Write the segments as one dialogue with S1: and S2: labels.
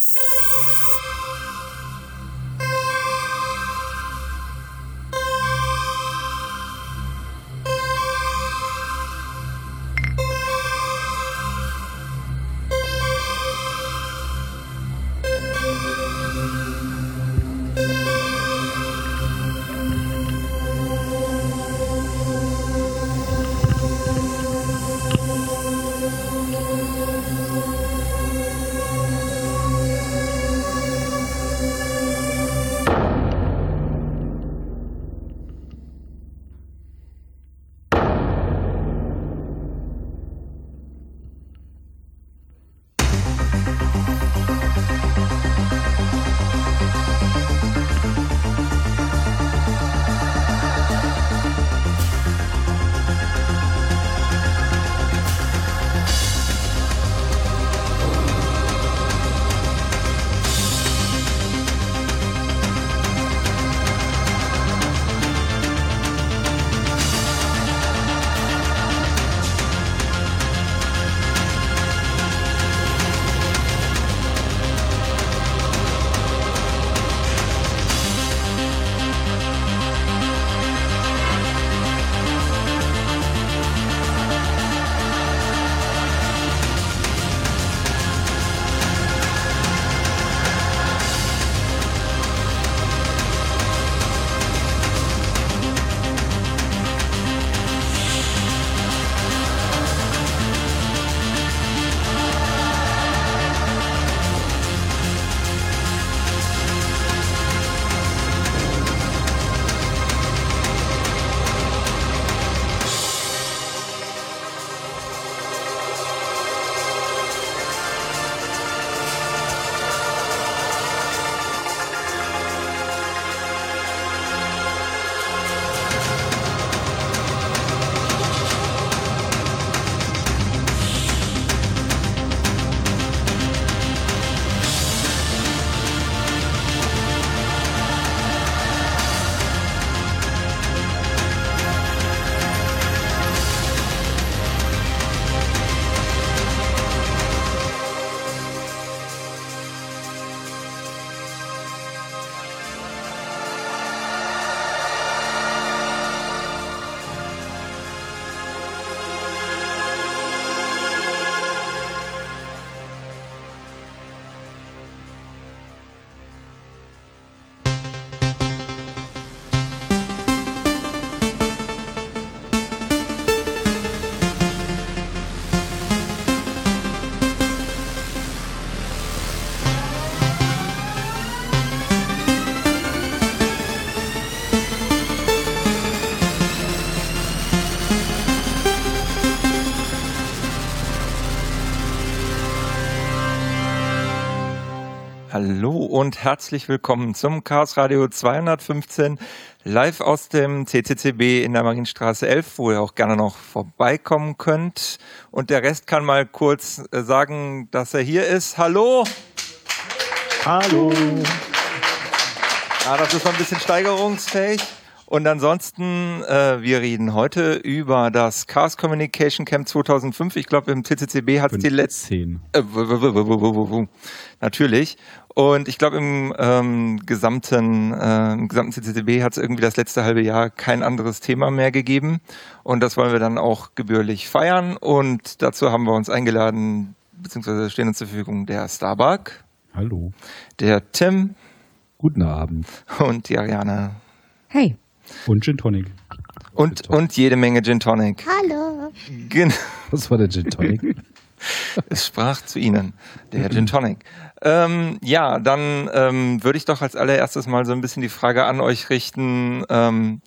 S1: you Hallo und herzlich willkommen zum Chaos Radio 215 live aus dem CCCB in der Marienstraße 11, wo ihr auch gerne noch vorbeikommen könnt. Und der Rest kann mal kurz äh, sagen, dass er hier ist. Hallo!
S2: Hallo!
S1: Ah, das ist noch ein bisschen steigerungsfähig. Und ansonsten, äh, wir reden heute über das Chaos Communication Camp 2005. Ich glaube, im CCCB hat es die letzten. Äh, natürlich. Und ich glaube, im ähm, gesamten, äh, im gesamten CCCB hat es irgendwie das letzte halbe Jahr kein anderes Thema mehr gegeben. Und das wollen wir dann auch gebührlich feiern. Und dazu haben wir uns eingeladen, beziehungsweise stehen uns zur Verfügung der Starbuck.
S2: Hallo.
S1: Der Tim.
S2: Guten Abend.
S1: Und die Ariane.
S3: Hey.
S2: Und Gin Tonic.
S1: Und, und jede Menge Gin Tonic.
S3: Hallo.
S1: Genau.
S2: Was war der Gin Tonic?
S1: es sprach zu Ihnen, der Gin Tonic. Ähm, ja, dann ähm, würde ich doch als allererstes mal so ein bisschen die Frage an euch richten. Ähm,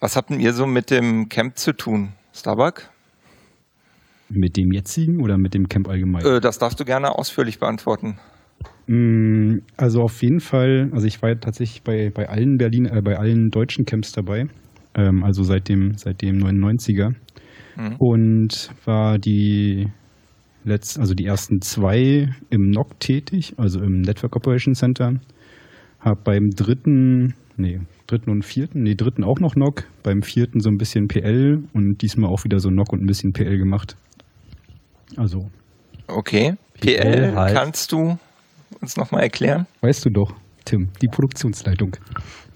S1: was habt ihr so mit dem Camp zu tun, Starbuck?
S2: Mit dem jetzigen oder mit dem Camp allgemein?
S1: Äh, das darfst du gerne ausführlich beantworten.
S2: Mm, also auf jeden Fall, also ich war ja tatsächlich bei, bei allen Berlin, äh, bei allen deutschen Camps dabei, ähm, also seit dem, seit dem 99er. Mhm. Und war die letzten, also die ersten zwei im NOC tätig, also im Network Operation Center. Hab beim dritten, nee, dritten und vierten, nee, dritten auch noch NOC, beim vierten so ein bisschen PL und diesmal auch wieder so NOC und ein bisschen PL gemacht. Also.
S1: Okay. PL, PL kannst du uns nochmal erklären?
S2: Weißt du doch, Tim, die Produktionsleitung.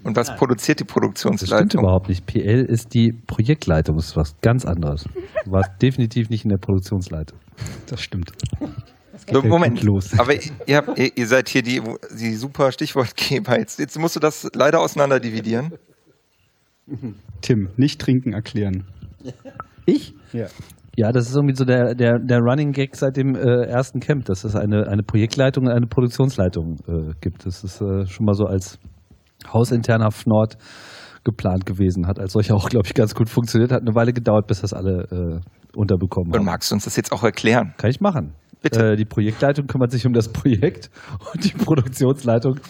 S1: Und was produziert die Produktionsleitung?
S3: Das stimmt überhaupt nicht. PL ist die Projektleitung, das ist was ganz anderes. Du warst definitiv nicht in der Produktionsleitung.
S2: Das stimmt.
S1: Moment, los. aber ihr, habt, ihr, seid hier die, die super Stichwortgeber. Jetzt, jetzt musst du das leider auseinander dividieren.
S2: Tim, nicht trinken erklären.
S3: Ich? Ja. Ja, das ist irgendwie so der, der, der Running Gag seit dem äh, ersten Camp, dass es eine, eine Projektleitung und eine Produktionsleitung äh, gibt. Das ist äh, schon mal so als hausinterner Fnord geplant gewesen. Hat als solcher auch, glaube ich, ganz gut funktioniert. Hat eine Weile gedauert, bis das alle äh, unterbekommen haben.
S1: Und magst du uns das jetzt auch erklären?
S3: Kann ich machen. Bitte. Äh, die Projektleitung kümmert sich um das Projekt und die Produktionsleitung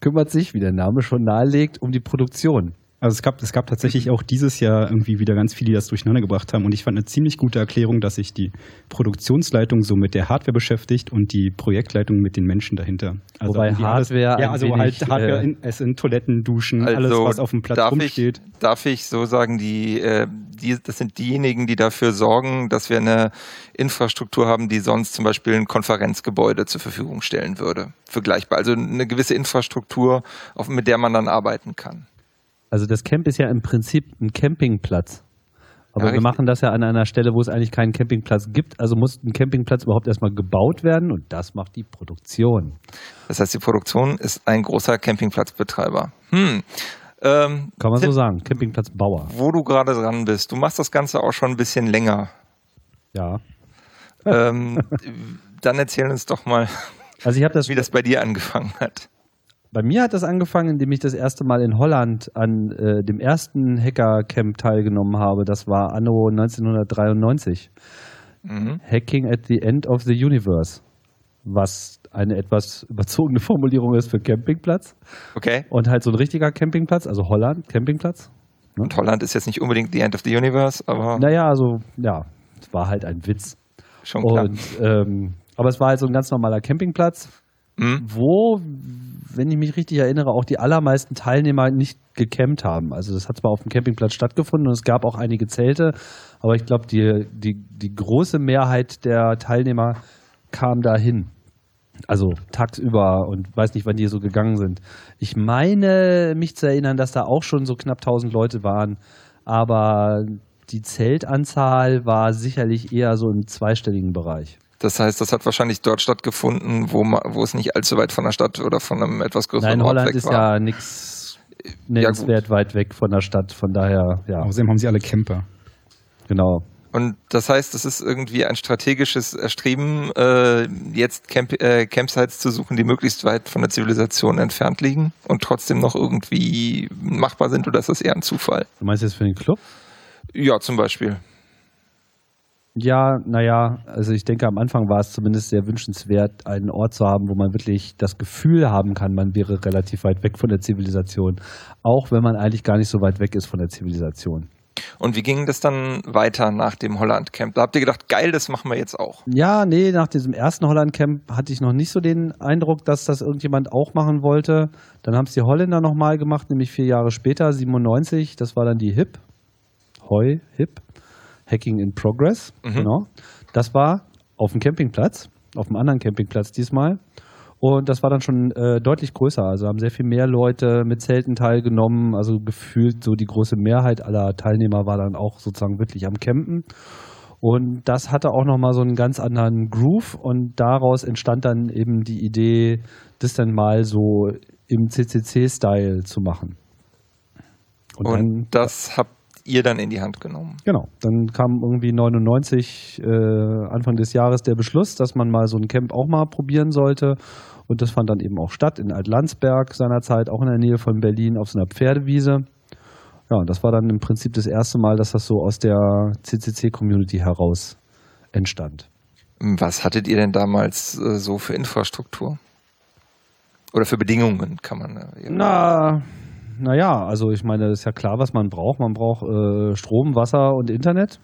S3: kümmert sich, wie der Name schon nahelegt, um die Produktion.
S2: Also es gab, es gab tatsächlich auch dieses Jahr irgendwie wieder ganz viele, die das durcheinander gebracht haben. Und ich fand eine ziemlich gute Erklärung, dass sich die Produktionsleitung so mit der Hardware beschäftigt und die Projektleitung mit den Menschen dahinter.
S3: Also Wobei Hardware.
S2: Alles, ja, also wenig, halt Hardware, äh, in, es sind Toiletten, Duschen, also alles, was auf dem Platz
S1: darf
S2: rumsteht.
S1: Ich, darf ich so sagen, die, äh, die, das sind diejenigen, die dafür sorgen, dass wir eine Infrastruktur haben, die sonst zum Beispiel ein Konferenzgebäude zur Verfügung stellen würde. Vergleichbar. Also eine gewisse Infrastruktur, auf, mit der man dann arbeiten kann.
S3: Also das Camp ist ja im Prinzip ein Campingplatz. Aber ja, wir machen das ja an einer Stelle, wo es eigentlich keinen Campingplatz gibt. Also muss ein Campingplatz überhaupt erstmal gebaut werden und das macht die Produktion.
S1: Das heißt, die Produktion ist ein großer Campingplatzbetreiber.
S3: Hm. Ähm, Kann man so sagen, Campingplatzbauer.
S1: Wo du gerade dran bist, du machst das Ganze auch schon ein bisschen länger.
S3: Ja.
S1: Ähm, dann erzähl uns doch mal,
S3: also das
S1: wie das bei dir angefangen hat.
S3: Bei mir hat das angefangen, indem ich das erste Mal in Holland an äh, dem ersten Hacker-Camp teilgenommen habe. Das war anno 1993. Mhm. Hacking at the End of the Universe. Was eine etwas überzogene Formulierung ist für Campingplatz.
S1: Okay.
S3: Und halt so ein richtiger Campingplatz, also Holland, Campingplatz.
S1: Ne? Und Holland ist jetzt nicht unbedingt the end of the universe, aber.
S3: Naja, also, ja, es war halt ein Witz.
S1: Schon klar.
S3: Und, ähm, aber es war halt so ein ganz normaler Campingplatz, mhm. wo wenn ich mich richtig erinnere, auch die allermeisten Teilnehmer nicht gecampt haben. Also das hat zwar auf dem Campingplatz stattgefunden und es gab auch einige Zelte, aber ich glaube, die, die, die große Mehrheit der Teilnehmer kam dahin. Also tagsüber und weiß nicht, wann die so gegangen sind. Ich meine, mich zu erinnern, dass da auch schon so knapp 1000 Leute waren, aber die Zeltanzahl war sicherlich eher so im zweistelligen Bereich.
S1: Das heißt, das hat wahrscheinlich dort stattgefunden, wo, wo es nicht allzu weit von der Stadt oder von einem etwas größeren
S3: Nein,
S1: Ort
S3: Holland
S1: weg
S3: ist
S1: war.
S3: ja nichts nennenswert ja, weit weg von der Stadt, von daher, ja.
S2: Außerdem haben sie alle Camper.
S3: Genau.
S1: Und das heißt, es ist irgendwie ein strategisches Erstreben, äh, jetzt Camp, äh, Campsites zu suchen, die möglichst weit von der Zivilisation entfernt liegen und trotzdem noch irgendwie machbar sind, oder ist das eher ein Zufall?
S3: Du meinst jetzt für den Club?
S1: Ja, zum Beispiel.
S3: Ja, naja, also ich denke, am Anfang war es zumindest sehr wünschenswert, einen Ort zu haben, wo man wirklich das Gefühl haben kann, man wäre relativ weit weg von der Zivilisation, auch wenn man eigentlich gar nicht so weit weg ist von der Zivilisation.
S1: Und wie ging das dann weiter nach dem Holland-Camp? Da habt ihr gedacht, geil, das machen wir jetzt auch.
S3: Ja, nee, nach diesem ersten Holland-Camp hatte ich noch nicht so den Eindruck, dass das irgendjemand auch machen wollte. Dann haben es die Holländer nochmal gemacht, nämlich vier Jahre später, 97. Das war dann die HIP. Heu, HIP. Hacking in Progress. Mhm. Genau. Das war auf dem Campingplatz, auf einem anderen Campingplatz diesmal. Und das war dann schon äh, deutlich größer. Also haben sehr viel mehr Leute mit Zelten teilgenommen. Also gefühlt so die große Mehrheit aller Teilnehmer war dann auch sozusagen wirklich am Campen. Und das hatte auch nochmal so einen ganz anderen Groove und daraus entstand dann eben die Idee, das dann mal so im CCC-Style zu machen.
S1: Und, und dann, das habt ihr dann in die Hand genommen.
S3: Genau. Dann kam irgendwie 99, äh, Anfang des Jahres, der Beschluss, dass man mal so ein Camp auch mal probieren sollte. Und das fand dann eben auch statt in Altlandsberg seinerzeit, auch in der Nähe von Berlin auf so einer Pferdewiese. Ja, und das war dann im Prinzip das erste Mal, dass das so aus der CCC-Community heraus entstand.
S1: Was hattet ihr denn damals äh, so für Infrastruktur? Oder für Bedingungen, kann man.
S3: Äh, Na, naja, also ich meine, ist ja klar, was man braucht. Man braucht äh, Strom, Wasser und Internet.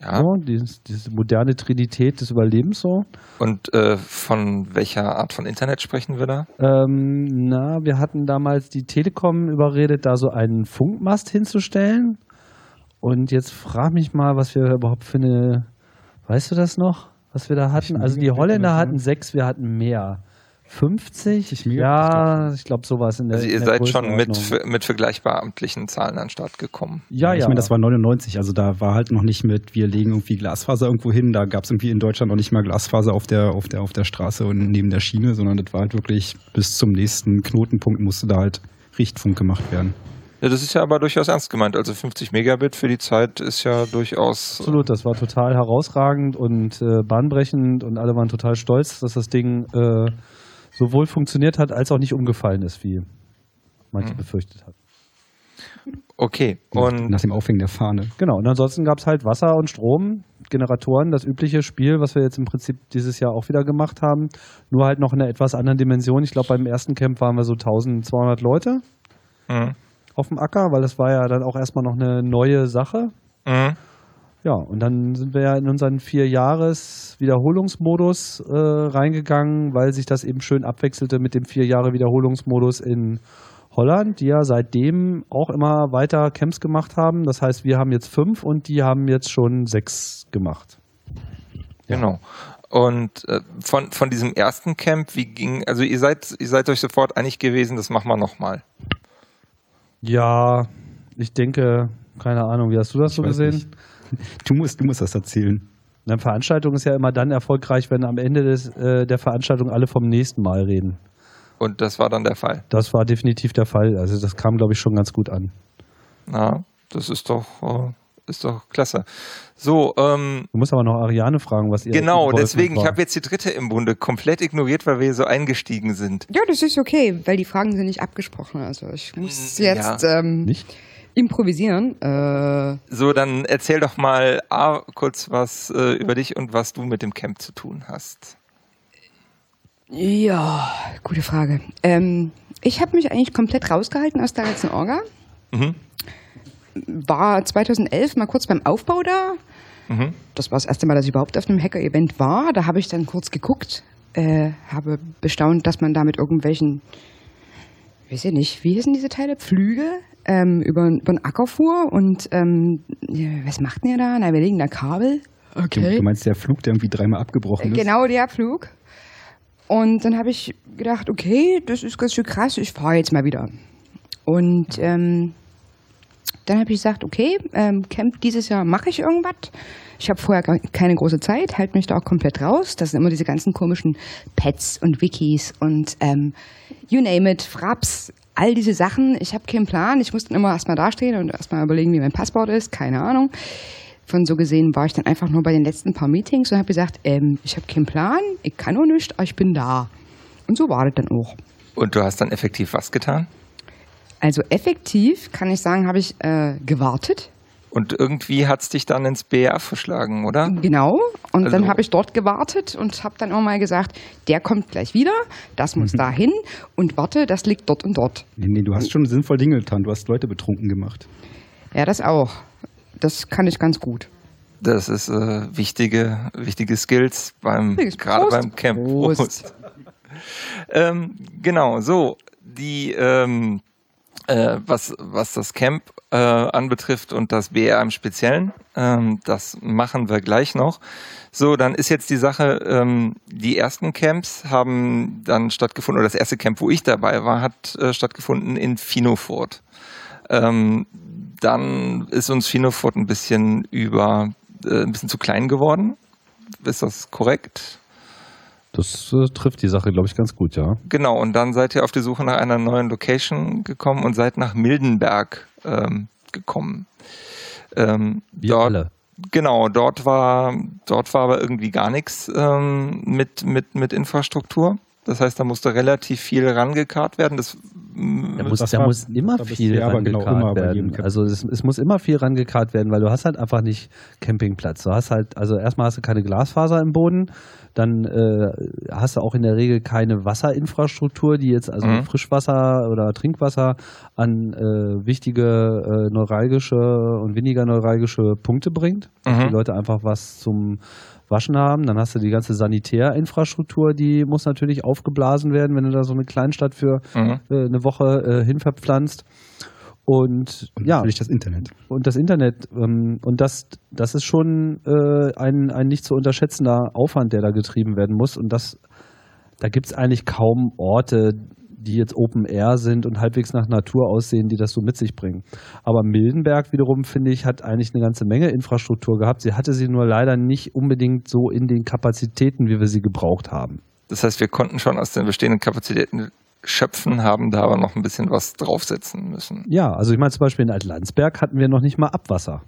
S3: Ja. So, diese, diese, moderne Trinität des Überlebens so.
S1: Und äh, von welcher Art von Internet sprechen wir da?
S3: Ähm, na, wir hatten damals die Telekom überredet, da so einen Funkmast hinzustellen. Und jetzt frag mich mal, was wir überhaupt für eine, weißt du das noch, was wir da hatten? Also die Holländer hatten sechs, wir hatten mehr. 50? Ja, ich glaube sowas in der
S1: Also ihr
S3: der
S1: seid schon mit, mit vergleichbar amtlichen Zahlen an den Start gekommen.
S3: Ja,
S2: ich
S3: ja.
S2: meine, das war 99, also da war halt noch nicht mit, wir legen irgendwie Glasfaser irgendwo hin. Da gab es irgendwie in Deutschland noch nicht mal Glasfaser auf der, auf der, auf der Straße und neben der Schiene, sondern das war halt wirklich bis zum nächsten Knotenpunkt musste da halt Richtfunk gemacht werden.
S1: Ja, das ist ja aber durchaus ernst gemeint. Also 50 Megabit für die Zeit ist ja durchaus.
S3: Absolut, das war total herausragend und äh, bahnbrechend und alle waren total stolz, dass das Ding äh, sowohl funktioniert hat, als auch nicht umgefallen ist, wie manche
S1: Mhm.
S3: befürchtet hatten.
S1: Okay. Und
S2: nach dem Aufhängen der Fahne.
S3: Genau, und ansonsten gab es halt Wasser und Strom, Generatoren, das übliche Spiel, was wir jetzt im Prinzip dieses Jahr auch wieder gemacht haben, nur halt noch in einer etwas anderen Dimension. Ich glaube, beim ersten Camp waren wir so 1200 Leute
S1: Mhm.
S3: auf dem Acker, weil das war ja dann auch erstmal noch eine neue Sache.
S1: Mhm.
S3: Ja, und dann sind wir ja in unseren vier Jahres Wiederholungsmodus äh, reingegangen, weil sich das eben schön abwechselte mit dem vier Jahre Wiederholungsmodus in Holland, die ja seitdem auch immer weiter Camps gemacht haben. Das heißt, wir haben jetzt fünf und die haben jetzt schon sechs gemacht.
S1: Genau. Und äh, von, von diesem ersten Camp, wie ging, also ihr seid, ihr seid euch sofort einig gewesen, das machen wir nochmal.
S3: Ja, ich denke, keine Ahnung, wie hast du das
S2: Ich
S3: so gesehen?
S2: nicht. Du musst, du musst das erzählen.
S3: Eine Veranstaltung ist ja immer dann erfolgreich, wenn am Ende des, äh, der Veranstaltung alle vom nächsten Mal reden.
S1: Und das war dann der Fall.
S3: Das war definitiv der Fall. Also das kam, glaube ich, schon ganz gut an.
S1: Na, das ist doch, äh, ist doch klasse. So, ähm,
S3: Du musst aber noch Ariane fragen, was ihr
S1: genau, deswegen, ich
S3: war.
S1: habe jetzt die dritte im Bunde komplett ignoriert, weil wir hier so eingestiegen sind.
S4: Ja, das ist okay, weil die Fragen sind nicht abgesprochen. Also ich muss jetzt ähm,
S3: Nicht?
S4: Improvisieren. Äh,
S1: So, dann erzähl doch mal A, kurz was äh, über dich und was du mit dem Camp zu tun hast.
S4: ja, gute Frage. Ähm, ich habe mich eigentlich komplett rausgehalten aus der ganzen Orga.
S1: Mhm.
S4: War 2011 mal kurz beim Aufbau da.
S1: Mhm.
S4: Das war das erste Mal, dass ich überhaupt auf einem Hacker-Event war. Da habe ich dann kurz geguckt, äh, habe bestaunt, dass man da mit irgendwelchen, weiß ich nicht, wie hießen diese Teile? Pflüge ähm, über, über den Acker fuhr und ähm, was macht denn ihr da? Na, wir legen da Kabel.
S2: Du, du meinst der Flug, der irgendwie dreimal abgebrochen ist?
S4: Genau, der Flug. Und dann habe ich gedacht, okay, das ist ganz schön krass, ich fahre jetzt mal wieder. Und ähm, dann habe ich gesagt, okay, ähm, Camp dieses Jahr mache ich irgendwas. Ich habe vorher keine große Zeit, halte mich da auch komplett raus. Das sind immer diese ganzen komischen Pets und Wikis und ähm, you name it, Fraps, all diese Sachen. Ich habe keinen Plan. Ich musste immer erstmal dastehen und erstmal überlegen, wie mein Passwort ist. Keine Ahnung. Von so gesehen war ich dann einfach nur bei den letzten paar Meetings und habe gesagt, ähm, ich habe keinen Plan, ich kann auch nicht, aber ich bin da. Und so war das dann auch.
S1: Und du hast dann effektiv was getan?
S4: Also effektiv kann ich sagen, habe ich äh, gewartet.
S1: Und irgendwie hat's dich dann ins BR verschlagen, oder?
S4: Genau. Und
S1: Also-
S4: dann habe ich dort gewartet und habe dann auch mal gesagt, der kommt gleich wieder, das muss da hin und warte, das liegt dort und dort.
S2: Nee, nee, du hast schon sinnvoll Dinge getan. Du hast Leute betrunken gemacht.
S4: Ja, das auch. Das kann ich ganz gut.
S1: Das ist äh, wichtige, wichtige Skills beim gerade
S4: Prost.
S1: beim Camp.
S4: Prost.
S1: ähm, genau, so die ähm, äh, was was das Camp äh, anbetrifft und das BR im Speziellen, ähm, das machen wir gleich noch. So, dann ist jetzt die Sache, ähm, die ersten Camps haben dann stattgefunden, oder das erste Camp, wo ich dabei war, hat äh, stattgefunden in Finofurt. Ähm, dann ist uns Finofurt ein bisschen über, äh, ein bisschen zu klein geworden. Ist das korrekt?
S3: Das äh, trifft die Sache, glaube ich, ganz gut, ja.
S1: Genau, und dann seid ihr auf die Suche nach einer neuen Location gekommen und seid nach Mildenberg ähm, gekommen. Ähm,
S3: Wir
S1: dort,
S3: alle.
S1: Genau, dort war, dort war aber irgendwie gar nichts ähm, mit, mit, mit Infrastruktur. Das heißt, da musste relativ viel rangekarrt werden. Das,
S3: Da muss,
S2: das
S3: da
S2: war-
S3: muss immer
S2: da
S3: viel
S2: genau
S3: rangekarrt
S2: jedem
S3: werden. Also es, es muss immer viel rangekarrt werden, weil du hast halt einfach nicht Campingplatz. Du hast halt, also erstmal hast du keine Glasfaser im Boden, dann äh, hast du auch in der Regel keine Wasserinfrastruktur, die jetzt also
S1: Mhm.
S3: Frischwasser oder Trinkwasser an äh, wichtige äh, neuralgische und weniger neuralgische Punkte bringt, dass
S1: Mhm.
S3: die Leute einfach was zum Waschen haben. Dann hast du die ganze Sanitärinfrastruktur, die muss natürlich aufgeblasen werden, wenn du da so eine Kleinstadt für
S1: mhm.
S3: äh, eine Woche äh, hin verpflanzt. Und,
S2: Und
S3: ja,
S2: natürlich das Internet.
S3: und das Internet. Ähm, und das, das ist schon äh, ein, ein nicht zu unterschätzender Aufwand, der da getrieben werden muss. Und das da gibt es eigentlich kaum Orte, die jetzt Open Air sind und halbwegs nach Natur aussehen, die das so mit sich bringen. Aber Mildenberg wiederum, finde ich, hat eigentlich eine ganze Menge Infrastruktur gehabt. Sie hatte sie nur leider nicht unbedingt so in den Kapazitäten, wie wir sie gebraucht haben.
S1: Das heißt, wir konnten schon aus den bestehenden Kapazitäten schöpfen, haben da aber noch ein bisschen was draufsetzen müssen.
S3: Ja, also ich meine zum Beispiel in Altlandsberg hatten wir noch nicht mal Abwasser.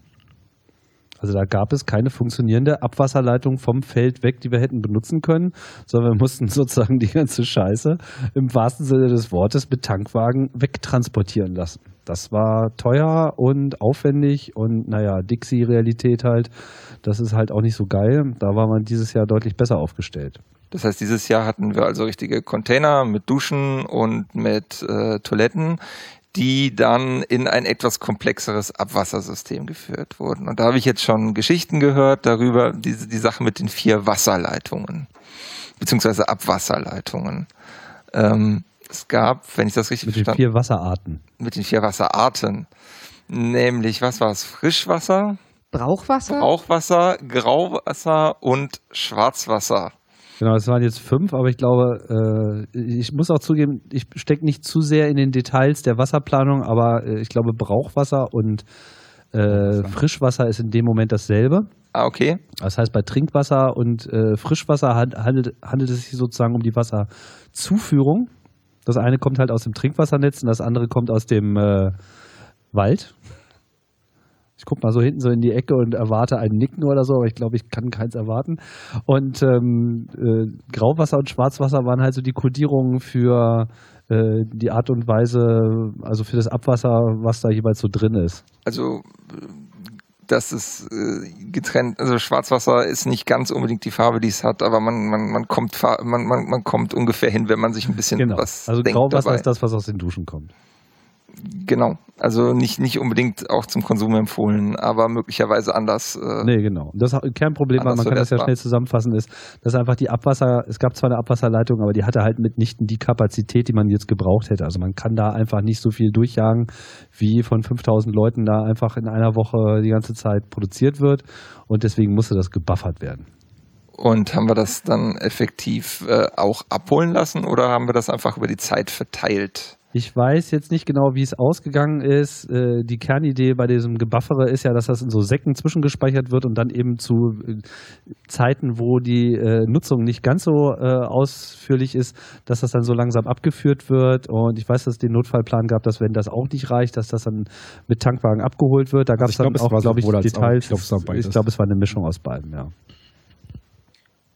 S3: Also da gab es keine funktionierende Abwasserleitung vom Feld weg, die wir hätten benutzen können, sondern wir mussten sozusagen die ganze Scheiße im wahrsten Sinne des Wortes mit Tankwagen wegtransportieren lassen. Das war teuer und aufwendig und naja, Dixie-Realität halt, das ist halt auch nicht so geil. Da war man dieses Jahr deutlich besser aufgestellt.
S1: Das heißt, dieses Jahr hatten wir also richtige Container mit Duschen und mit äh, Toiletten, die dann in ein etwas komplexeres Abwassersystem geführt wurden. Und da habe ich jetzt schon Geschichten gehört darüber, diese, die Sache mit den vier Wasserleitungen, beziehungsweise Abwasserleitungen. Ähm, es gab, wenn ich das richtig
S3: verstanden
S1: habe.
S3: Mit den vier Wasserarten.
S1: Mit den vier Wasserarten. Nämlich, was war es? Frischwasser?
S4: Brauchwasser?
S1: Brauchwasser, Grauwasser und Schwarzwasser.
S3: Genau, es waren jetzt fünf, aber ich glaube, äh, ich muss auch zugeben, ich stecke nicht zu sehr in den Details der Wasserplanung, aber äh, ich glaube, Brauchwasser und äh, Frischwasser ist in dem Moment dasselbe.
S1: Ah, okay.
S3: Das heißt, bei Trinkwasser und äh, Frischwasser handelt, handelt es sich sozusagen um die Wasserzuführung. Das eine kommt halt aus dem Trinkwassernetz und das andere kommt aus dem äh, Wald. Ich gucke mal so hinten so in die Ecke und erwarte ein Nicken oder so, aber ich glaube, ich kann keins erwarten. Und ähm, äh, Grauwasser und Schwarzwasser waren halt so die Kodierungen für äh, die Art und Weise, also für das Abwasser, was da jeweils so drin ist.
S1: Also das ist äh, getrennt, also Schwarzwasser ist nicht ganz unbedingt die Farbe, die es hat, aber man, man, man, kommt, man, man, man kommt ungefähr hin, wenn man sich ein bisschen
S3: genau.
S1: was
S3: Also
S1: denkt
S3: Grauwasser
S1: dabei.
S3: ist das, was aus den Duschen kommt.
S1: Genau, also nicht, nicht unbedingt auch zum Konsum empfohlen, aber möglicherweise anders.
S3: Äh, nee, genau. Das Kernproblem, man kann das ja schnell zusammenfassen, ist, dass einfach die Abwasser, es gab zwar eine Abwasserleitung, aber die hatte halt mitnichten die Kapazität, die man jetzt gebraucht hätte. Also man kann da einfach nicht so viel durchjagen, wie von 5000 Leuten da einfach in einer Woche die ganze Zeit produziert wird und deswegen musste das gebuffert werden.
S1: Und haben wir das dann effektiv äh, auch abholen lassen oder haben wir das einfach über die Zeit verteilt?
S3: Ich weiß jetzt nicht genau, wie es ausgegangen ist. Äh, die Kernidee bei diesem Gebuffere ist ja, dass das in so Säcken zwischengespeichert wird und dann eben zu äh, Zeiten, wo die äh, Nutzung nicht ganz so ausführlich ist, dass das dann so langsam abgeführt wird. Und ich weiß, dass es den Notfallplan gab, dass wenn das auch nicht reicht, dass das dann mit Tankwagen abgeholt wird. Da gab also es dann glaub, auch, glaube ich, Details.
S2: Auch. Ich glaube,
S3: glaub, es war eine Mischung aus beiden, ja.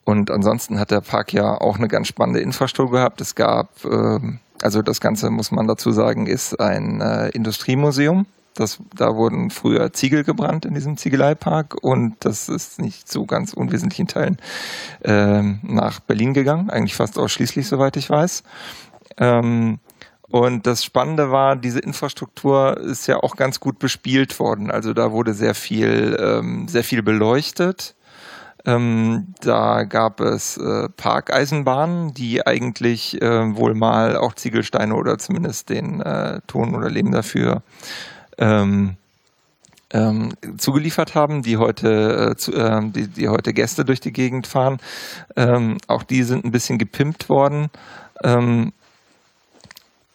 S1: Und ansonsten hat der Park ja auch eine ganz spannende Infrastruktur gehabt. Es gab ähm also das Ganze, muss man dazu sagen, ist ein äh, Industriemuseum. Das, da wurden früher Ziegel gebrannt in diesem Ziegeleipark und das ist nicht so ganz unwesentlichen Teilen ähm, nach Berlin gegangen, eigentlich fast ausschließlich, soweit ich weiß. Ähm, und das Spannende war, diese Infrastruktur ist ja auch ganz gut bespielt worden. Also da wurde sehr viel, ähm, sehr viel beleuchtet. Ähm, da gab es äh, Parkeisenbahnen, die eigentlich äh, wohl mal auch Ziegelsteine oder zumindest den äh, Ton oder Lehm dafür ähm, ähm, zugeliefert haben, die heute, äh, zu, äh, die, die heute Gäste durch die Gegend fahren. Ähm, auch die sind ein bisschen gepimpt worden. Ähm,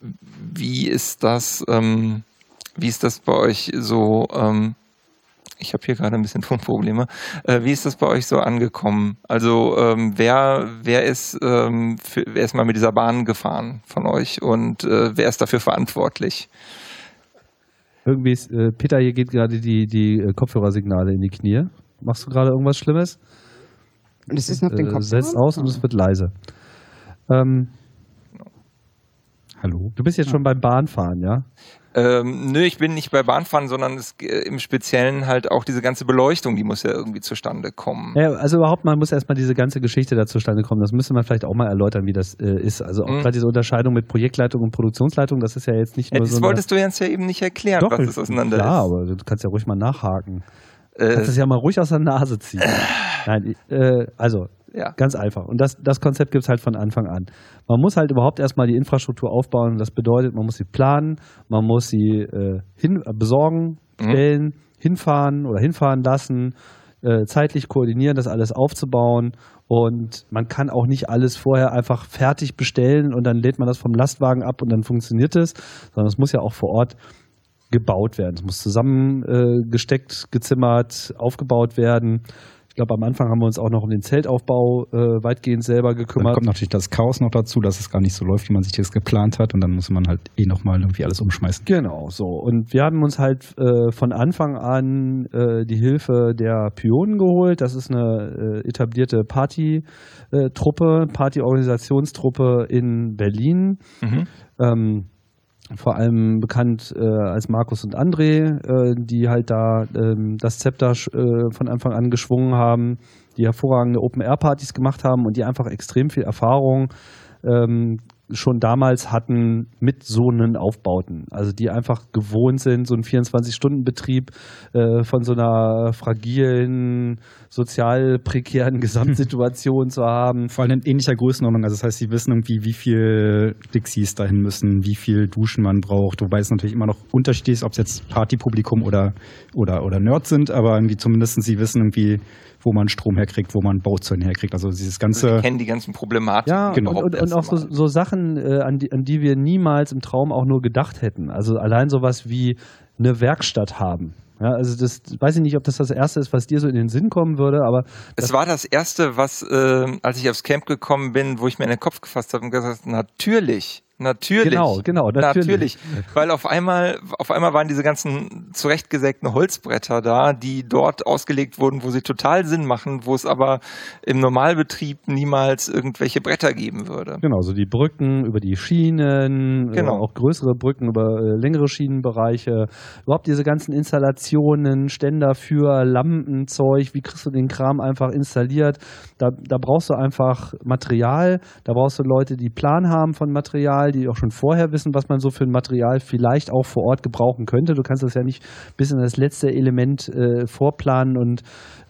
S1: wie ist das? Ähm, wie ist das bei euch so? Ähm, ich habe hier gerade ein bisschen Tonprobleme. Äh, wie ist das bei euch so angekommen? Also ähm, wer, wer ist ähm, für, wer ist mal mit dieser Bahn gefahren von euch und äh, wer ist dafür verantwortlich?
S3: Irgendwie ist, äh, Peter, hier geht gerade die, die Kopfhörersignale in die Knie. Machst du gerade irgendwas Schlimmes?
S4: Und es ist noch den Kopf.
S3: Setzt aus und es wird leise. Ähm, Hallo? Du bist jetzt schon beim Bahnfahren, ja?
S1: Ähm, nö, ich bin nicht bei Bahnfahren, sondern es, äh, im Speziellen halt auch diese ganze Beleuchtung, die muss ja irgendwie zustande kommen.
S3: Ja, also überhaupt mal muss erstmal diese ganze Geschichte da zustande kommen. Das müsste man vielleicht auch mal erläutern, wie das äh, ist. Also auch mhm. gerade diese Unterscheidung mit Projektleitung und Produktionsleitung, das ist ja jetzt nicht nur
S1: ja,
S3: das
S1: so. Das wolltest du jetzt ja eben nicht erklären,
S3: Doch,
S1: was das auseinander
S3: klar,
S1: ist.
S3: Ja, aber du kannst ja ruhig mal nachhaken. Äh, du kannst es ja mal ruhig aus der Nase ziehen. Nein, äh, also ja. Ganz einfach. Und das, das Konzept gibt es halt von Anfang an. Man muss halt überhaupt erstmal die Infrastruktur aufbauen. Das bedeutet, man muss sie planen, man muss sie äh, hin, äh, besorgen, stellen, mhm. hinfahren oder hinfahren lassen, äh, zeitlich koordinieren, das alles aufzubauen. Und man kann auch nicht alles vorher einfach fertig bestellen und dann lädt man das vom Lastwagen ab und dann funktioniert es, sondern es muss ja auch vor Ort gebaut werden. Es muss zusammengesteckt, äh, gezimmert, aufgebaut werden. Ich glaube, am Anfang haben wir uns auch noch um den Zeltaufbau äh, weitgehend selber gekümmert. Dann
S2: kommt natürlich das Chaos noch dazu, dass es gar nicht so läuft, wie man sich das geplant hat. Und dann muss man halt eh nochmal irgendwie alles umschmeißen.
S3: Genau, so. Und wir haben uns halt äh, von Anfang an äh, die Hilfe der Pionen geholt. Das ist eine äh, etablierte Party-Truppe, Party-Organisationstruppe in Berlin. Mhm. Ähm, vor allem bekannt äh, als Markus und André, äh, die halt da ähm, das Zepter äh, von Anfang an geschwungen haben, die hervorragende Open-Air-Partys gemacht haben und die einfach extrem viel Erfahrung ähm, schon damals hatten mit so einen Aufbauten. Also die einfach gewohnt sind, so einen 24-Stunden-Betrieb äh, von so einer fragilen, sozial prekären Gesamtsituation zu haben.
S2: Vor allem in ähnlicher Größenordnung. Also das heißt, sie wissen irgendwie, wie viel Dixies dahin müssen, wie viel Duschen man braucht. Wobei es natürlich immer noch unterschiedlich ist, ob es jetzt Partypublikum oder, oder, oder Nerds sind, aber irgendwie zumindest sie wissen irgendwie, wo man Strom herkriegt, wo man Bauzäune herkriegt. Also dieses ganze. Also
S1: wir kennen die ganzen Problematiken.
S3: Ja, genau. und, und, und auch so, so Sachen, äh, an, die, an die wir niemals im Traum auch nur gedacht hätten. Also allein sowas wie eine Werkstatt haben. Ja, also das weiß ich nicht, ob das das erste ist, was dir so in den Sinn kommen würde, aber
S1: es war das erste, was äh, als ich aufs Camp gekommen bin, wo ich mir in den Kopf gefasst habe und gesagt, natürlich Natürlich.
S3: Genau, genau,
S1: natürlich. natürlich. Weil auf einmal, auf einmal waren diese ganzen zurechtgesägten Holzbretter da, die dort ausgelegt wurden, wo sie total Sinn machen, wo es aber im Normalbetrieb niemals irgendwelche Bretter geben würde.
S3: Genau, so die Brücken über die Schienen,
S1: äh, genau.
S3: auch größere Brücken über äh, längere Schienenbereiche. Überhaupt diese ganzen Installationen, Ständer für Lampenzeug, wie kriegst du den Kram einfach installiert? Da, da brauchst du einfach Material, da brauchst du Leute, die Plan haben von Material, die auch schon vorher wissen, was man so für ein Material vielleicht auch vor Ort gebrauchen könnte. Du kannst das ja nicht bis in das letzte Element äh, vorplanen und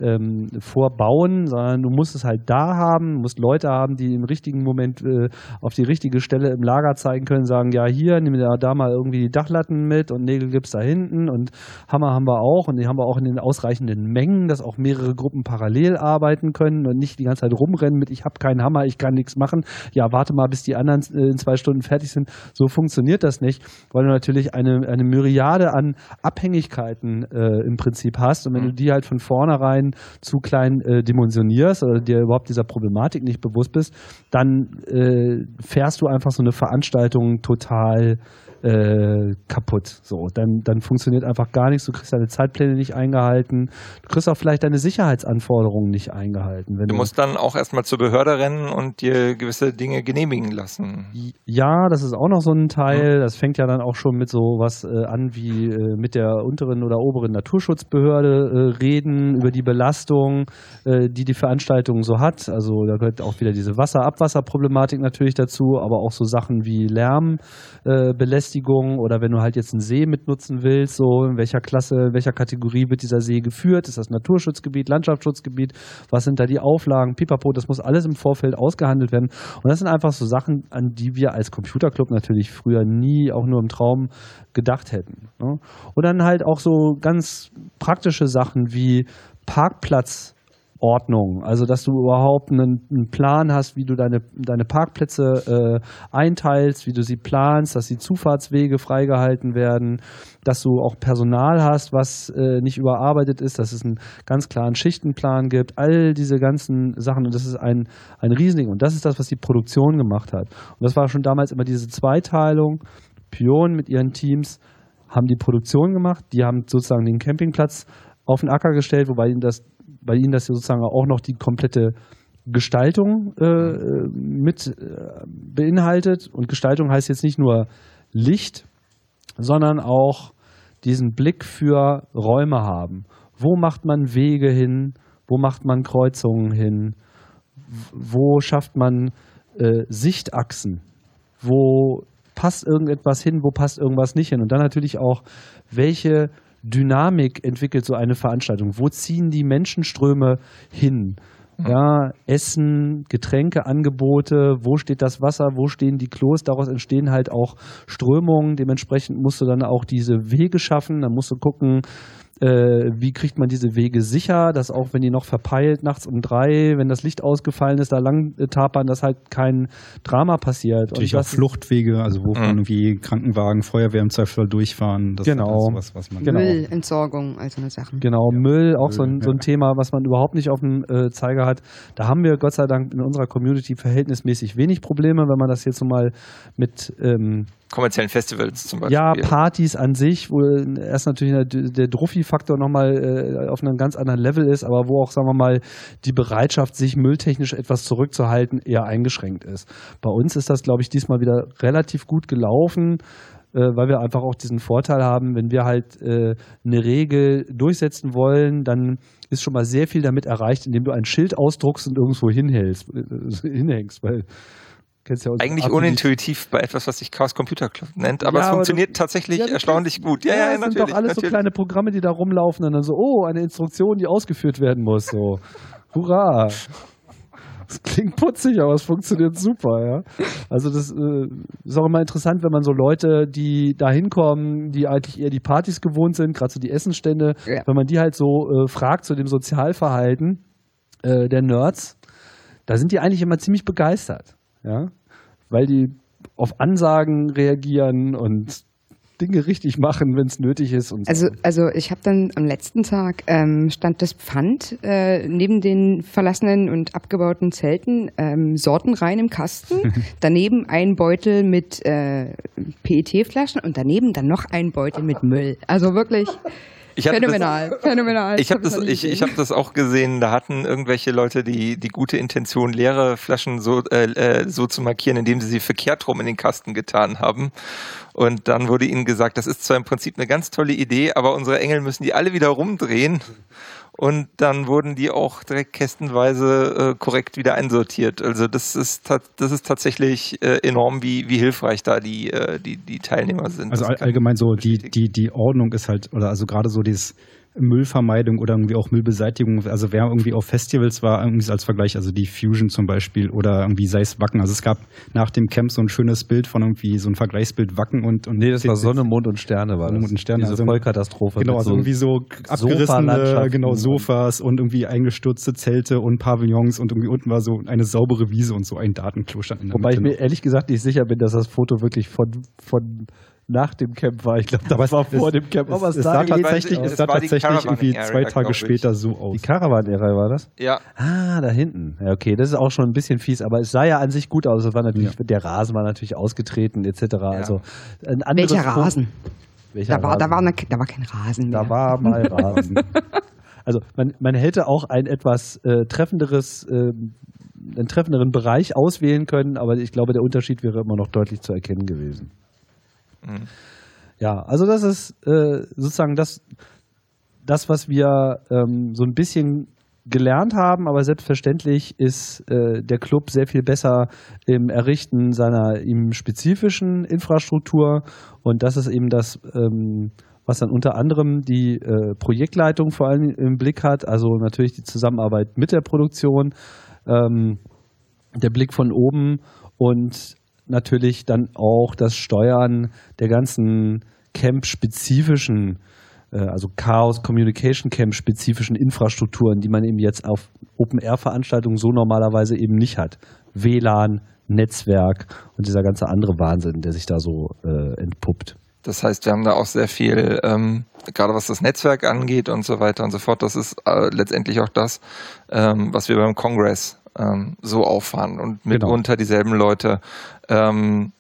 S3: ähm, vorbauen, sondern du musst es halt da haben, musst Leute haben, die im richtigen Moment äh, auf die richtige Stelle im Lager zeigen können, sagen, ja hier, nimm da, da mal irgendwie die Dachlatten mit und Nägel gibt's da hinten und Hammer haben wir auch und die haben wir auch in den ausreichenden Mengen, dass auch mehrere Gruppen parallel arbeiten können und nicht die ganze Zeit rumrennen mit, ich habe keinen Hammer, ich kann nichts machen. Ja, warte mal, bis die anderen äh, in zwei Stunden fertig sind. So funktioniert das nicht, weil du natürlich eine, eine Myriade an Abhängigkeiten äh, im Prinzip hast und wenn du mhm. die halt von vornherein zu klein äh, dimensionierst oder dir überhaupt dieser Problematik nicht bewusst bist, dann äh, fährst du einfach so eine Veranstaltung total äh, kaputt. So, dann, dann funktioniert einfach gar nichts. Du kriegst deine Zeitpläne nicht eingehalten. Du kriegst auch vielleicht deine Sicherheitsanforderungen nicht eingehalten.
S1: Du, du, musst dann auch erstmal zur Behörde rennen und dir gewisse Dinge genehmigen lassen.
S3: Ja, das ist auch noch so ein Teil. Das fängt ja dann auch schon mit so was äh, an wie äh, mit der unteren oder oberen Naturschutzbehörde äh, reden über die Belastung, äh, die die Veranstaltung so hat. Also da gehört auch wieder diese Wasser-Abwasser-Problematik natürlich dazu, aber auch so Sachen wie Lärmbelästigung Befestigung oder wenn du halt jetzt einen See mitnutzen willst, so in welcher Klasse, in welcher Kategorie wird dieser See geführt? Ist das Naturschutzgebiet, Landschaftsschutzgebiet? Was sind da die Auflagen? Pipapo, das muss alles im Vorfeld ausgehandelt werden. Und das sind einfach so Sachen, an die wir als Computerclub natürlich früher nie auch nur im Traum gedacht hätten. Ne? Und dann halt auch so ganz praktische Sachen wie Parkplatz Ordnung. Also, dass du überhaupt einen, einen Plan hast, wie du deine, deine Parkplätze äh, einteilst, wie du sie planst, dass die Zufahrtswege freigehalten werden, dass du auch Personal hast, was äh, nicht überarbeitet ist, dass es einen ganz klaren Schichtenplan gibt, all diese ganzen Sachen. Und das ist ein, ein Riesending. Und das ist das, was die Produktion gemacht hat. Und das war schon damals immer diese Zweiteilung. Pion mit ihren Teams haben die Produktion gemacht, die haben sozusagen den Campingplatz auf den Acker gestellt, wobei ihnen das bei Ihnen das sozusagen auch noch die komplette Gestaltung äh, mit äh, beinhaltet. Und Gestaltung heißt jetzt nicht nur Licht, sondern auch diesen Blick für Räume haben. Wo macht man Wege hin? Wo macht man Kreuzungen hin? Wo schafft man äh, Sichtachsen? Wo passt irgendetwas hin? Wo passt irgendwas nicht hin? Und dann natürlich auch, welche Dynamik entwickelt so eine Veranstaltung? Wo ziehen die Menschenströme hin? Mhm. Ja, Essen, Getränke, Angebote, wo steht das Wasser, wo stehen die Klos, daraus entstehen halt auch Strömungen. Dementsprechend musst du dann auch diese Wege schaffen. Dann musst du gucken, äh, wie kriegt man diese Wege sicher, dass auch wenn die noch verpeilt nachts um drei, wenn das Licht ausgefallen ist, da lang äh, tapern, dass halt kein Drama passiert.
S2: Natürlich auch Fluchtwege, also wo mhm. irgendwie Krankenwagen, Feuerwehr im Zweifel durchfahren.
S3: Das genau.
S4: Sowas, was man genau. Müllentsorgung, also eine Sache.
S3: Genau, ja. Müll, auch Müll, so, ein, so ein Thema, was man überhaupt nicht auf dem äh, Zeiger hat. Da haben wir Gott sei Dank in unserer Community verhältnismäßig wenig Probleme, wenn man das jetzt so mal mit ähm,
S1: kommerziellen Festivals zum
S3: Beispiel. Ja, Partys an sich, wo erst natürlich der, Druffi-Faktor nochmal äh, auf einem ganz anderen Level ist, aber wo auch, sagen wir mal, die Bereitschaft, sich mülltechnisch etwas zurückzuhalten, eher eingeschränkt ist. Bei uns ist das, glaube ich, diesmal wieder relativ gut gelaufen äh, weil wir einfach auch diesen Vorteil haben, wenn wir halt äh, eine Regel durchsetzen wollen, dann ist schon mal sehr viel damit erreicht, indem du ein Schild ausdruckst und irgendwo hinhältst, äh, hinhängst, weil
S1: Kennst ja Eigentlich unintuitiv bei etwas, was sich Chaos Computer Club nennt, aber ja, es funktioniert du, tatsächlich ja, erstaunlich gut.
S3: Ja, ja, ja, natürlich. sind doch alles natürlich. so kleine Programme, die da rumlaufen und dann so, oh, eine Instruktion, die ausgeführt werden muss. So, hurra! Das klingt putzig, aber es funktioniert super, ja. Also das äh, ist auch immer interessant, wenn man so Leute, die da hinkommen, die eigentlich eher die Partys gewohnt sind, gerade so die Essenstände, ja. wenn man die halt so äh, fragt zu dem Sozialverhalten äh, der Nerds, da sind die eigentlich immer ziemlich begeistert ja, weil die auf Ansagen reagieren und Dinge richtig machen, wenn es nötig ist. Und
S4: so. Also, also ich habe dann am letzten Tag ähm, stand das Pfand äh, neben den verlassenen und abgebauten Zelten ähm, sortenrein im Kasten. daneben ein Beutel mit äh, PET-Flaschen und daneben dann noch ein Beutel mit Müll. Also wirklich.
S1: Ich phänomenal, das, phänomenal. Ich habe das, ich, ich hab das auch gesehen. Da hatten irgendwelche Leute die, die gute Intention, leere Flaschen so, äh, äh, so zu markieren, indem sie sie verkehrt rum in den Kasten getan haben. Und dann wurde ihnen gesagt, das ist zwar im Prinzip eine ganz tolle Idee, aber unsere Engel müssen die alle wieder rumdrehen und dann wurden die auch direkt kästenweise äh, korrekt wieder einsortiert. Also das ist das ist tatsächlich äh, enorm, wie, wie hilfreich da die, äh, die, die Teilnehmer sind.
S2: Also all, allgemein so die, die, die Ordnung ist halt, oder also gerade so dieses Müllvermeidung oder irgendwie auch Müllbeseitigung. Also wer irgendwie auf Festivals war, irgendwie als Vergleich, also die Fusion zum Beispiel oder irgendwie sei es Wacken. Also es gab nach dem Camp so ein schönes Bild von irgendwie so ein Vergleichsbild Wacken und, und
S3: Nee, das war Sonne, Mond und Sterne war
S2: Sonne, Mond und Sterne.
S3: Diese also, Vollkatastrophe.
S2: Genau, also so irgendwie so abgerissene genau, Sofas und irgendwie eingestürzte Zelte und Pavillons und irgendwie unten war so eine saubere Wiese und so ein Datenklo stand
S3: in der Wobei Mitte ich mir noch. ehrlich gesagt nicht sicher bin, dass das Foto wirklich von, von nach dem Camp war. Ich glaube, das war vor dem Camp.
S2: Aber es, es sah tatsächlich, es sah tatsächlich irgendwie zwei Tage später so aus.
S3: Die Caravan-Ära war das?
S1: Ja.
S3: Ah, da hinten. Ja, okay, das ist auch schon ein bisschen fies, aber es sah ja an sich gut aus. Es war natürlich, ja. der Rasen war natürlich ausgetreten, etc. Ja. Also
S4: ein Welcher Rasen? Welcher da, war, Rasen? Da, war eine, da war kein Rasen
S3: mehr. Da war mal Rasen. also man, man hätte auch ein etwas äh, treffenderes äh, einen treffenderen Bereich auswählen können, aber ich glaube, der Unterschied wäre immer noch deutlich zu erkennen gewesen. Mhm. Ja, also das ist äh, sozusagen das, das, was wir ähm, so ein bisschen gelernt haben, aber selbstverständlich ist äh, der Club sehr viel besser im Errichten seiner ihm spezifischen Infrastruktur und das ist eben das, ähm, was dann unter anderem die äh, Projektleitung vor allem im Blick hat, also natürlich die Zusammenarbeit mit der Produktion, ähm, der Blick von oben und natürlich dann auch das Steuern der ganzen Camp-spezifischen, äh, also Chaos Communication Camp-spezifischen Infrastrukturen, die man eben jetzt auf Open-Air-Veranstaltungen so normalerweise eben nicht hat. WLAN, Netzwerk und dieser ganze andere Wahnsinn, der sich da so äh, entpuppt.
S1: Das heißt, wir haben da auch sehr viel, ähm, gerade was das Netzwerk angeht und so weiter und so fort. Das ist äh, letztendlich auch das, ähm, was wir beim Kongress ähm, so auffahren und genau. mitunter genau. dieselben Leute. Ähm,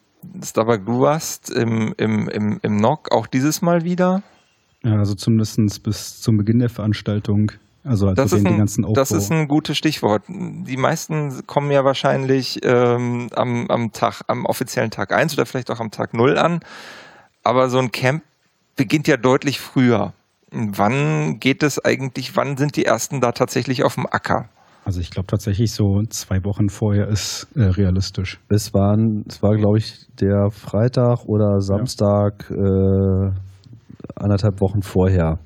S1: Starbuck, du warst im, im, im, im NOC auch dieses Mal wieder?
S2: Ja, also zumindest bis zum Beginn der Veranstaltung. Also, also
S1: das, ist ein, das ist ein gutes Stichwort. Die meisten kommen ja wahrscheinlich ähm, am, am Tag, am offiziellen Tag 1 oder vielleicht auch am Tag 0 an. Aber so ein Camp beginnt ja deutlich früher. Wann geht es eigentlich, wann sind die ersten da tatsächlich auf dem Acker?
S2: Also ich glaube tatsächlich so zwei Wochen vorher ist äh, realistisch.
S3: Es, waren, es war, glaube ich, der Freitag oder Samstag ja. äh, anderthalb Wochen vorher.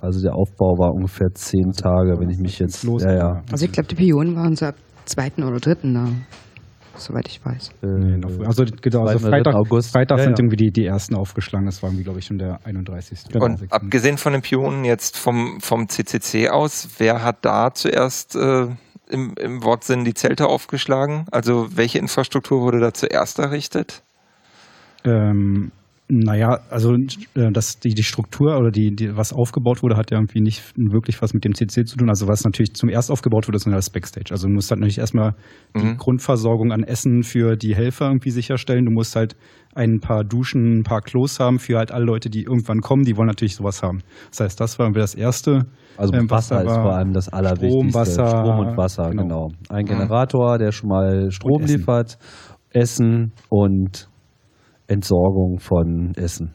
S3: Also der Aufbau war ungefähr zehn Tage, wenn ich mich jetzt.
S2: Los, ja, ja.
S4: Also ich glaube, die Pionen waren so ab zweiten oder dritten da. Soweit ich weiß.
S2: Äh, also genau, also Freitag, August. Freitag ja, sind ja. irgendwie die, die ersten aufgeschlagen. Das war irgendwie, glaube ich, schon der 31.
S1: Genau. Und abgesehen von den Pionen jetzt vom, vom CCC aus, wer hat da zuerst äh, im, im Wortsinn die Zelte aufgeschlagen? Also welche Infrastruktur wurde da zuerst errichtet?
S2: Ähm, naja, also äh, das, die, die Struktur oder die, die, was aufgebaut wurde, hat ja irgendwie nicht wirklich was mit dem CC zu tun. Also was natürlich zum erst aufgebaut wurde, ist das Backstage. Also du musst halt natürlich erstmal mhm. die Grundversorgung an Essen für die Helfer irgendwie sicherstellen. Du musst halt ein paar Duschen, ein paar Klos haben für halt alle Leute, die irgendwann kommen. Die wollen natürlich sowas haben. Das heißt, das war irgendwie das Erste.
S3: Also ähm, Wasser ist vor allem das Allerwichtigste.
S2: Strom, Wasser,
S3: Strom und Wasser, genau. genau. Ein Generator, der schon mal Strom liefert, Essen und Entsorgung von Essen.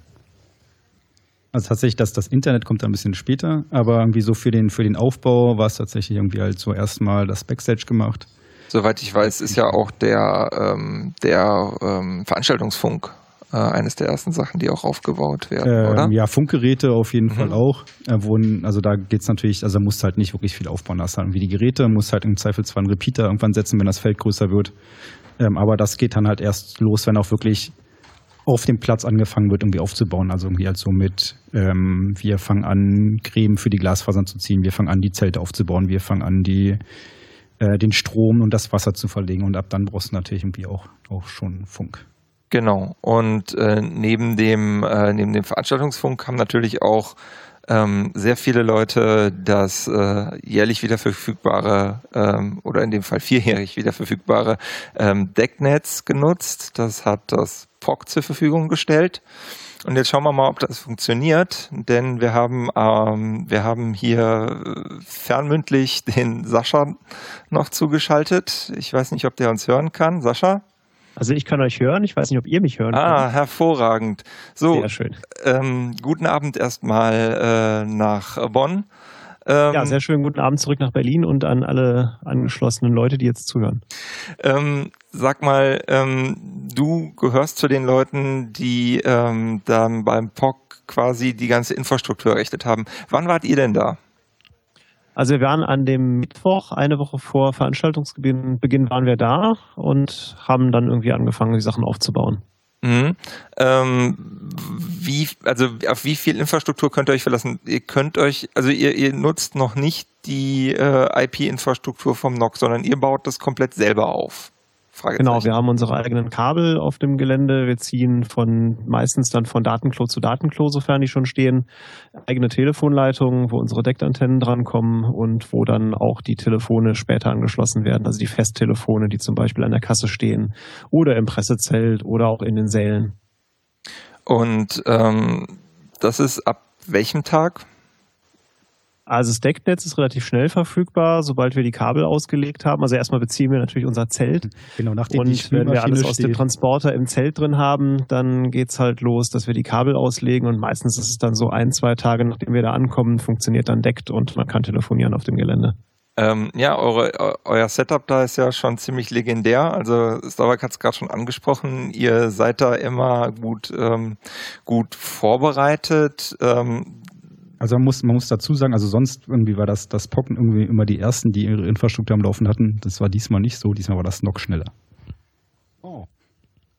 S2: Also tatsächlich, dass das Internet kommt ein bisschen später, aber irgendwie so für den, für den Aufbau war es tatsächlich irgendwie halt so erstmal das Backstage gemacht.
S1: Soweit ich weiß, ist ja auch der, ähm, der ähm, Veranstaltungsfunk äh, eines der ersten Sachen, die auch aufgebaut werden, ähm, oder?
S2: Ja, Funkgeräte auf jeden mhm. Fall auch. Äh, wohnen, also da geht es natürlich, also musst halt nicht wirklich viel aufbauen. Da hast halt irgendwie die Geräte, musst halt im Zweifel zwar einen Repeater irgendwann setzen, wenn das Feld größer wird. Ähm, aber das geht dann halt erst los, wenn auch wirklich auf dem Platz angefangen wird, irgendwie aufzubauen. Also irgendwie halt so mit, ähm, wir fangen an, Creme für die Glasfasern zu ziehen, wir fangen an, die Zelte aufzubauen, wir fangen an, die, äh, den Strom und das Wasser zu verlegen und ab dann brauchst du natürlich irgendwie auch, auch schon Funk.
S1: Genau. Und äh, neben dem äh, neben dem Veranstaltungsfunk haben natürlich auch ähm, sehr viele Leute das äh, jährlich wieder verfügbare ähm, oder in dem Fall vierjährig wieder verfügbare ähm, Decknetz genutzt. Das hat das POC zur Verfügung gestellt. Und jetzt schauen wir mal, ob das funktioniert, denn wir haben, ähm, wir haben hier äh, fernmündlich den Sascha noch zugeschaltet. Ich weiß nicht, ob der uns hören kann. Sascha?
S5: Also ich kann euch hören, ich weiß nicht, ob ihr mich hören
S1: ah, könnt. Ah, hervorragend. So, Sehr schön. Ähm, guten Abend erstmal äh, nach Bonn.
S5: Ähm, ja, sehr schön. Guten Abend zurück nach Berlin und an alle angeschlossenen Leute, die jetzt zuhören.
S1: Ähm, sag mal, ähm, du gehörst zu den Leuten, die ähm, dann beim POC quasi die ganze Infrastruktur errichtet haben. Wann wart ihr denn da?
S5: Also wir waren an dem Mittwoch, eine Woche vor Veranstaltungsbeginn, Beginn waren wir da und haben dann irgendwie angefangen, die Sachen aufzubauen.
S1: Mhm. Ähm, wie, also auf wie viel Infrastruktur könnt ihr euch verlassen? Ihr könnt euch, also ihr, ihr nutzt noch nicht die äh, IP-Infrastruktur vom NOC, sondern ihr baut das komplett selber auf.
S5: Genau, wir haben unsere eigenen Kabel auf dem Gelände. Wir ziehen von meistens dann von Datenklo zu Datenklo, sofern die schon stehen, eigene Telefonleitungen, wo unsere Deckantennen drankommen und wo dann auch die Telefone später angeschlossen werden. Also die Festtelefone, die zum Beispiel an der Kasse stehen oder im Pressezelt oder auch in den Sälen.
S1: Und ähm, das ist ab welchem Tag?
S5: Also das Decknetz ist relativ schnell verfügbar, sobald wir die Kabel ausgelegt haben. Also erstmal beziehen wir natürlich unser Zelt.
S2: Genau, nachdem
S5: und
S2: die
S5: wenn wir alles aus dem Transporter im Zelt drin haben, dann geht's halt los, dass wir die Kabel auslegen und meistens ist es dann so ein, zwei Tage, nachdem wir da ankommen, funktioniert dann deckt und man kann telefonieren auf dem Gelände.
S1: Ähm, ja, eure, euer Setup da ist ja schon ziemlich legendär. Also Starbuck hat es gerade schon angesprochen. Ihr seid da immer gut, ähm, gut vorbereitet. Ähm,
S2: also man muss, man muss dazu sagen, also sonst irgendwie war das, das Pocken irgendwie immer die ersten, die ihre Infrastruktur am Laufen hatten. Das war diesmal nicht so, diesmal war das noch schneller.
S5: Oh.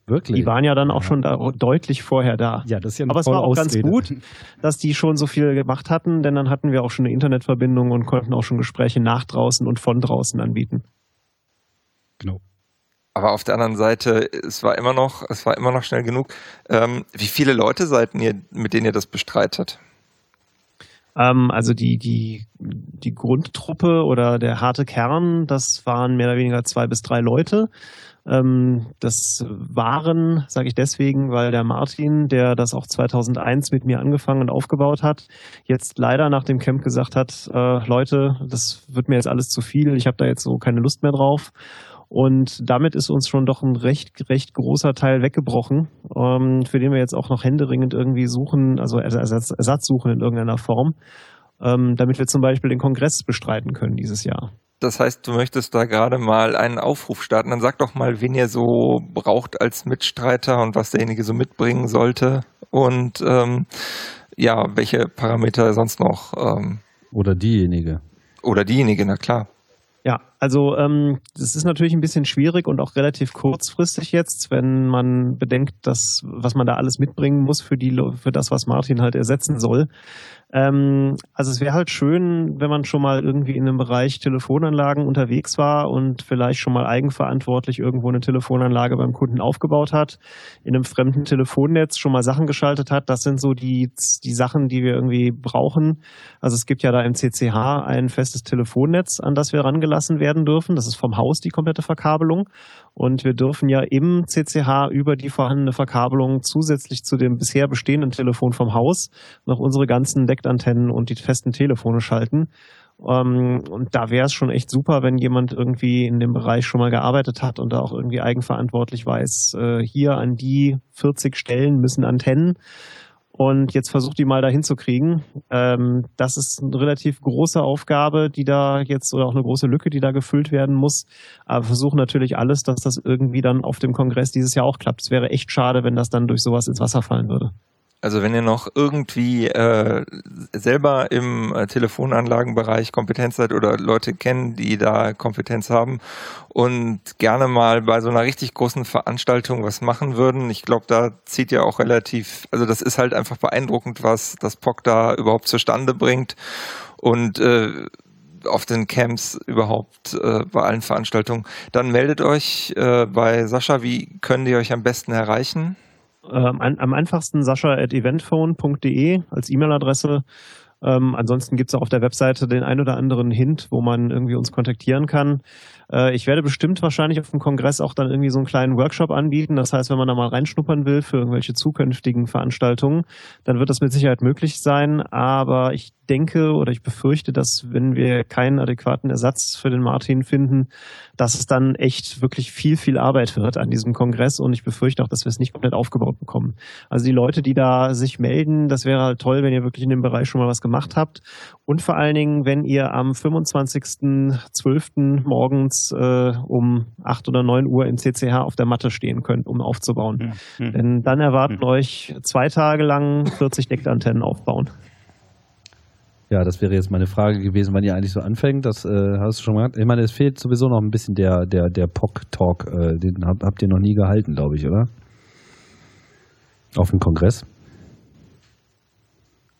S5: Wirklich? Die waren ja dann auch ja. schon da, deutlich vorher da.
S2: Ja, das ist ja
S5: eine Aber es war auch Ausrede. ganz gut, dass die schon so viel gemacht hatten, denn dann hatten wir auch schon eine Internetverbindung und konnten auch schon Gespräche nach draußen und von draußen anbieten.
S1: Genau. Aber auf der anderen Seite, es war immer noch, es war immer noch schnell genug. Ähm, wie viele Leute seid ihr, mit denen ihr das bestreitet?
S5: Ähm, also die, die, die Grundtruppe oder der harte Kern, das waren mehr oder weniger zwei bis drei Leute. Ähm, das waren, sage ich deswegen, weil der Martin, der das auch 2001 mit mir angefangen und aufgebaut hat, jetzt leider nach dem Camp gesagt hat, äh, Leute, das wird mir jetzt alles zu viel, ich habe da jetzt so keine Lust mehr drauf. Und damit ist uns schon doch ein recht, recht großer Teil weggebrochen, ähm, für den wir jetzt auch noch händeringend irgendwie suchen, also Ersatz, Ersatz suchen in irgendeiner Form, ähm, damit wir zum Beispiel den Kongress bestreiten können dieses Jahr.
S1: Das heißt, du möchtest da gerade mal einen Aufruf starten. Dann sag doch mal, wen ihr so braucht als Mitstreiter und was derjenige so mitbringen sollte und ähm, ja, welche Parameter sonst noch. Ähm,
S3: oder diejenige.
S1: Oder diejenige, na klar.
S5: Ja, Also ähm, das ist natürlich ein bisschen schwierig und auch relativ kurzfristig jetzt, wenn man bedenkt, dass was man da alles mitbringen muss für die für das, was Martin halt ersetzen soll. Ähm, also es wäre halt schön, wenn man schon mal irgendwie in dem Bereich Telefonanlagen unterwegs war und vielleicht schon mal eigenverantwortlich irgendwo eine Telefonanlage beim Kunden aufgebaut hat, in einem fremden Telefonnetz schon mal Sachen geschaltet hat. Das sind so die, die Sachen, die wir irgendwie brauchen. Also es gibt ja da im CCH ein festes Telefonnetz, an das wir rangelassen werden dürfen. Das ist vom Haus die komplette Verkabelung. Und wir dürfen ja im CCH über die vorhandene Verkabelung zusätzlich zu dem bisher bestehenden Telefon vom Haus noch unsere ganzen Decktantennen und die festen Telefone schalten. Ähm, und da wäre es schon echt super, wenn jemand irgendwie in dem Bereich schon mal gearbeitet hat und da auch irgendwie eigenverantwortlich weiß, äh, hier an die 40 Stellen müssen Antennen und jetzt versucht die mal dahin zu kriegen. Ähm, das ist eine relativ große Aufgabe, die da jetzt oder auch eine große Lücke, die da gefüllt werden muss. Aber versuchen natürlich alles, dass das irgendwie dann auf dem Kongress dieses Jahr auch klappt. Es wäre echt schade, wenn das dann durch sowas ins Wasser fallen würde.
S1: Also wenn ihr noch irgendwie äh, selber im äh, Telefonanlagenbereich Kompetenz seid oder Leute kennen, die da Kompetenz haben und gerne mal bei so einer richtig großen Veranstaltung was machen würden, ich glaube, da zieht ja auch relativ, also das ist halt einfach beeindruckend, was das POC da überhaupt zustande bringt und äh, auf den Camps überhaupt äh, bei allen Veranstaltungen. Dann meldet euch äh, bei Sascha, wie können die euch am besten erreichen?
S5: Ähm, am einfachsten sascha at eventphone.de als E-Mail-Adresse. Ähm, ansonsten gibt es auch auf der Webseite den ein oder anderen Hint, wo man irgendwie uns kontaktieren kann. Äh, ich werde bestimmt wahrscheinlich auf dem Kongress auch dann irgendwie so einen kleinen Workshop anbieten. Das heißt, wenn man da mal reinschnuppern will für irgendwelche zukünftigen Veranstaltungen, dann wird das mit Sicherheit möglich sein. Aber ich denke oder ich befürchte, dass wenn wir keinen adäquaten Ersatz für den Martin finden, dass es dann echt wirklich viel, viel Arbeit wird an diesem Kongress und ich befürchte auch, dass wir es nicht komplett aufgebaut bekommen. Also die Leute, die da sich melden, das wäre halt toll, wenn ihr wirklich in dem Bereich schon mal was gemacht habt und vor allen Dingen, wenn ihr am 25.12. morgens äh, um 8 oder 9 Uhr im CCH auf der Matte stehen könnt, um aufzubauen. Mhm. Denn dann erwarten mhm. euch zwei Tage lang 40 Deckantennen aufbauen.
S3: Ja, das wäre jetzt meine Frage gewesen, wann ihr eigentlich so anfängt. Das äh, hast du schon mal. Ich meine, es fehlt sowieso noch ein bisschen der, der, der POC-Talk. Äh, den habt, habt ihr noch nie gehalten, glaube ich, oder? Auf dem Kongress?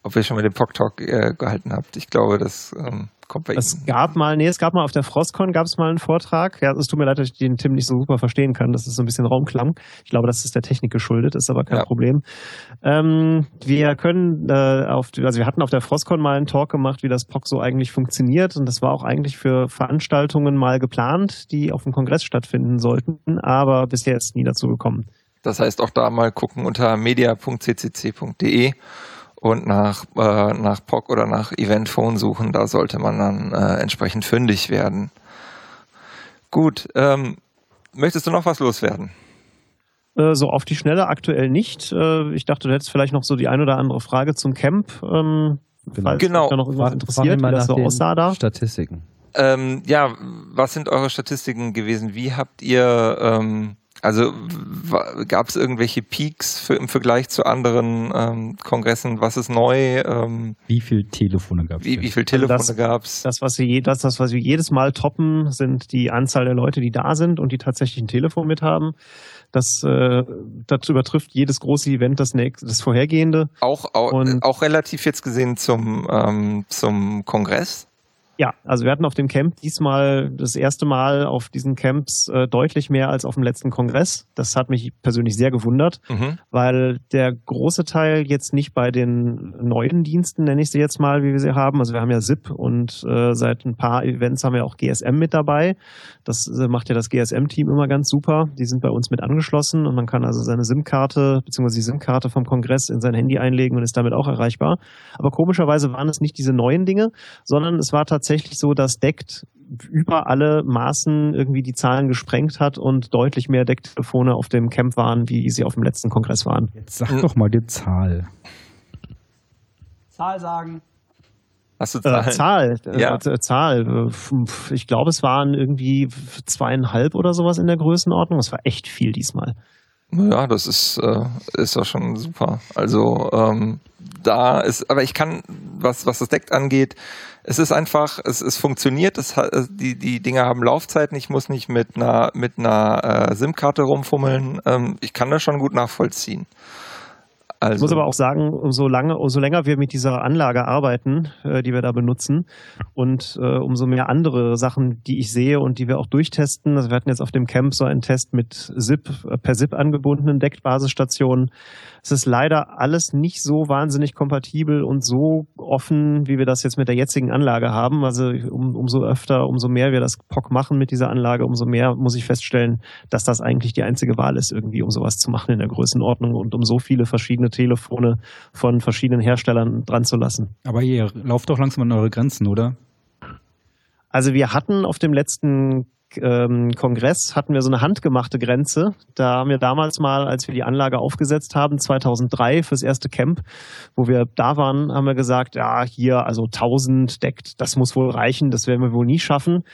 S1: Ob ihr schon mal den POC-Talk äh, gehalten habt. Ich glaube, das ähm, kommt bei
S5: es gab mal, nee, es gab mal auf der Frostcon gab es mal einen Vortrag. Ja, es tut mir leid, dass ich den Tim nicht so super verstehen kann. Das ist so ein bisschen Raumklang. Ich glaube, das ist der Technik geschuldet, ist aber kein ja. Problem. Ähm, wir können äh, auf, also wir hatten auf der Frostcon mal einen Talk gemacht, wie das POC so eigentlich funktioniert. Und das war auch eigentlich für Veranstaltungen mal geplant, die auf dem Kongress stattfinden sollten, aber bisher ist nie dazu gekommen.
S1: Das heißt, auch da mal gucken unter media.ccc.de und nach, äh, nach POC oder nach Eventphone suchen. Da sollte man dann äh, entsprechend fündig werden. Gut, ähm, möchtest du noch was loswerden?
S5: Äh, so auf die Schnelle aktuell nicht. Äh, ich dachte, du hättest vielleicht noch so die ein oder andere Frage zum Camp. Ähm,
S1: falls genau.
S5: da noch irgendwas interessiert, wie das so aussah da.
S3: Statistiken.
S1: Ähm, ja, was sind eure Statistiken gewesen? Wie habt ihr ähm, also gab es irgendwelche Peaks für, im Vergleich zu anderen ähm, Kongressen? Was ist neu? Ähm,
S3: wie viele Telefone gab es?
S1: Wie, wie viele Telefone also
S5: gab es? Das, was wir das, das, was wir jedes Mal toppen, sind die Anzahl der Leute, die da sind und die tatsächlich ein Telefon mit haben. Das, äh, das übertrifft jedes große Event das, nächste, das vorhergehende.
S1: Auch, auch, auch relativ jetzt gesehen zum, ähm, zum Kongress?
S5: Ja, also wir hatten auf dem Camp diesmal das erste Mal auf diesen Camps äh, deutlich mehr als auf dem letzten Kongress. Das hat mich persönlich sehr gewundert, mhm. weil der große Teil jetzt nicht bei den neuen Diensten, nenne ich sie jetzt mal, wie wir sie haben. Also wir haben ja SIP und äh, seit ein paar Events haben wir auch GSM mit dabei. Das äh, macht ja das GSM-Team immer ganz super. Die sind bei uns mit angeschlossen und man kann also seine SIM-Karte bzw. die SIM-Karte vom Kongress in sein Handy einlegen und ist damit auch erreichbar. Aber komischerweise waren es nicht diese neuen Dinge, sondern es war tatsächlich tatsächlich so, dass deckt über alle Maßen irgendwie die Zahlen gesprengt hat und deutlich mehr Decktelefone auf dem Camp waren, wie sie auf dem letzten Kongress waren.
S3: Jetzt sag doch mal die Zahl.
S5: Zahl sagen.
S1: Hast du Zahl?
S5: Äh, Zahl, äh, ja. Äh, Zahl. Ich glaube, es waren irgendwie zweieinhalb oder sowas in der Größenordnung. Das war echt viel diesmal.
S1: Ja, das ist, äh, ist ja schon super. Also ähm, da ist, aber ich kann was, was das Deck angeht. Es ist einfach, es, es funktioniert, es hat, die, die Dinge haben Laufzeiten, ich muss nicht mit einer, mit einer äh, SIM-Karte rumfummeln. Ähm, ich kann das schon gut nachvollziehen.
S5: Also. Ich muss aber auch sagen, umso, lange, umso länger wir mit dieser Anlage arbeiten, äh, die wir da benutzen, und äh, umso mehr andere Sachen, die ich sehe und die wir auch durchtesten. Also wir hatten jetzt auf dem Camp so einen Test mit SIP, äh, per SIP angebundenen Deckbasisstationen. Es ist leider alles nicht so wahnsinnig kompatibel und so offen, wie wir das jetzt mit der jetzigen Anlage haben. Also um, umso öfter, umso mehr wir das POC machen mit dieser Anlage, umso mehr muss ich feststellen, dass das eigentlich die einzige Wahl ist, irgendwie, um sowas zu machen in der Größenordnung und um so viele verschiedene Telefone von verschiedenen Herstellern dran zu lassen.
S2: Aber ihr lauft doch langsam an eure Grenzen, oder?
S5: Also wir hatten auf dem letzten ähm, Kongress hatten wir so eine handgemachte Grenze. Da haben wir damals mal, als wir die Anlage aufgesetzt haben, 2003 fürs erste Camp, wo wir da waren, haben wir gesagt, ja, hier, also 1000 deckt, das muss wohl reichen, das werden wir wohl nie schaffen.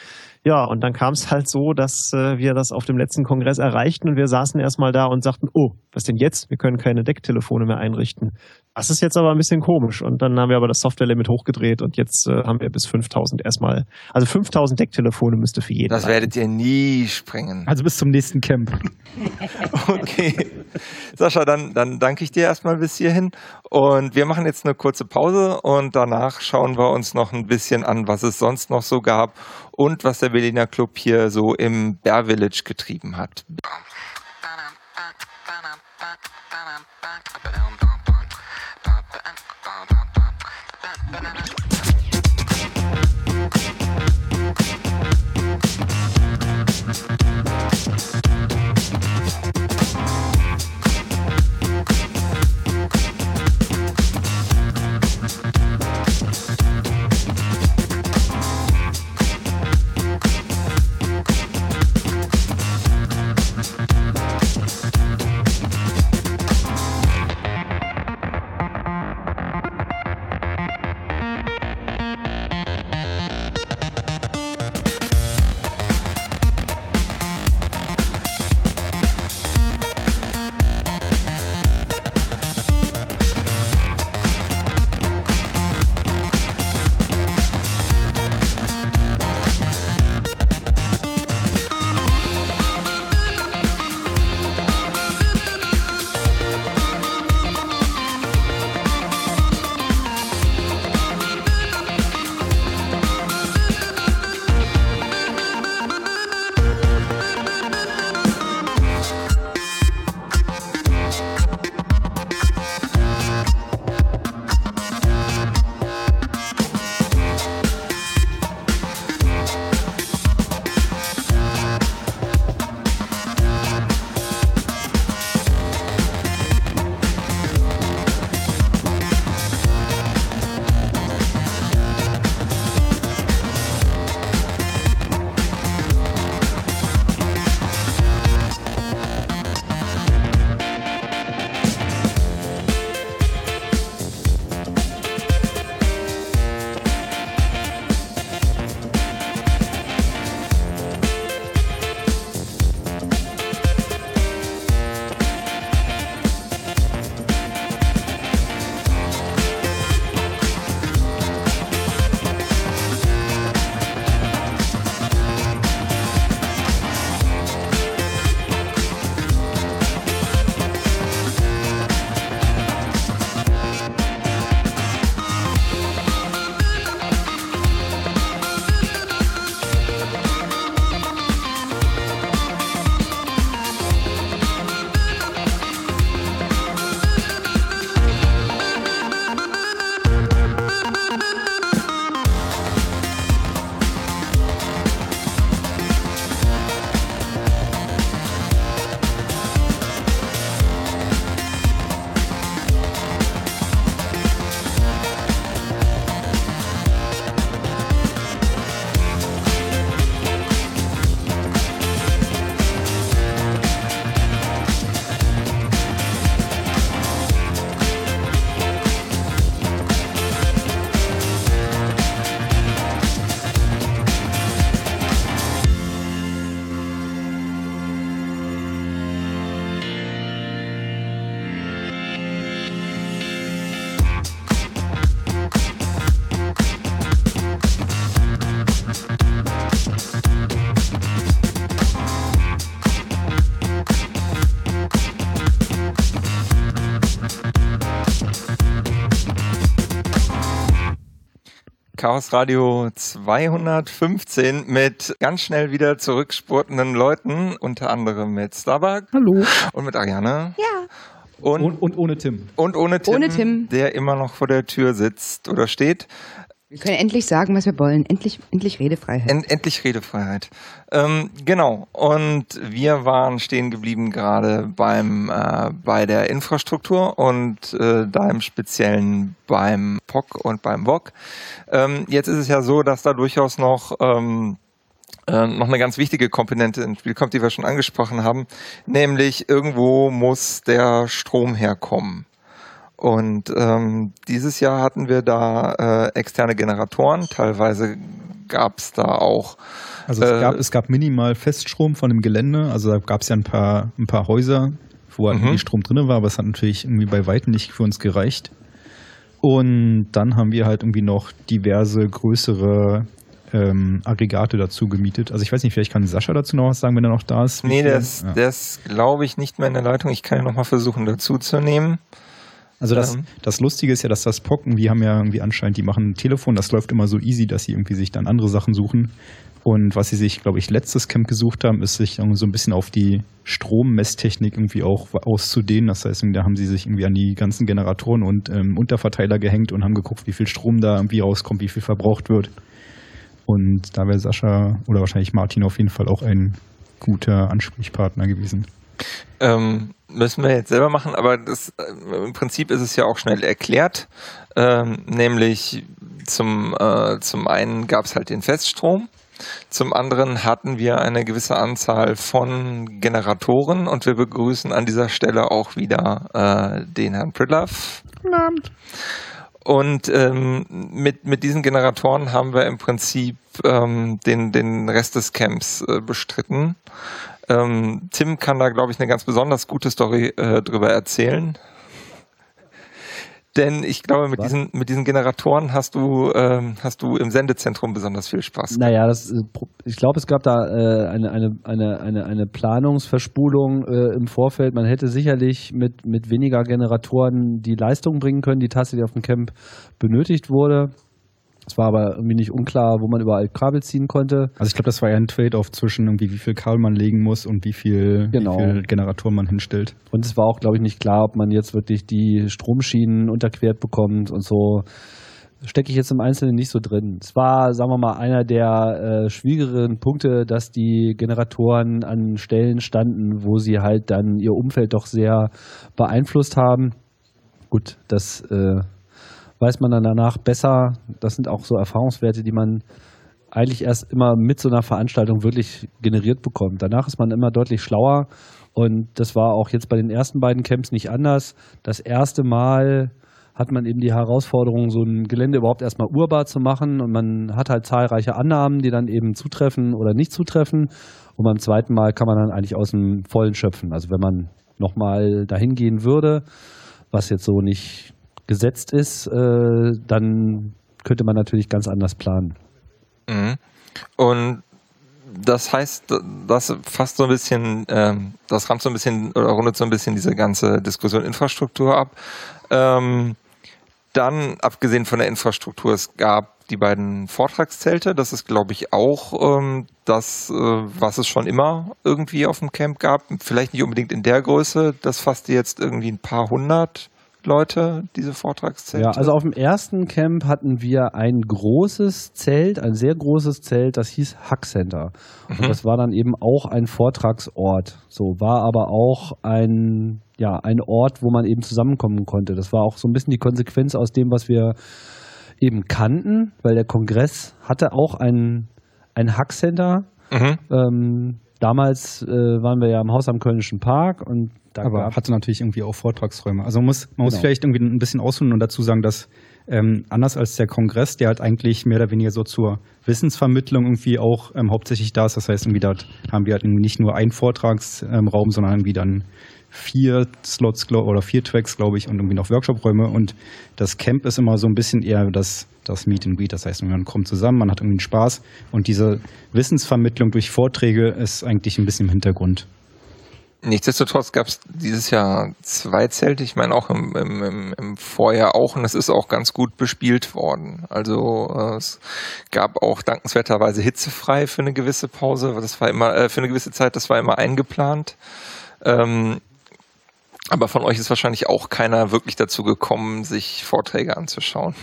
S5: Ja, und dann kam es halt so, dass äh, wir das auf dem letzten Kongress erreichten und wir saßen erstmal da und sagten, oh, was denn jetzt? Wir können keine Decktelefone mehr einrichten. Das ist jetzt aber ein bisschen komisch. Und dann haben wir aber das Software-Limit hochgedreht und jetzt äh, haben wir bis 5000 erstmal. Also 5000 Decktelefone müsste für jeden.
S1: Das werdet ihr nie sprengen.
S2: Also bis zum nächsten Camp.
S1: okay. Sascha, dann, dann danke ich dir erstmal bis hierhin. Und wir machen jetzt eine kurze Pause und danach schauen wir uns noch ein bisschen an, was es sonst noch so gab und was der Berliner Club hier so im Bear Village getrieben hat. Chaos Radio 215 mit ganz schnell wieder zurückspurtenden Leuten, unter anderem mit Starbuck.
S2: Hallo.
S1: Und mit Ariane.
S4: Ja.
S2: Und, und, und, ohne Tim.
S1: Und ohne Tim,
S4: ohne Tim,
S1: der immer noch vor der Tür sitzt oder steht.
S4: Wir können endlich sagen, was wir wollen. Endlich, endlich Redefreiheit.
S1: End, endlich Redefreiheit. Ähm, genau. Und wir waren stehen geblieben gerade beim äh, bei der Infrastruktur und äh, da im Speziellen beim POC und beim VOC. Ähm, jetzt ist es ja so, dass da durchaus noch ähm, äh, noch eine ganz wichtige Komponente ins Spiel kommt, die wir schon angesprochen haben, nämlich irgendwo muss der Strom herkommen. Und ähm, dieses Jahr hatten wir da äh, externe Generatoren, teilweise gab es da auch.
S2: Also es, äh, gab, es gab minimal Feststrom von dem Gelände, also da gab es ja ein paar, ein paar Häuser, wo halt mhm. Strom drin war, aber es hat natürlich irgendwie bei weitem nicht für uns gereicht. Und dann haben wir halt irgendwie noch diverse größere ähm, Aggregate dazu gemietet. Also ich weiß nicht, vielleicht kann Sascha dazu noch was sagen, wenn er noch da ist.
S1: Nee, der ist, ja. glaube ich, nicht mehr in der Leitung. Ich kann ihn noch mal versuchen dazu zu nehmen.
S2: Also das, ähm. das Lustige ist ja, dass das Pocken, die haben ja irgendwie anscheinend, die machen ein Telefon, das läuft immer so easy, dass sie irgendwie sich dann andere Sachen suchen. Und was sie sich, glaube ich, letztes Camp gesucht haben, ist sich irgendwie so ein bisschen auf die Strommesstechnik irgendwie auch auszudehnen. Das heißt, da haben sie sich irgendwie an die ganzen Generatoren und ähm, Unterverteiler gehängt und haben geguckt, wie viel Strom da irgendwie rauskommt, wie viel verbraucht wird. Und da wäre Sascha oder wahrscheinlich Martin auf jeden Fall auch ein guter Ansprechpartner gewesen.
S1: Ähm, müssen wir jetzt selber machen, aber das, äh, im Prinzip ist es ja auch schnell erklärt. Ähm, nämlich zum, äh, zum einen gab es halt den Feststrom, zum anderen hatten wir eine gewisse Anzahl von Generatoren und wir begrüßen an dieser Stelle auch wieder äh, den Herrn Pridlove. Guten Abend. Und ähm, mit, mit diesen Generatoren haben wir im Prinzip ähm, den, den Rest des Camps äh, bestritten. Ähm, Tim kann da, glaube ich, eine ganz besonders gute Story äh, drüber erzählen. Denn ich glaube, mit diesen, mit diesen Generatoren hast du, ähm, hast du im Sendezentrum besonders viel Spaß.
S3: Naja, das, äh, ich glaube, es gab da äh, eine, eine, eine, eine, eine Planungsverspulung äh, im Vorfeld. Man hätte sicherlich mit, mit weniger Generatoren die Leistung bringen können, die tatsächlich auf dem Camp benötigt wurde. Es war aber irgendwie nicht unklar, wo man überall Kabel ziehen konnte.
S2: Also ich glaube, das war ja ein Trade-off zwischen irgendwie, wie viel Kabel man legen muss und wie viel, genau. wie viel Generatoren man hinstellt.
S3: Und es war auch, glaube ich, nicht klar, ob man jetzt wirklich die Stromschienen unterquert bekommt und so. Stecke ich jetzt im Einzelnen nicht so drin. Es war, sagen wir mal, einer der äh, schwierigeren Punkte, dass die Generatoren an Stellen standen, wo sie halt dann ihr Umfeld doch sehr beeinflusst haben. Gut, das äh, weiß man dann danach besser. Das sind auch so Erfahrungswerte, die man eigentlich erst immer mit so einer Veranstaltung wirklich generiert bekommt. Danach ist man immer deutlich schlauer und das war auch jetzt bei den ersten beiden Camps nicht anders. Das erste Mal hat man eben die Herausforderung, so ein Gelände überhaupt erstmal urbar zu machen und man hat halt zahlreiche Annahmen, die dann eben zutreffen oder nicht zutreffen und beim zweiten Mal kann man dann eigentlich aus dem Vollen schöpfen. Also wenn man nochmal dahin gehen würde, was jetzt so nicht gesetzt ist, äh, dann könnte man natürlich ganz anders planen.
S1: Mhm. Und das heißt, das fasst so ein bisschen, ähm, das rammt so ein bisschen oder rundet so ein bisschen diese ganze Diskussion Infrastruktur ab. Ähm, dann, abgesehen von der Infrastruktur, es gab die beiden Vortragszelte. Das ist, glaube ich, auch ähm, das, äh, was es schon immer irgendwie auf dem Camp gab. Vielleicht nicht unbedingt in der Größe. Das fasste jetzt irgendwie ein paar hundert Leute, diese Vortragszelte?
S3: Ja, also auf dem ersten Camp hatten wir ein großes Zelt, ein sehr großes Zelt, das hieß Hack Center. Und mhm. das war dann eben auch ein Vortragsort. So war aber auch ein, ja, ein Ort, wo man eben zusammenkommen konnte. Das war auch so ein bisschen die Konsequenz aus dem, was wir eben kannten, weil der Kongress hatte auch ein, ein Hack Center. Mhm. Ähm, damals äh, waren wir ja im Haus am Kölnischen Park und
S2: da aber hatte natürlich irgendwie auch Vortragsräume. Also man muss, man genau. muss vielleicht irgendwie ein bisschen ausholen und dazu sagen, dass ähm, anders als der Kongress, der halt eigentlich mehr oder weniger so zur Wissensvermittlung irgendwie auch ähm, hauptsächlich da ist. Das heißt, irgendwie dort haben wir halt nicht nur einen Vortragsraum, sondern irgendwie dann vier Slots oder vier Tracks, glaube ich, und irgendwie noch Workshop-Räume. Und das Camp ist immer so ein bisschen eher das, das Meet and Greet. Das heißt, man kommt zusammen, man hat irgendwie Spaß. Und diese Wissensvermittlung durch Vorträge ist eigentlich ein bisschen im Hintergrund.
S1: Nichtsdestotrotz gab es dieses Jahr zwei Zelte, ich meine auch im, im, im, Vorjahr auch, und es ist auch ganz gut bespielt worden. Also äh, es gab auch dankenswerterweise hitzefrei für eine gewisse Pause, das war immer äh, für eine gewisse Zeit, das war immer eingeplant. Ähm, aber von euch ist wahrscheinlich auch keiner wirklich dazu gekommen, sich Vorträge anzuschauen.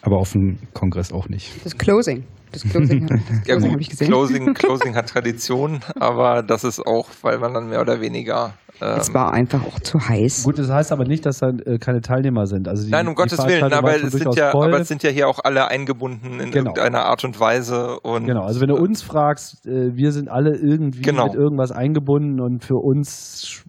S2: Aber auf dem Kongress auch nicht.
S4: Das Closing. Das Closing, das
S1: ja, Closing habe ich gesehen. Closing, Closing hat Tradition, aber das ist auch, weil man dann mehr oder weniger
S4: ähm, es war einfach auch zu heiß.
S3: Gut, das heißt aber nicht, dass da äh, keine Teilnehmer sind. Also
S1: die, Nein, um Gottes Willen, aber es, sind ja, aber es sind ja hier auch alle eingebunden in genau. irgendeiner Art und Weise. Und
S3: genau, also wenn du uns fragst, äh, wir sind alle irgendwie genau. mit irgendwas eingebunden und für uns,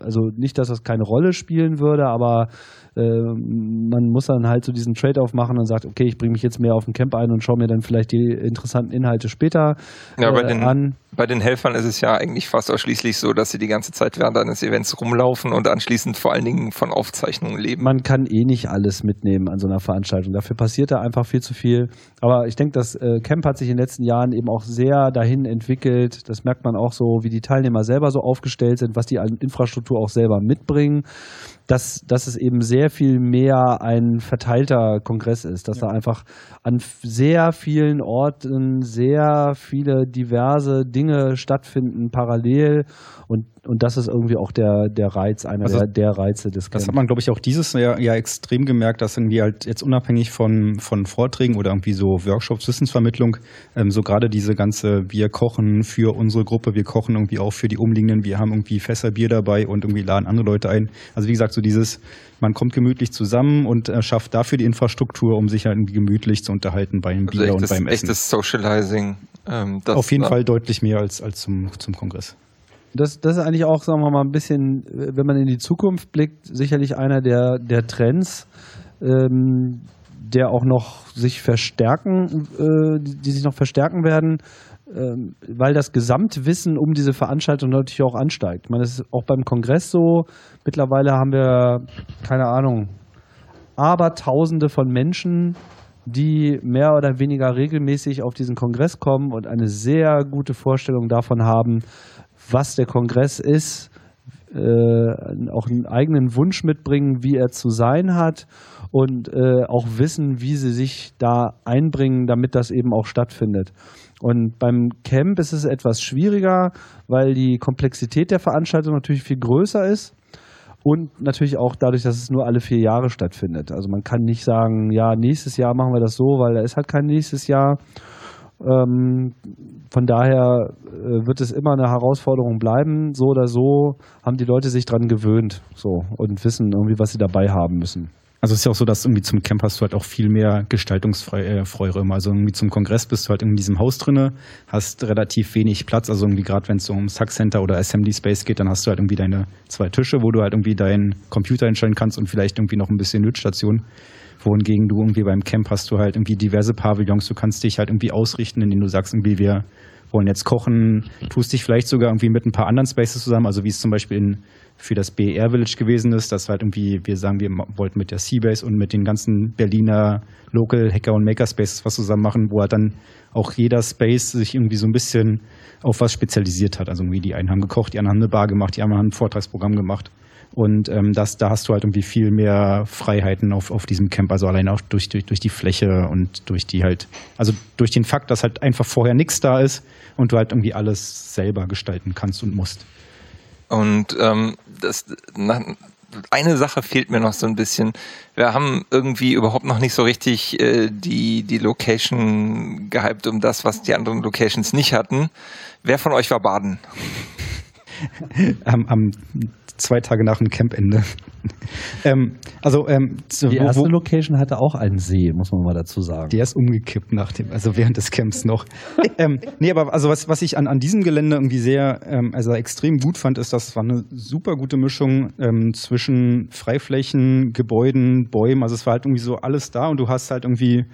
S3: also nicht, dass das keine Rolle spielen würde, aber äh, man muss dann halt so diesen Trade-off machen und sagt, okay, ich bringe mich jetzt mehr auf den Camp ein und schaue mir dann vielleicht die interessanten Inhalte später
S1: ja, bei äh, den, an. Bei den Helfern ist es ja eigentlich fast ausschließlich so, dass sie die ganze Zeit während eines Events rumlaufen und anschließend vor allen Dingen von Aufzeichnungen leben.
S3: Man kann eh nicht alles mitnehmen an so einer Veranstaltung. Dafür passiert da einfach viel zu viel. Aber ich denke, das äh, Camp hat sich in den letzten Jahren eben auch sehr dahin entwickelt. Das merkt man auch so, wie die Teilnehmer selber so aufgestellt sind, was die an Infrastruktur auch selber mitbringen dass, dass es eben sehr viel mehr ein verteilter Kongress ist, dass ja. da einfach an sehr vielen Orten sehr viele diverse Dinge stattfinden parallel und, und das ist irgendwie auch der, der Reiz, einer also, der, der Reize des
S2: Camps. Das hat man, glaube ich, auch dieses Jahr ja extrem gemerkt, dass irgendwie halt jetzt unabhängig von, von Vorträgen oder irgendwie so Workshops, Wissensvermittlung, ähm, so gerade diese ganze, wir kochen für unsere Gruppe, wir kochen irgendwie auch für die Umliegenden, wir haben irgendwie Fässer Bier dabei und irgendwie laden andere Leute ein. Also wie gesagt, so dieses, man kommt gemütlich zusammen und äh, schafft dafür die Infrastruktur, um sich halt irgendwie gemütlich zu unterhalten beim also Bier echtes, und beim Essen.
S1: Echtes Socializing.
S2: Ähm, Auf jeden Fall deutlich mehr als, als zum, zum Kongress.
S3: Das, das ist eigentlich auch, sagen wir mal, ein bisschen, wenn man in die Zukunft blickt, sicherlich einer der, der Trends, ähm, der auch noch sich verstärken, äh, die sich noch verstärken werden, ähm, weil das Gesamtwissen um diese Veranstaltung natürlich auch ansteigt. Ich meine, das ist auch beim Kongress so. Mittlerweile haben wir, keine Ahnung, aber Tausende von Menschen, die mehr oder weniger regelmäßig auf diesen Kongress kommen und eine sehr gute Vorstellung davon haben, was der Kongress ist, äh, auch einen eigenen Wunsch mitbringen, wie er zu sein hat und äh, auch wissen, wie sie sich da einbringen, damit das eben auch stattfindet. Und beim Camp ist es etwas schwieriger, weil die Komplexität der Veranstaltung natürlich viel größer ist und natürlich auch dadurch, dass es nur alle vier Jahre stattfindet. Also man kann nicht sagen, ja, nächstes Jahr machen wir das so, weil da ist halt kein nächstes Jahr. Ähm, von daher äh, wird es immer eine Herausforderung bleiben. So oder so haben die Leute sich dran gewöhnt so und wissen irgendwie, was sie dabei haben müssen.
S2: Also es ist ja auch so, dass irgendwie zum Camp hast du halt auch viel mehr Gestaltungsfreiräume. Also irgendwie zum Kongress bist du halt in diesem Haus drinne, hast relativ wenig Platz. Also irgendwie gerade wenn es so um Sack Center oder Assembly Space geht, dann hast du halt irgendwie deine zwei Tische, wo du halt irgendwie deinen Computer einstellen kannst und vielleicht irgendwie noch ein bisschen Lötstation. Wohingegen du irgendwie beim Camp hast du halt irgendwie diverse Pavillons. Du kannst dich halt irgendwie ausrichten, indem du sagst irgendwie, wir wollen jetzt kochen, tust dich vielleicht sogar irgendwie mit ein paar anderen Spaces zusammen, also wie es zum Beispiel in für das BR Village gewesen ist. Das war halt irgendwie, wir sagen, wir wollten mit der Seabase und mit den ganzen Berliner Local Hacker und Makerspaces was zusammen machen, wo halt dann auch jeder Space sich irgendwie so ein bisschen auf was spezialisiert hat. Also irgendwie die einen haben gekocht, die anderen haben eine Bar gemacht, die anderen haben ein Vortragsprogramm gemacht. Und ähm, das, da hast du halt irgendwie viel mehr Freiheiten auf, auf diesem Camp, also allein auch durch, durch, durch die Fläche und durch die halt, also durch den Fakt, dass halt einfach vorher nichts da ist und du halt irgendwie alles selber gestalten kannst und musst.
S1: Und ähm, das, na, eine Sache fehlt mir noch so ein bisschen. Wir haben irgendwie überhaupt noch nicht so richtig äh, die, die Location gehypt um das, was die anderen Locations nicht hatten. Wer von euch war baden?
S2: am, am zwei Tage nach dem Campende.
S3: ähm, also ähm, die erste wo, Location hatte auch einen See, muss man mal dazu sagen.
S2: Der ist umgekippt nach dem, also während des Camps noch. ähm, nee, aber also was, was ich an, an diesem Gelände irgendwie sehr, ähm, also extrem gut fand, ist, dass es war eine super gute Mischung ähm, zwischen Freiflächen, Gebäuden, Bäumen. Also es war halt irgendwie so alles da und du hast halt irgendwie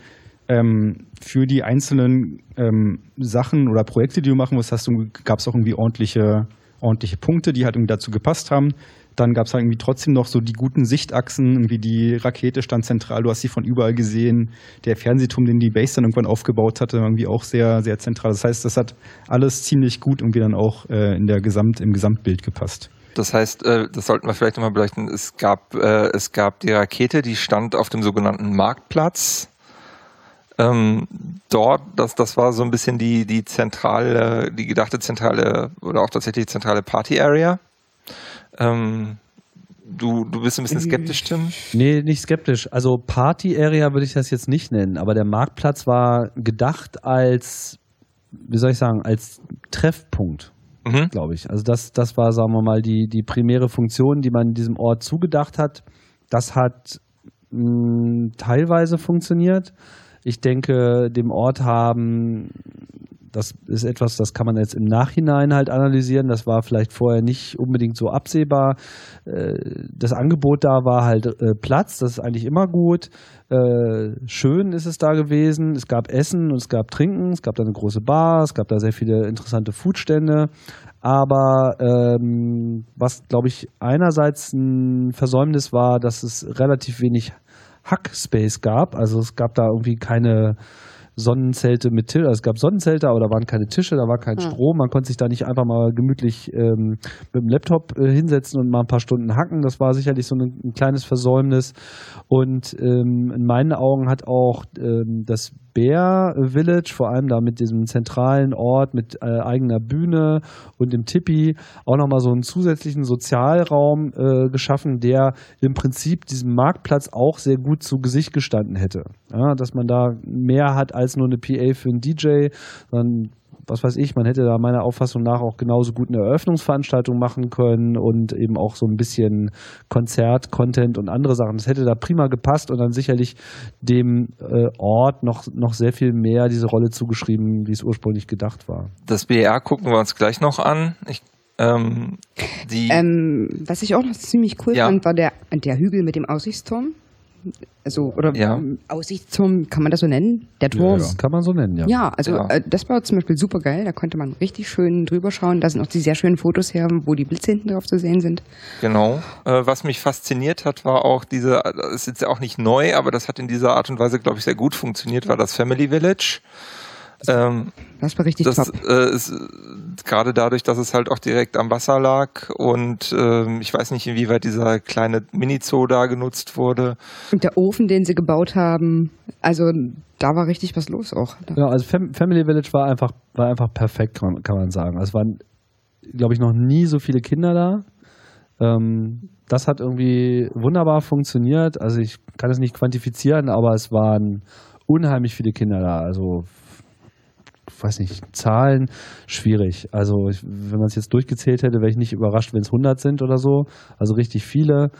S2: ähm, für die einzelnen ähm, Sachen oder Projekte, die du machen musst, hast du, gab es auch irgendwie ordentliche ordentliche Punkte, die halt irgendwie dazu gepasst haben. Dann gab es halt irgendwie trotzdem noch so die guten Sichtachsen, irgendwie die Rakete stand zentral, du hast sie von überall gesehen. Der Fernsehturm, den die Base dann irgendwann aufgebaut hatte, irgendwie auch sehr, sehr zentral. Das heißt, das hat alles ziemlich gut irgendwie dann auch äh, in der Gesamt, im Gesamtbild gepasst.
S1: Das heißt, äh, das sollten wir vielleicht nochmal beleuchten. Es gab, äh, es gab die Rakete, die stand auf dem sogenannten Marktplatz. Ähm, dort, das, das war so ein bisschen die, die zentrale, die gedachte zentrale oder auch tatsächlich zentrale Party-Area. Ähm, du, du bist ein bisschen skeptisch, Tim?
S3: Nee, nicht skeptisch. Also Party-Area würde ich das jetzt nicht nennen, aber der Marktplatz war gedacht als, wie soll ich sagen, als Treffpunkt mhm. glaube ich. Also das, das war, sagen wir mal, die, die primäre Funktion, die man diesem Ort zugedacht hat. Das hat mh, hm, teilweise funktioniert. Ich denke, dem Ort haben das ist etwas, das kann man jetzt im Nachhinein halt analysieren. Das war vielleicht vorher nicht unbedingt so absehbar. Äh, das Angebot da war halt äh, Platz, das ist eigentlich immer gut. Äh, schön ist es da gewesen. Es gab Essen und es gab Trinken. Es gab da eine große Bar. Es gab da sehr viele interessante Foodstände. Aber ähm, was, glaube ich, einerseits ein Versäumnis war, dass es relativ wenig Hackspace gab. Also es gab da irgendwie keine Sonnenzelte mit Tisch. Also es gab Sonnenzelte, aber da waren keine Tische, da war kein ja. Strom. Man konnte sich da nicht einfach mal gemütlich ähm, mit dem Laptop äh, hinsetzen und mal ein paar Stunden hacken. Das war sicherlich so ein, ein kleines Versäumnis. Und ähm, in meinen Augen hat auch ähm, das Bear Village, vor allem da mit diesem zentralen Ort mit äh, eigener Bühne und dem Tipi, auch nochmal so einen zusätzlichen Sozialraum äh, geschaffen, der im Prinzip diesem Marktplatz auch sehr gut zu Gesicht gestanden hätte. Ja, dass man da mehr hat als nur eine PA für einen DJ, sondern was weiß ich, man hätte da meiner Auffassung nach auch genauso gut eine Eröffnungsveranstaltung machen können und eben auch so ein bisschen Konzert, Content und andere Sachen. Das hätte da prima gepasst und dann sicherlich dem äh, Ort noch, noch sehr viel mehr diese Rolle zugeschrieben, wie es ursprünglich gedacht war.
S1: Das BR gucken wir uns gleich noch an. Ich ähm,
S4: ähm, was ich auch noch ziemlich cool ja. fand, war der, der Hügel mit dem Aussichtsturm also oder ja. Aussichtsturm, kann man das so nennen? Der Turm.
S3: Ja, kann man so nennen, ja.
S4: Ja, also ja. Äh, das war zum Beispiel super geil. Da konnte man richtig schön drüber schauen. Da sind auch die sehr schönen Fotos her, wo die Blitze hinten drauf zu sehen sind.
S1: Genau. Äh, was mich fasziniert hat, war auch diese, das ist jetzt auch nicht neu, aber das hat in dieser Art und Weise, glaube ich, sehr gut funktioniert, war das Family Village.
S4: Ähm, das war richtig
S1: das, top. Äh, ist, gerade dadurch, dass es halt auch direkt am Wasser lag und ähm, ich weiß nicht, inwieweit dieser kleine Mini-Zoo da genutzt wurde.
S4: Und der Ofen, den sie gebaut haben, also da war richtig was los auch.
S3: Ja, also Fam Family Village war einfach, war einfach perfekt, kann man, kann man sagen. Also es waren, glaube ich, noch nie so viele Kinder da. Ähm, das hat irgendwie wunderbar funktioniert. Also ich kann es nicht quantifizieren, aber es waren unheimlich viele Kinder da. Also weiß nicht, Zahlen schwierig. Also wenn man es jetzt durchgezählt hätte, wäre ich nicht überrascht, wenn es 100 sind oder so. Also richtig viele.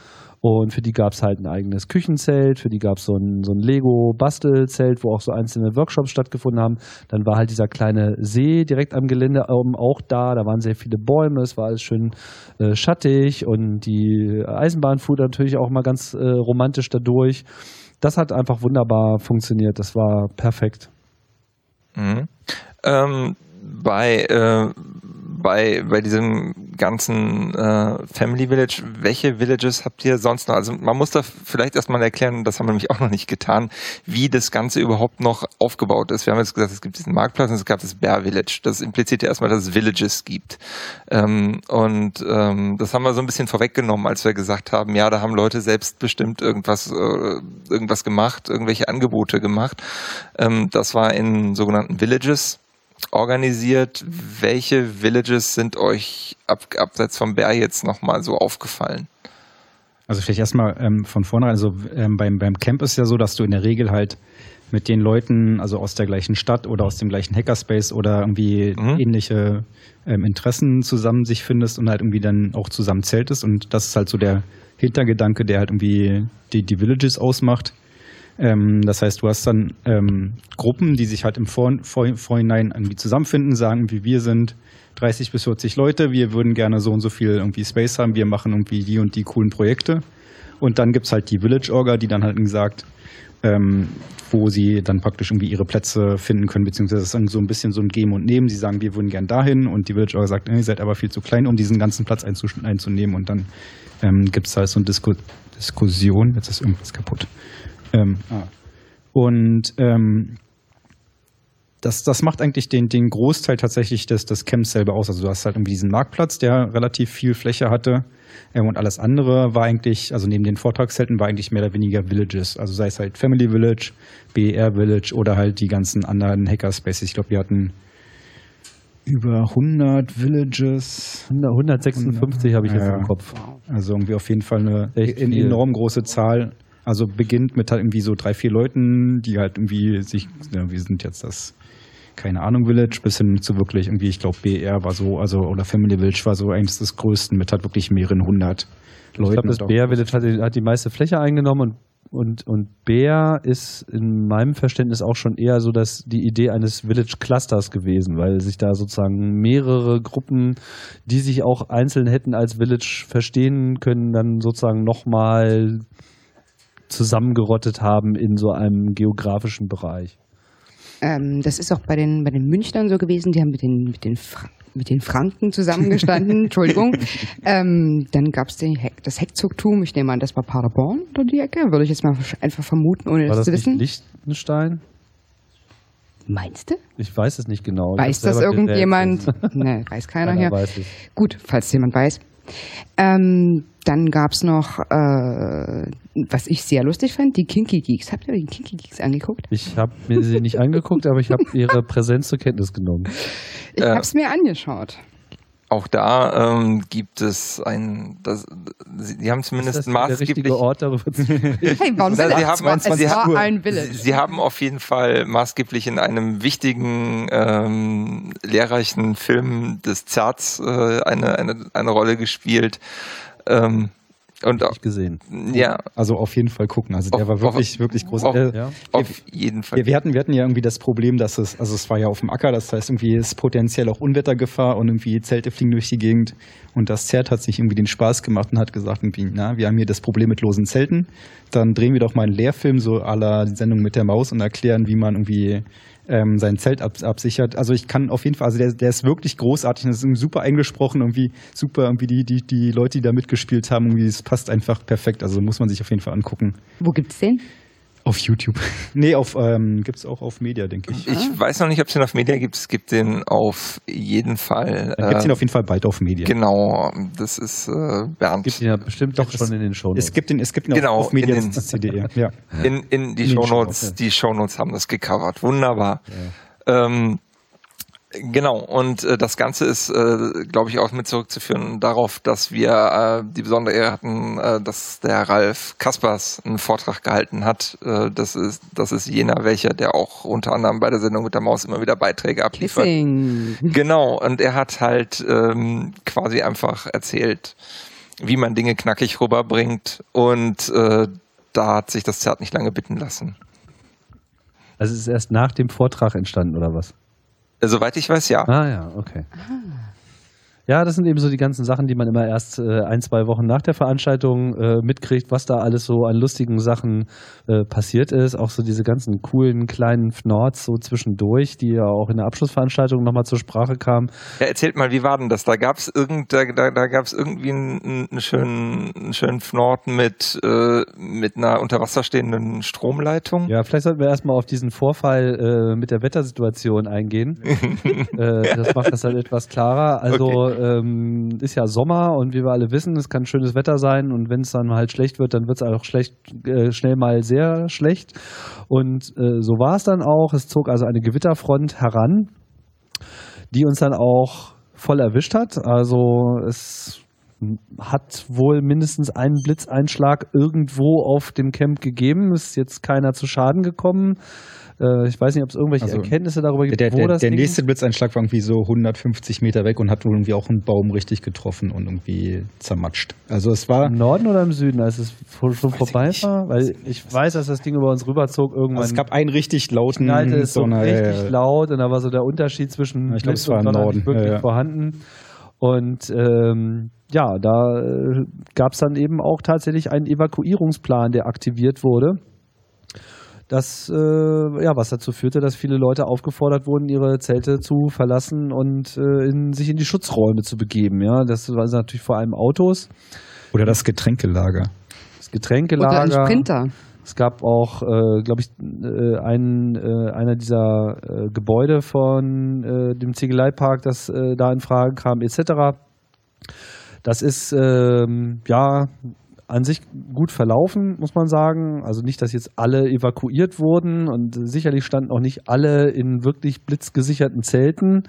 S3: Und für die gab es halt ein eigenes Küchenzelt, für die gab es so ein, so ein Lego-Bastelzelt, wo auch so einzelne Workshops stattgefunden haben. Dann war halt dieser kleine See direkt am Gelände ähm, auch da. Da waren sehr viele Bäume, es war alles schön äh, schattig und die Eisenbahn fuhr natürlich auch mal ganz äh, romantisch dadurch. Das hat einfach wunderbar funktioniert. Das war perfekt.
S1: Mhm. Ähm, bei, äh, bei, bei diesem ganzen äh, Family Village, welche Villages habt ihr sonst noch? Also man muss da vielleicht erstmal erklären, das haben wir nämlich auch noch nicht getan, wie das Ganze überhaupt noch aufgebaut ist. Wir haben jetzt gesagt, es gibt diesen Marktplatz und es gab das Bear Village. Das impliziert ja erstmal, dass es Villages gibt. Ähm, und ähm, das haben wir so ein bisschen vorweggenommen, als wir gesagt haben, ja, da haben Leute selbstbestimmt irgendwas, äh, irgendwas gemacht, irgendwelche Angebote gemacht. Ähm, das war in sogenannten Villages organisiert. Welche Villages sind euch ab, abseits vom Bär jetzt nochmal so aufgefallen?
S2: Also vielleicht erstmal ähm, von vornherein, also ähm, beim, beim Camp ist ja so, dass du in der Regel halt mit den Leuten, also aus der gleichen Stadt oder aus dem gleichen Hackerspace oder irgendwie mhm. ähnliche ähm, Interessen zusammen sich findest und halt irgendwie dann auch zusammen zeltest. Und das ist halt so der Hintergedanke, der halt irgendwie die, die Villages ausmacht. Ähm, das heißt, du hast dann ähm, Gruppen, die sich halt im Vor Vor Vorhinein irgendwie zusammenfinden, sagen, wie wir sind 30 bis 40 Leute, wir würden gerne so und so viel irgendwie Space haben, wir machen irgendwie die und die coolen Projekte. Und dann gibt es halt die Village Orga, die dann halt gesagt, ähm, wo sie dann praktisch irgendwie ihre Plätze finden können, beziehungsweise das ist so ein bisschen so ein Geben und Nehmen. Sie sagen, wir würden gern dahin und die Village Orga sagt, ihr seid aber viel zu klein, um diesen ganzen Platz einzunehmen. Und dann ähm, gibt es halt so eine Disku Diskussion, jetzt ist irgendwas kaputt. Ähm, ah. Und ähm, das, das macht eigentlich den, den Großteil tatsächlich des, des Camps selber aus. Also du hast halt irgendwie diesen Marktplatz, der relativ viel Fläche hatte. Ähm, und alles andere war eigentlich, also neben den Vortragszelten war eigentlich mehr oder weniger Villages. Also sei es halt Family Village, BR Village oder halt die ganzen anderen Hackerspaces. Ich glaube, wir hatten über 100 Villages.
S3: 156 habe ich jetzt
S2: Ja.
S3: im Kopf.
S2: Also irgendwie auf jeden Fall eine
S3: viel.
S2: enorm große Zahl. Also beginnt mit halt irgendwie so drei, vier Leuten, die halt irgendwie sich, ja, wir sind jetzt das, keine Ahnung, Village, bis hin zu wirklich irgendwie, ich glaube, BR war so, also, oder Family Village war so eins des größten mit halt wirklich mehreren hundert Leuten.
S3: Ich glaube, das Bär Village hat, die- hat die meiste Fläche eingenommen und, und, und Bär ist in meinem Verständnis auch schon eher so dass die Idee eines Village Clusters gewesen, weil sich da sozusagen mehrere Gruppen, die sich auch einzeln hätten als Village verstehen können, dann sozusagen nochmal zusammengerottet haben in so einem geografischen Bereich.
S4: Ähm, das ist auch bei den, bei den Münchnern so gewesen, die haben mit den, mit den, Fra mit den Franken zusammengestanden, Entschuldigung. Ähm, dann gab es Heck, das Heckzogtum, ich nehme an, das war Paderborn oder die Ecke, würde ich jetzt mal einfach vermuten, ohne
S3: War
S4: das,
S3: das
S4: zu wissen.
S3: Liechtenstein?
S4: Meinst du?
S3: Ich weiß es nicht genau.
S4: Weiß das irgendjemand? ne, weiß keiner
S3: Keiner
S4: hier.
S3: weiß es.
S4: Gut, falls jemand weiß. Ähm, dann gab es noch, äh, was ich sehr lustig fand, die Kinky Geeks. Habt ihr die Kinky Geeks angeguckt?
S3: Ich habe mir sie nicht angeguckt, aber ich habe ihre Präsenz zur Kenntnis genommen.
S4: Ich
S1: Äh,
S4: habe es mir angeschaut.
S1: Auch da ähm, gibt es ein, das, sie, die haben zumindest
S3: ist das der
S1: maßgeblich.
S3: richtige Ort, darüber zu?
S4: Hey, warum
S1: Na, sie haben-
S4: es war, es
S1: 22
S4: war
S2: Uhr.
S4: ein
S1: Sie,
S4: Village.
S1: sie haben auf jeden Fall maßgeblich in einem wichtigen, ähm, lehrreichen Film des Zerts äh, eine, eine, eine Rolle gespielt. Ähm, und auch,
S3: Nicht gesehen.
S1: ja,
S2: Also auf jeden Fall gucken. Also der
S1: Auf-
S2: war wirklich, wirklich groß.
S1: auf-
S2: Äh,
S3: Ja.
S1: auf jeden Fall.
S2: Wir, wir, hatten, wir hatten ja irgendwie das Problem, dass es, also es war ja auf dem Acker, das heißt irgendwie ist potenziell auch Unwettergefahr und irgendwie Zelte fliegen durch die Gegend. Und das Zert hat sich irgendwie den Spaß gemacht und hat gesagt, irgendwie, na, wir haben hier das Problem mit losen Zelten. Dann drehen wir doch mal einen Lehrfilm, so à la Sendung mit der Maus und erklären, wie man irgendwie ähm, sein Zelt ab, absichert. Also ich kann auf jeden Fall, also der, der ist wirklich großartig das ist super eingesprochen, irgendwie super, irgendwie die, die, die Leute, die da mitgespielt haben, irgendwie, es passt einfach perfekt. Also muss man sich auf jeden Fall angucken.
S4: Wo gibt's den?
S2: Auf YouTube. nee, auf, ähm, gibt's auch auf Media, denke ich.
S1: Ich weiß noch nicht, ob es den auf Media gibt. Es gibt den auf jeden Fall.
S2: Dann gibt's ihn
S1: äh,
S2: auf jeden Fall bald auf Media.
S1: Genau, das ist äh, Bernd.
S3: Gibt ihn ja bestimmt doch schon in den Show.
S2: Es gibt ihn, es gibt ihn
S1: Genau,
S2: auf, auf Media
S1: in den-
S2: CDE. Ja.
S1: In, in die
S2: In den
S1: Shownotes,
S2: Shownotes,
S1: die Shownotes haben das gecovert. Wunderbar. Ähm, genau, und äh, das Ganze ist, äh, glaube ich, auch mit zurückzuführen darauf, dass wir äh, die besondere Ehre hatten, äh, dass der Ralf Kaspers einen Vortrag gehalten hat. Äh, das, ist, das ist jener welcher, der auch unter anderem bei der Sendung mit der Maus immer wieder Beiträge abliefert.
S4: Kissing.
S1: Genau, und er hat halt ähm, quasi einfach erzählt, wie man Dinge knackig rüberbringt und äh, da hat sich das Zert nicht lange bitten lassen.
S3: Also es ist erst nach dem Vortrag entstanden, oder was?
S1: Soweit ich weiß, ja.
S3: Ah ja, okay. Ja, das sind eben so die ganzen Sachen, die man immer erst äh, ein, zwei Wochen nach der Veranstaltung äh, mitkriegt, was da alles so an lustigen Sachen äh, passiert ist. Auch so diese ganzen coolen kleinen Fnords so zwischendurch, die ja auch in der Abschlussveranstaltung nochmal zur Sprache kamen.
S1: Ja, erzählt mal, wie war denn das? Da gab's irgend, da, da, da gab's irgendwie einen, einen schönen, einen schönen Fnord mit, äh, mit einer unter Wasser stehenden Stromleitung.
S3: Ja, vielleicht sollten wir erstmal auf diesen Vorfall äh, mit der Wettersituation eingehen. äh, das macht das halt etwas klarer. Also ähm, ist ja Sommer und wie wir alle wissen, es kann schönes Wetter sein und wenn es dann halt schlecht wird, dann wird es auch schlecht, äh, schnell mal sehr schlecht. Und äh, so war es dann auch. Es zog also eine Gewitterfront heran, die uns dann auch voll erwischt hat. Also es hat wohl mindestens einen Blitzeinschlag irgendwo auf dem Camp gegeben. Ist jetzt keiner zu Schaden gekommen. Äh, ich weiß nicht, ob es irgendwelche
S2: Also,
S3: Erkenntnisse darüber gibt,
S2: Der,
S3: wo
S2: der,
S3: das
S2: der
S3: Ding
S2: nächste Blitzeinschlag war irgendwie so 150 Meter weg und hat wohl irgendwie auch einen Baum richtig getroffen und irgendwie zermatscht. Also es war,
S3: im Norden oder im Süden, als es schon vorbei war? Weil ich weiß, dass das Ding über uns rüberzog irgendwann.
S2: also es gab einen richtig lauten
S3: knallte es so
S2: Donner,
S3: richtig
S2: äh,
S3: laut und da war so der Unterschied zwischen
S2: ich glaub,
S3: Blitz
S2: es war
S3: und
S2: im
S3: Donner
S2: Norden,
S3: nicht wirklich
S2: ja, ja.
S3: vorhanden. Und ähm, ja, da äh, gab es dann eben auch tatsächlich einen Evakuierungsplan, der aktiviert wurde. Das, äh, ja, was dazu führte, dass viele Leute aufgefordert wurden, ihre Zelte zu verlassen und äh, in, sich in die Schutzräume zu begeben. Ja, das waren natürlich vor allem Autos,
S2: Oder das Getränkelager.
S3: das
S4: Oder ein
S3: Getränkelager.
S4: Sprinter.
S3: Es gab auch, äh, glaube ich, äh, einen, äh, einer dieser äh, Gebäude von äh, dem Ziegeleipark, das äh, da in Frage kam, etc. Das ist ähm, ja an sich gut verlaufen, muss man sagen. Also nicht, dass jetzt alle evakuiert wurden und sicherlich standen auch nicht alle in wirklich blitzgesicherten Zelten.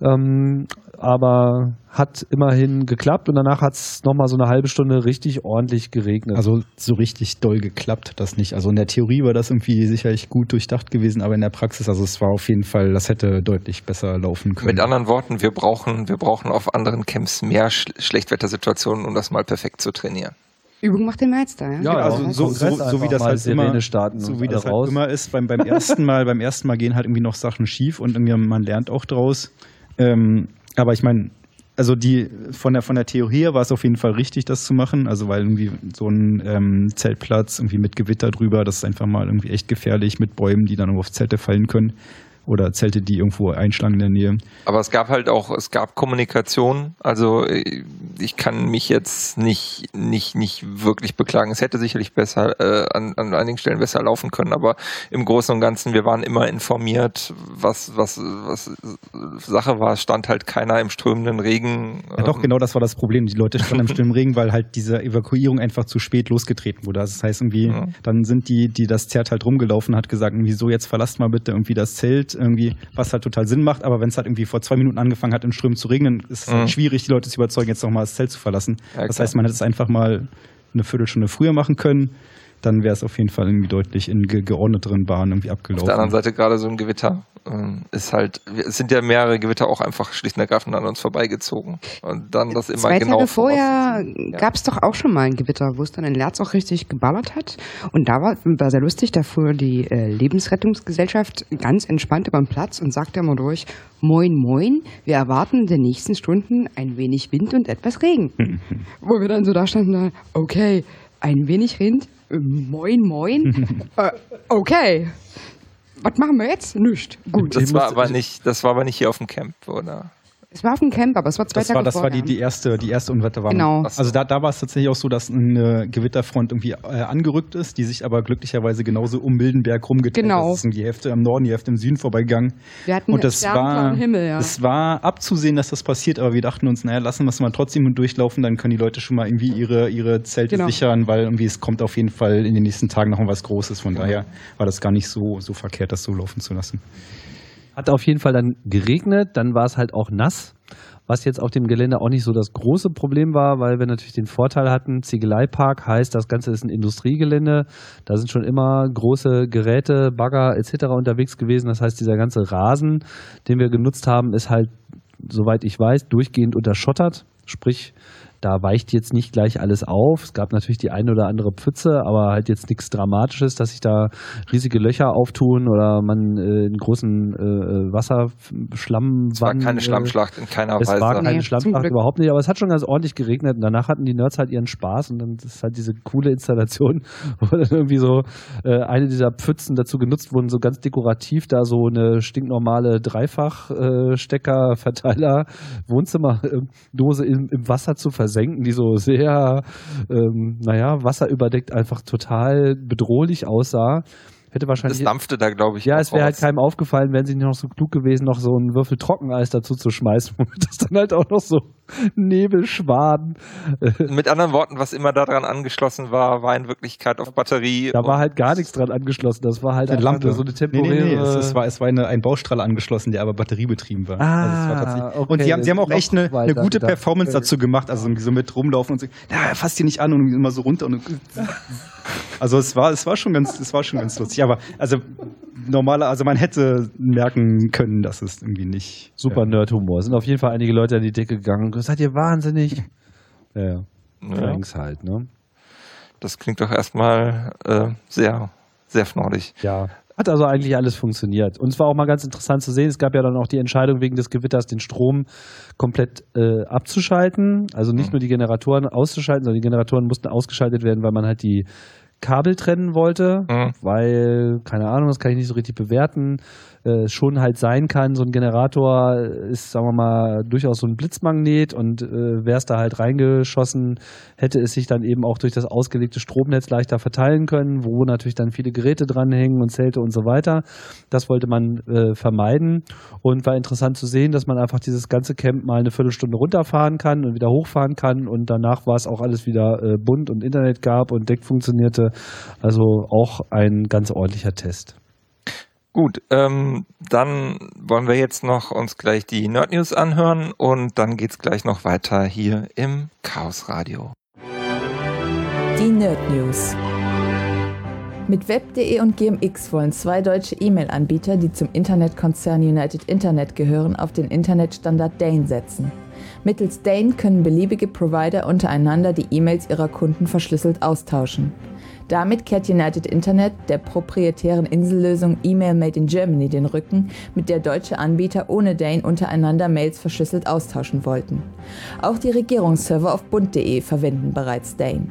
S3: Ähm, aber hat immerhin geklappt und danach hat es nochmal so eine halbe Stunde richtig ordentlich geregnet.
S2: Also so richtig doll geklappt hat das nicht. Also in der Theorie war das irgendwie sicherlich gut durchdacht gewesen, aber in der Praxis, also es war auf jeden Fall, das hätte deutlich besser laufen können.
S1: Mit anderen Worten, wir brauchen, wir brauchen auf anderen Camps mehr Sch Schlechtwettersituationen, um das mal perfekt zu trainieren.
S4: Übung macht den Meister, ja?
S2: Ja, also so, so, so wie das halt immer,
S3: starten
S2: so wie das halt immer ist. Beim, beim ersten Mal, beim ersten Mal gehen halt irgendwie noch Sachen schief und irgendwie man lernt auch draus. Ähm, aber ich meine, also die von der von der Theorie her war es auf jeden Fall richtig, das zu machen. Also weil irgendwie so ein ähm, Zeltplatz irgendwie mit Gewitter drüber, das ist einfach mal irgendwie echt gefährlich mit Bäumen, die dann auf Zelte fallen können oder Zelte, die irgendwo einschlagen in der Nähe.
S1: Aber es gab halt auch, es gab Kommunikation. Also äh, ich kann mich jetzt nicht, nicht, nicht wirklich beklagen. Es hätte sicherlich besser, äh, an, an einigen Stellen besser laufen können, aber im Großen und Ganzen, wir waren immer informiert, was, was, was Sache war. Es stand halt keiner im strömenden Regen.
S2: Ja doch, genau das war das Problem. Die Leute standen im strömenden Regen, weil halt diese Evakuierung einfach zu spät losgetreten wurde. Also das heißt irgendwie, ja. dann sind die, die das Zert halt rumgelaufen hat, gesagt, irgendwie so, jetzt verlasst mal bitte irgendwie das Zelt irgendwie, was halt total Sinn macht. Aber wenn es halt irgendwie vor zwei Minuten angefangen hat, in Strömen zu regnen, ist es halt mhm. schwierig, die Leute zu überzeugen, jetzt nochmal das Zelt zu verlassen. Ja, das heißt, man hätte es einfach mal eine Viertelstunde früher machen können dann wäre es auf jeden Fall irgendwie deutlich in ge geordneteren Bahnen irgendwie abgelaufen.
S1: Auf der anderen Seite gerade so ein Gewitter ähm, ist halt, es sind ja mehrere Gewitter auch einfach schlicht und ergreifend an uns vorbeigezogen. Und dann das immer
S4: Zwei
S1: genau.
S4: Tage vorher ja. gab es doch auch schon mal ein Gewitter, wo es dann in Lerz auch richtig geballert hat. Und da war, war sehr lustig, da fuhr die äh, Lebensrettungsgesellschaft ganz entspannt über den Platz und sagte immer durch, Moin, moin, wir erwarten in den nächsten Stunden ein wenig Wind und etwas Regen. wo wir dann so da standen, okay, ein wenig Wind, Moin, moin. äh, okay. Was machen wir jetzt? Nicht.
S1: Gut. Das war aber nicht, das war aber nicht hier auf dem Camp, oder?
S4: Es war auf dem Camp, aber es war zwei
S2: das
S4: Tage
S2: war, Das
S4: vorher.
S2: war die, die, erste, die erste Unwetterwarnung.
S4: Genau.
S2: Also da, da war es tatsächlich auch so, dass eine Gewitterfront irgendwie äh, angerückt ist, die sich aber glücklicherweise genauso um Mildenberg rumgetrennt
S4: genau.
S2: ist. Die Hälfte im Norden, die Hälfte im Süden vorbeigegangen.
S4: Wir hatten
S2: und das war,
S4: Himmel, ja.
S2: Es war abzusehen, dass das passiert, aber wir dachten uns, naja, lassen wir es mal trotzdem durchlaufen, dann können die Leute schon mal irgendwie ihre, ihre Zelte
S4: genau.
S2: sichern, weil irgendwie es kommt auf jeden Fall in den nächsten Tagen noch was Großes. Von genau. daher war das gar nicht so, so verkehrt, das so laufen zu lassen.
S3: Hat auf jeden Fall dann geregnet, dann war es halt auch nass was jetzt auf dem Gelände auch nicht so das große Problem war, weil wir natürlich den Vorteil hatten, Ziegeleipark heißt, das Ganze ist ein Industriegelände, da sind schon immer große Geräte, Bagger etc. unterwegs gewesen. Das heißt, dieser ganze Rasen, den wir genutzt haben, ist halt, soweit ich weiß, durchgehend unterschottert. Sprich, da weicht jetzt nicht gleich alles auf. Es gab natürlich die eine oder andere Pfütze, aber halt jetzt nichts Dramatisches, dass sich da riesige Löcher auftun oder man äh, einen großen äh, Wasserschlamm.
S1: Es war keine Schlammschlacht in keiner
S3: es
S1: Weise.
S3: Es war keine nee, Schlammschlacht überhaupt nicht, aber es hat schon ganz ordentlich geregnet und danach hatten die Nerds halt ihren Spaß und dann ist halt diese coole Installation, wo dann irgendwie so äh, eine dieser Pfützen dazu genutzt wurden, so ganz dekorativ da so eine stinknormale Dreifach-Stecker-Verteiler Wohnzimmerdose im, im Wasser zu versenken versenken, die so sehr, ähm, naja, wasserüberdeckt einfach total bedrohlich aussah. Hätte wahrscheinlich.
S1: Das dampfte da, glaube ich.
S3: Ja, es wäre halt keinem aufgefallen, wenn sie nicht noch so klug gewesen, noch so einen Würfel Trockeneis dazu zu schmeißen, womit das dann halt auch noch so Nebelschwaden.
S1: Mit anderen Worten, was immer daran angeschlossen war, war in Wirklichkeit auf Batterie.
S3: Da war halt gar nichts dran angeschlossen. Das war halt eine Lampe, so eine temporäre. Nee, nee, nee.
S2: Es, es, war, es war eine, ein Baustrahl angeschlossen, der aber batteriebetrieben war.
S3: Ah, also war
S2: okay. Und sie haben, sie haben auch echt eine, eine gute Performance dazu gemacht. Also so mit rumlaufen und so, na, fass die nicht an und immer so runter. Und, also es war, es war schon ganz, es war schon ganz lustig. Aber also normaler, also man hätte merken können, dass es irgendwie nicht.
S3: Super Nerd-Humor. Es sind auf jeden Fall einige Leute an die Decke gegangen. Seid ihr wahnsinnig? Ja, ja. Franks halt, ne?
S1: Das klingt doch erstmal äh, sehr, sehr fnordig.
S3: Ja. Hat also eigentlich alles funktioniert. Und es war auch mal ganz interessant zu sehen, es gab ja dann auch die Entscheidung wegen des Gewitters, den Strom komplett äh, abzuschalten. Also nicht mhm. nur die Generatoren auszuschalten, sondern die Generatoren mussten ausgeschaltet werden, weil man halt die Kabel trennen wollte, mhm. weil, keine Ahnung, das kann ich nicht so richtig bewerten äh, schon halt sein kann. So ein Generator ist, sagen wir mal, durchaus so ein Blitzmagnet und äh, wäre es da halt reingeschossen, hätte es sich dann eben auch durch das ausgelegte Stromnetz leichter verteilen können, wo natürlich dann viele Geräte dranhängen und Zelte und so weiter. Das wollte man äh, vermeiden und war interessant zu sehen, dass man einfach dieses ganze Camp mal eine Viertelstunde runterfahren kann und wieder hochfahren kann und danach war es auch alles wieder äh, bunt und Internet gab und Deck funktionierte. Also auch ein ganz ordentlicher Test.
S1: Gut, ähm, dann wollen wir jetzt noch uns gleich die Nerd News anhören und dann geht's gleich noch weiter hier im Chaos Radio.
S6: Die Nerd News. Mit Web.de und GMX wollen zwei deutsche E-Mail-Anbieter, die zum Internetkonzern United Internet gehören, auf den Internetstandard DANE setzen. Mittels DANE können beliebige Provider untereinander die E-Mails ihrer Kunden verschlüsselt austauschen. Damit kehrt United Internet der proprietären Insellösung Email Made in Germany den Rücken, mit der deutsche Anbieter ohne Dane untereinander Mails verschlüsselt austauschen wollten. Auch die Regierungsserver auf bund.de verwenden bereits Dane.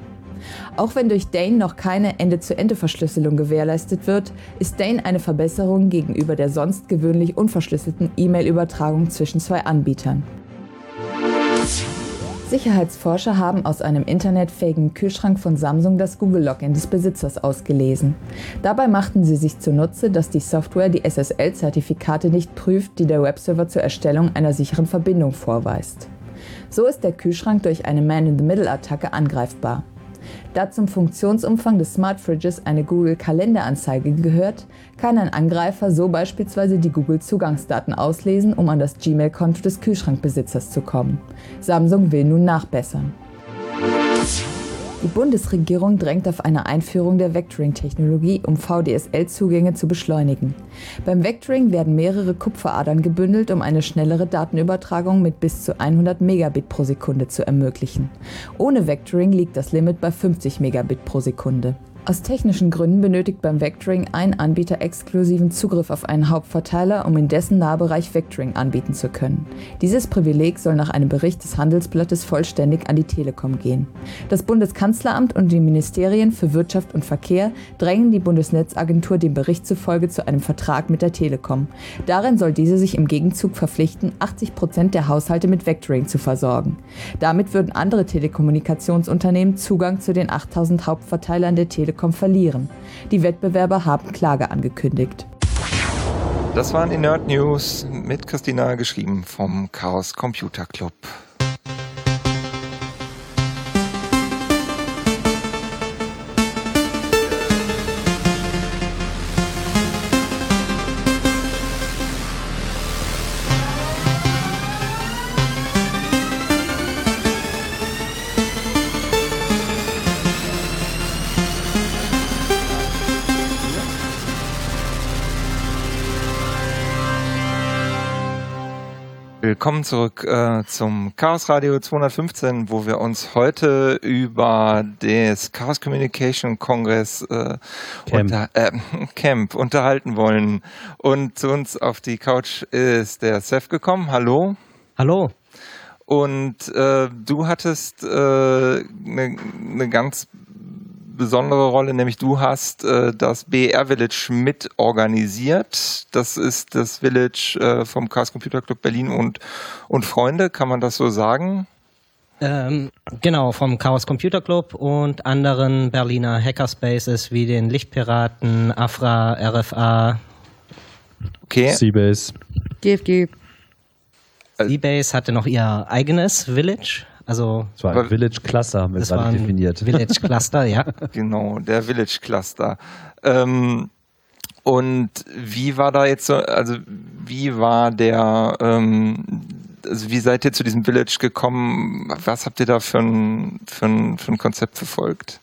S6: Auch wenn durch Dane noch keine Ende-zu-Ende-Verschlüsselung gewährleistet wird, ist Dane eine Verbesserung gegenüber der sonst gewöhnlich unverschlüsselten E-Mail-Übertragung zwischen zwei Anbietern. Sicherheitsforscher haben aus einem internetfähigen Kühlschrank von Samsung das Google-Login des Besitzers ausgelesen. Dabei machten sie sich zunutze, dass die Software die SSL-Zertifikate nicht prüft, die der Webserver zur Erstellung einer sicheren Verbindung vorweist. So ist der Kühlschrank durch eine Man-in-the-Middle-Attacke angreifbar. Da zum Funktionsumfang des Smart Fridges eine Google-Kalenderanzeige gehört, kann ein Angreifer so beispielsweise die Google-Zugangsdaten auslesen, um an das Gmail-Konto des Kühlschrankbesitzers zu kommen. Samsung will nun nachbessern. Die Bundesregierung drängt auf eine Einführung der Vectoring-Technologie, um VDSL-Zugänge zu beschleunigen. Beim Vectoring werden mehrere Kupferadern gebündelt, um eine schnellere Datenübertragung mit bis zu 100 Megabit pro Sekunde zu ermöglichen. Ohne Vectoring liegt das Limit bei 50 Megabit pro Sekunde. Aus technischen Gründen benötigt beim Vectoring ein Anbieter exklusiven Zugriff auf einen Hauptverteiler, um in dessen Nahbereich Vectoring anbieten zu können. Dieses Privileg soll nach einem Bericht des Handelsblattes vollständig an die Telekom gehen. Das Bundeskanzleramt und die Ministerien für Wirtschaft und Verkehr drängen die Bundesnetzagentur dem Bericht zufolge zu einem Vertrag mit der Telekom. Darin soll diese sich im Gegenzug verpflichten, 80 Prozent der Haushalte mit Vectoring zu versorgen. Damit würden andere Telekommunikationsunternehmen Zugang zu den 8000 Hauptverteilern der Telekom Telekom verlieren. Die Wettbewerber haben Klage angekündigt.
S1: Das waren die Nerd News mit Christina geschrieben vom Chaos Computer Club. Willkommen zurück äh, zum Chaos Radio 215, wo wir uns heute über das Chaos Communication Congress äh, Camp. Unter, äh, Camp unterhalten wollen. Und zu uns auf die Couch ist der Seth gekommen. Hallo.
S7: Hallo.
S1: Und äh, du hattest eine äh, ne, ne ganz besondere Rolle, nämlich du hast äh, das BR Village mit organisiert. Das ist das Village äh, vom Chaos Computer Club Berlin und, und Freunde, kann man das so sagen?
S7: Ähm, genau, vom Chaos Computer Club und anderen Berliner Hackerspaces wie den Lichtpiraten, Afra, RFA.
S1: Okay.
S3: Seabase.
S4: GFG.
S7: Seabase hatte noch ihr eigenes Village. Also
S3: das war ein Village Cluster, haben wir gerade definiert.
S7: Village Cluster, ja.
S1: Genau, der Village Cluster. Ähm, und wie war da jetzt so, also wie war der, ähm, also wie seid ihr zu diesem Village gekommen? Was habt ihr da für ein, für ein, für ein Konzept verfolgt?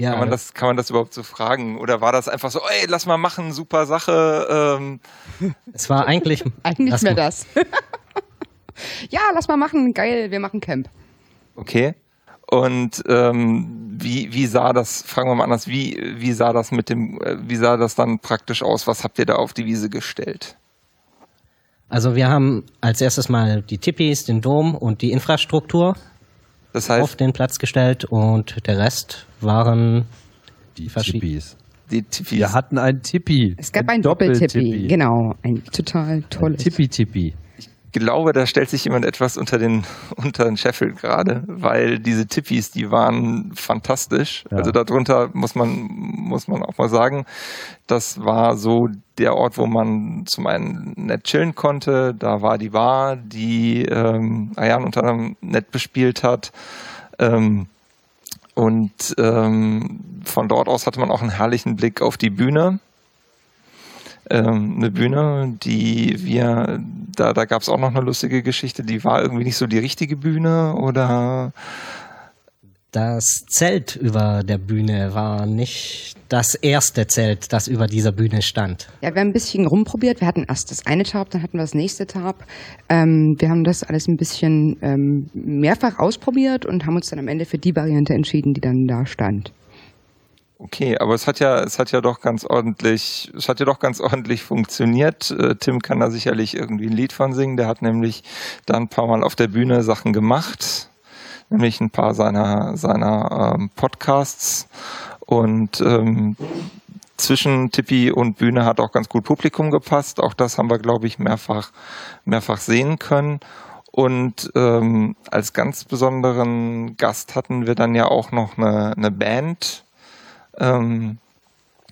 S1: Ja, kann, man das, kann man das überhaupt so fragen? Oder war das einfach so, ey, lass mal machen, super Sache? Ähm.
S7: Es war eigentlich.
S4: eigentlich mehr das. ja, lass mal machen, geil, wir machen Camp.
S1: Okay. Und ähm, wie, wie sah das, fragen wir mal anders, wie, wie sah das mit dem, äh, wie sah das dann praktisch aus? Was habt ihr da auf die Wiese gestellt?
S7: Also wir haben als erstes mal die Tippis, den Dom und die Infrastruktur das heißt, auf den Platz gestellt und der Rest waren
S3: die Tippis. Die Tippis. Wir hatten ein Tippi.
S4: Es gab ein, ein Doppeltippi, genau. Ein total tolles.
S3: Tippi-Tippi
S1: glaube, da stellt sich jemand etwas unter den, unter den Scheffel gerade, weil diese Tippis, die waren fantastisch. Ja. Also darunter muss man, muss man auch mal sagen, das war so der Ort, wo man zum einen nett chillen konnte. Da war die Bar, die ähm, Ayan unter anderem nett bespielt hat. Ähm, und ähm, von dort aus hatte man auch einen herrlichen Blick auf die Bühne ähm, eine Bühne, die wir, da, da gab es auch noch eine lustige Geschichte, die war irgendwie nicht so die richtige Bühne oder
S7: das Zelt über der Bühne war nicht das erste Zelt, das über dieser Bühne stand.
S4: Ja, wir haben ein bisschen rumprobiert. Wir hatten erst das eine Tab, dann hatten wir das nächste Tab. Ähm, wir haben das alles ein bisschen ähm, mehrfach ausprobiert und haben uns dann am Ende für die Variante entschieden, die dann da stand.
S1: Okay, aber es hat ja, es hat ja doch ganz ordentlich, es hat ja doch ganz ordentlich funktioniert. Äh, Tim kann da sicherlich irgendwie ein Lied von singen. Der hat nämlich da ein paar Mal auf der Bühne Sachen gemacht, nämlich ein paar seiner seiner ähm, Podcasts und ähm, zwischen Tippi und Bühne hat auch ganz gut Publikum gepasst. Auch das haben wir, glaube ich, mehrfach mehrfach sehen können. Und ähm, als ganz besonderen Gast hatten wir dann ja auch noch eine, eine Band ähm,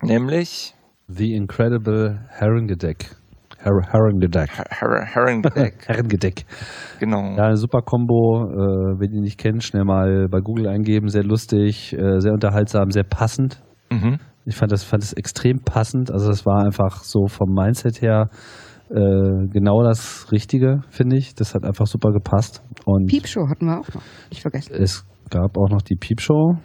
S1: nämlich
S3: The Incredible Herringedeck. Her Herringedeck.
S1: Her Herringedeck.
S3: Herringedeck.
S1: Genau.
S3: Ja, eine super Kombo. Äh, wenn ihr nicht kennt, schnell mal bei Google eingeben. Sehr lustig, äh, sehr unterhaltsam, sehr passend. Mhm. Ich fand das, fand das extrem passend. Also das war einfach so vom Mindset her äh, genau das Richtige, finde ich. Das hat einfach super gepasst. Und
S4: Piepshow hatten wir auch noch. Nicht vergessen.
S3: Es gab auch noch die Piepshow.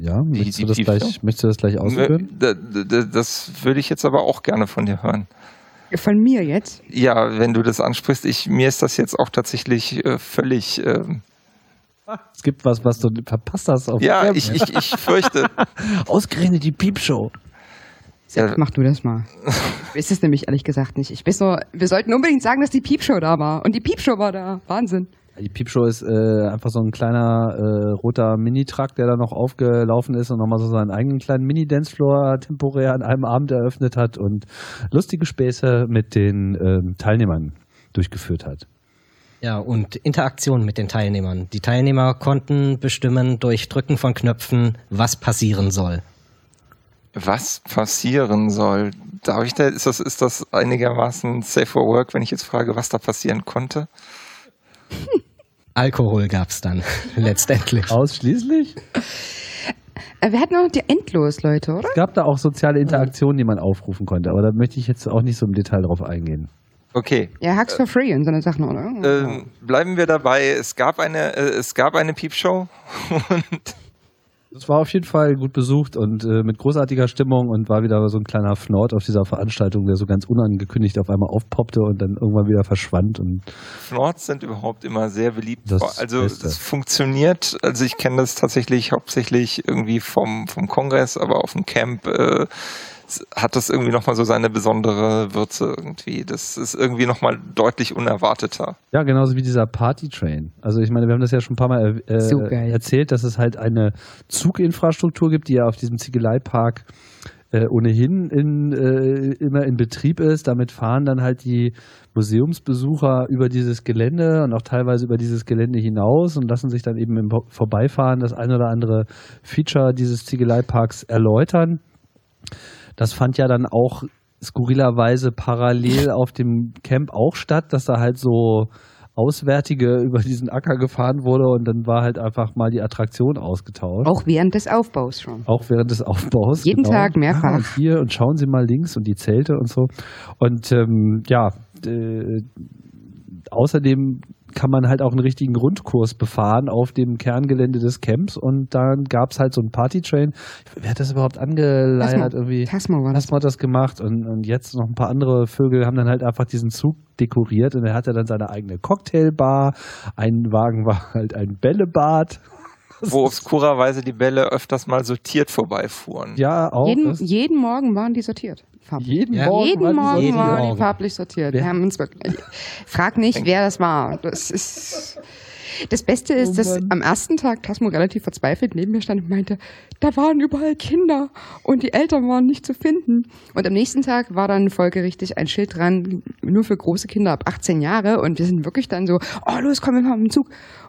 S3: Ja, die, möchtest, die, du das gleich, möchtest du das gleich ausführen?
S1: Das würde ich jetzt aber auch gerne von dir hören.
S4: Von mir jetzt?
S1: Ja, wenn du das ansprichst. Ich, mir ist das jetzt auch tatsächlich äh, völlig. Äh,
S3: es gibt was, was du verpasst hast. Auf
S1: ja, ich, ich, ich fürchte.
S3: Ausgerechnet die Piepshow.
S4: Ja. Mach du das mal. Ich weiß es nämlich ehrlich gesagt nicht. Ich weiß nur, wir sollten unbedingt sagen, dass die Piepshow da war. Und die Piepshow war da. Wahnsinn.
S3: Die Piepshow ist äh, einfach so ein kleiner äh, roter Mini-Truck, der da noch aufgelaufen ist und nochmal so seinen eigenen kleinen Mini-Dancefloor temporär an einem Abend eröffnet hat und lustige Späße mit den äh, Teilnehmern durchgeführt hat.
S7: Ja, und Interaktion mit den Teilnehmern. Die Teilnehmer konnten bestimmen durch Drücken von Knöpfen, was passieren soll.
S1: Was passieren soll? Darf ich da, ist das, ist das einigermaßen safe for work, wenn ich jetzt frage, was da passieren konnte?
S7: Alkohol gab es dann letztendlich.
S3: Ausschließlich?
S4: Äh, wir hatten auch die Endlos, Leute, oder?
S3: Es gab da auch soziale Interaktionen, die man aufrufen konnte, aber da möchte ich jetzt auch nicht so im Detail drauf eingehen.
S1: Okay.
S4: Ja, Hacks for Free und so eine Sachen, oder?
S1: Ähm, bleiben wir dabei. Es gab eine, äh, es gab eine Piepshow und
S3: es war auf jeden Fall gut besucht und äh, mit großartiger Stimmung und war wieder so ein kleiner Fnord auf dieser Veranstaltung, der so ganz unangekündigt auf einmal aufpoppte und dann irgendwann wieder verschwand. Und
S1: Fnords sind überhaupt immer sehr beliebt. also es funktioniert, also ich kenne das tatsächlich hauptsächlich irgendwie vom, vom Kongress, aber auf dem Camp äh, hat das irgendwie nochmal so seine besondere Würze irgendwie. Das ist irgendwie nochmal deutlich unerwarteter.
S3: Ja, genauso wie dieser Party-Train. Also ich meine, wir haben das ja schon ein paar Mal äh, so erzählt, dass es halt eine Zuginfrastruktur gibt, die ja auf diesem Ziegeleipark äh, ohnehin in, äh, immer in Betrieb ist. Damit fahren dann halt die Museumsbesucher über dieses Gelände und auch teilweise über dieses Gelände hinaus und lassen sich dann eben im Vorbeifahren das ein oder andere Feature dieses Ziegeleiparks erläutern. Das fand ja dann auch skurrilerweise parallel auf dem Camp auch statt, dass da halt so Auswärtige über diesen Acker gefahren wurde und dann war halt einfach mal die Attraktion ausgetauscht.
S4: Auch während des Aufbaus schon.
S3: Auch während des Aufbaus.
S4: Jeden genau. Tag mehrfach. Ah,
S3: und hier und schauen Sie mal links und die Zelte und so. Und ähm, ja, äh, außerdem kann man halt auch einen richtigen Rundkurs befahren auf dem Kerngelände des Camps und dann gab es halt so einen Partytrain. Wer hat das überhaupt angeleiert? Tasmo. Irgendwie?
S4: Tasmo war das.
S3: Tasmo hat das gemacht und, und jetzt noch ein paar andere Vögel haben dann halt einfach diesen Zug dekoriert und er hatte dann seine eigene Cocktailbar. Ein Wagen war halt ein Bällebad
S1: wo obskurerweise die Bälle öfters mal sortiert vorbeifuhren.
S3: Ja, auch.
S4: Jeden, jeden Morgen waren die sortiert.
S3: Farblich. Jeden
S4: ja.
S3: Morgen,
S4: jeden Morgen jeden waren die farblich sortiert. Wir haben uns wirklich. Frag nicht, wer das war. Das ist. Das Beste ist,
S3: Oh
S4: dass am ersten Tag Tasmo relativ verzweifelt neben mir stand und meinte, da waren überall Kinder und die Eltern waren nicht zu finden. Und am nächsten Tag war dann folgerichtig ein Schild dran, nur für große Kinder ab 18 Jahre. Und wir sind wirklich dann so, oh los, komm, wir fahren mit dem Zug.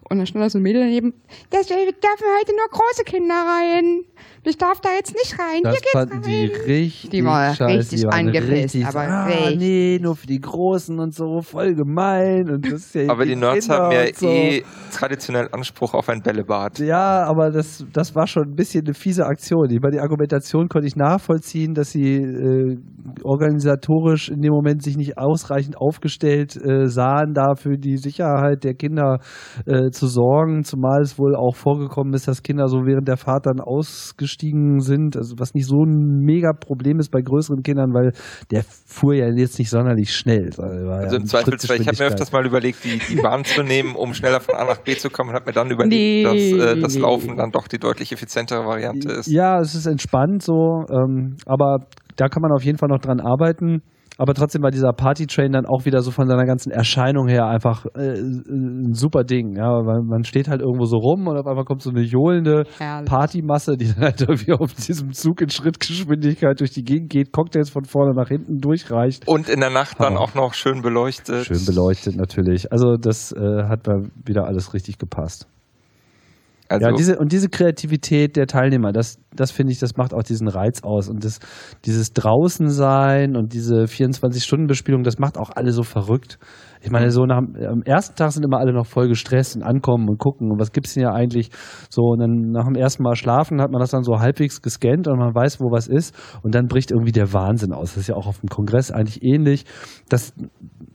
S4: Und dann stand da so ein Mädel daneben, das dürfen heute nur große Kinder rein. Ich darf da jetzt nicht rein.
S3: Das
S4: Hier geht's
S3: fanden
S4: rein.
S3: die richtig
S4: Die war
S3: scheiße.
S4: richtig
S3: die
S4: angepisst,
S3: richtig
S4: aber
S3: ah,
S4: richtig.
S3: nee, nur für die Großen und so, voll gemein. Und das ist ja
S1: Aber die Nerds
S3: Kinder
S1: haben ja
S3: so.
S1: eh traditionell Anspruch auf ein Bällebad.
S3: Ja, aber das, das war schon ein bisschen eine fiese Aktion. Ich meine, die Argumentation konnte ich nachvollziehen, dass sie äh, organisatorisch in dem Moment sich nicht ausreichend aufgestellt äh, sahen, da für die Sicherheit der Kinder äh, zu sorgen, zumal es wohl auch vorgekommen ist, dass Kinder so während der Fahrt dann ausgestiegen sind, also was nicht so ein mega Problem ist bei größeren Kindern, weil der fuhr ja jetzt nicht sonderlich schnell.
S1: Also im Zweifelsfall, ich habe mir öfters mal überlegt, die, die Bahn zu nehmen, um schneller von A nach B zu kommen und habe mir dann überlegt,
S4: Nee.
S1: dass äh, das Laufen dann doch die deutlich effizientere Variante ist.
S3: Ja, es ist entspannt so, ähm, aber da kann man auf jeden Fall noch dran arbeiten. Aber trotzdem war dieser Party-Train dann auch wieder so von seiner ganzen Erscheinung her einfach äh, ein super Ding. Ja, weil man steht halt irgendwo so rum und auf einmal kommt so eine johlende
S4: Herrlich.
S3: Partymasse, die dann halt irgendwie auf diesem Zug in Schrittgeschwindigkeit durch die Gegend geht, Cocktails von vorne nach hinten durchreicht.
S1: Und in der Nacht dann
S3: Hammer.
S1: auch noch schön beleuchtet.
S3: Schön beleuchtet natürlich. Also das äh, hat mal wieder alles richtig gepasst.
S1: Also,
S3: ja, diese, und diese Kreativität der Teilnehmer, das, das finde ich, das macht auch diesen Reiz aus. Und das, dieses Draußensein und diese 24-Stunden-Bespielung, das macht auch alle so verrückt. Ich meine, so nach, am ersten Tag sind immer alle noch voll gestresst und ankommen und gucken und was gibt's denn ja eigentlich so und dann nach dem ersten Mal schlafen hat man das dann so halbwegs gescannt und man weiß, wo was ist und dann bricht irgendwie der Wahnsinn aus. Das ist ja auch auf dem Kongress eigentlich ähnlich. Das,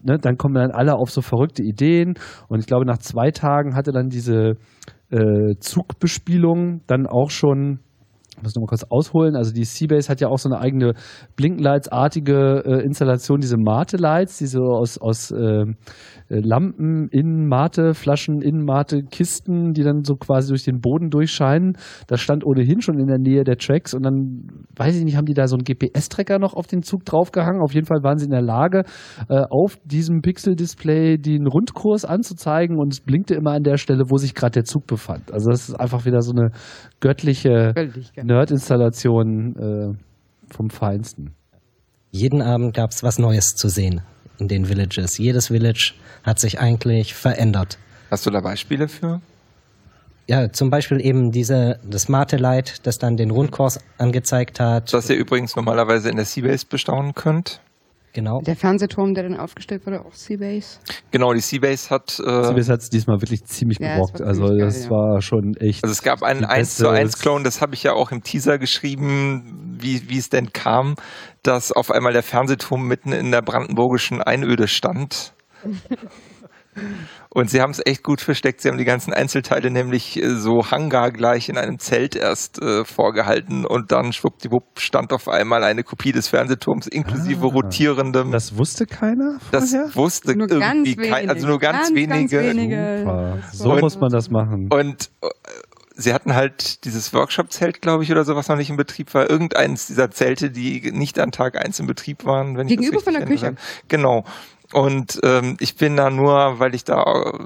S3: ne, dann kommen dann alle auf so verrückte Ideen und ich glaube, nach zwei Tagen hatte dann diese äh, Zugbespielung dann auch schon, muss nochmal kurz ausholen, also die Seabase hat ja auch so eine eigene Blinklights-artige äh, Installation, diese Mate-Lights, die so aus, aus äh, äh, Lampen in Mate-Flaschen, in Mate-Kisten, die dann so quasi durch den Boden durchscheinen. Das stand ohnehin schon in der Nähe der Tracks und dann, weiß ich nicht, haben die da so einen GPS-Tracker noch auf den Zug draufgehangen. Auf jeden Fall waren sie in der Lage, äh, auf diesem Pixel-Display den Rundkurs anzuzeigen und es blinkte immer an der Stelle, wo sich gerade der Zug befand. Also das ist einfach wieder so eine göttliche
S4: Völlig, gell.
S3: Nerd-Installation äh, vom Feinsten.
S7: Jeden Abend gab es was Neues zu sehen in den Villages. Jedes Village hat sich eigentlich verändert.
S1: hast du da Beispiele für?
S7: Ja, zum Beispiel eben diese, das Mate-Light, das dann den Rundkurs angezeigt hat.
S1: Das ihr übrigens normalerweise in der Seabase bestaunen könnt.
S7: Genau.
S4: Der Fernsehturm, der dann aufgestellt wurde, auch Seabase.
S1: Genau, die Seabase hat. Äh,
S3: CBS hat es diesmal wirklich ziemlich
S4: Ja, war
S3: Also
S4: ziemlich
S3: das
S4: geil, ja.
S3: war schon echt.
S1: Also es gab einen
S3: die
S1: 1 zu
S3: beste-
S1: 1 Clone, das habe ich ja auch im Teaser geschrieben, wie, wie es denn kam, dass auf einmal der Fernsehturm mitten in der brandenburgischen Einöde stand. Und sie haben es echt gut versteckt. Sie haben die ganzen Einzelteile nämlich äh, so hangargleich in einem Zelt erst äh, vorgehalten und dann schwuppdiwupp stand auf einmal eine Kopie des Fernsehturms inklusive
S3: Ah.
S1: rotierendem.
S3: Das wusste keiner
S1: Das
S3: vorher?
S1: wusste
S4: Nur
S1: irgendwie
S4: ganz
S1: kein,
S4: wenige.
S1: also nur ganz,
S4: Ganz,
S1: wenige.
S4: ganz wenige.
S3: So
S1: Und-
S3: muss man das machen.
S1: Und äh, sie hatten halt dieses Workshop-Zelt, glaube ich, oder so, was noch nicht in Betrieb war. Irgendeins dieser Zelte, die nicht an Tag eins in Betrieb waren. Wenn
S4: Gegenüber
S1: ich das
S4: von der Küche.
S1: Genau. Und ähm, ich bin da nur, weil ich da äh,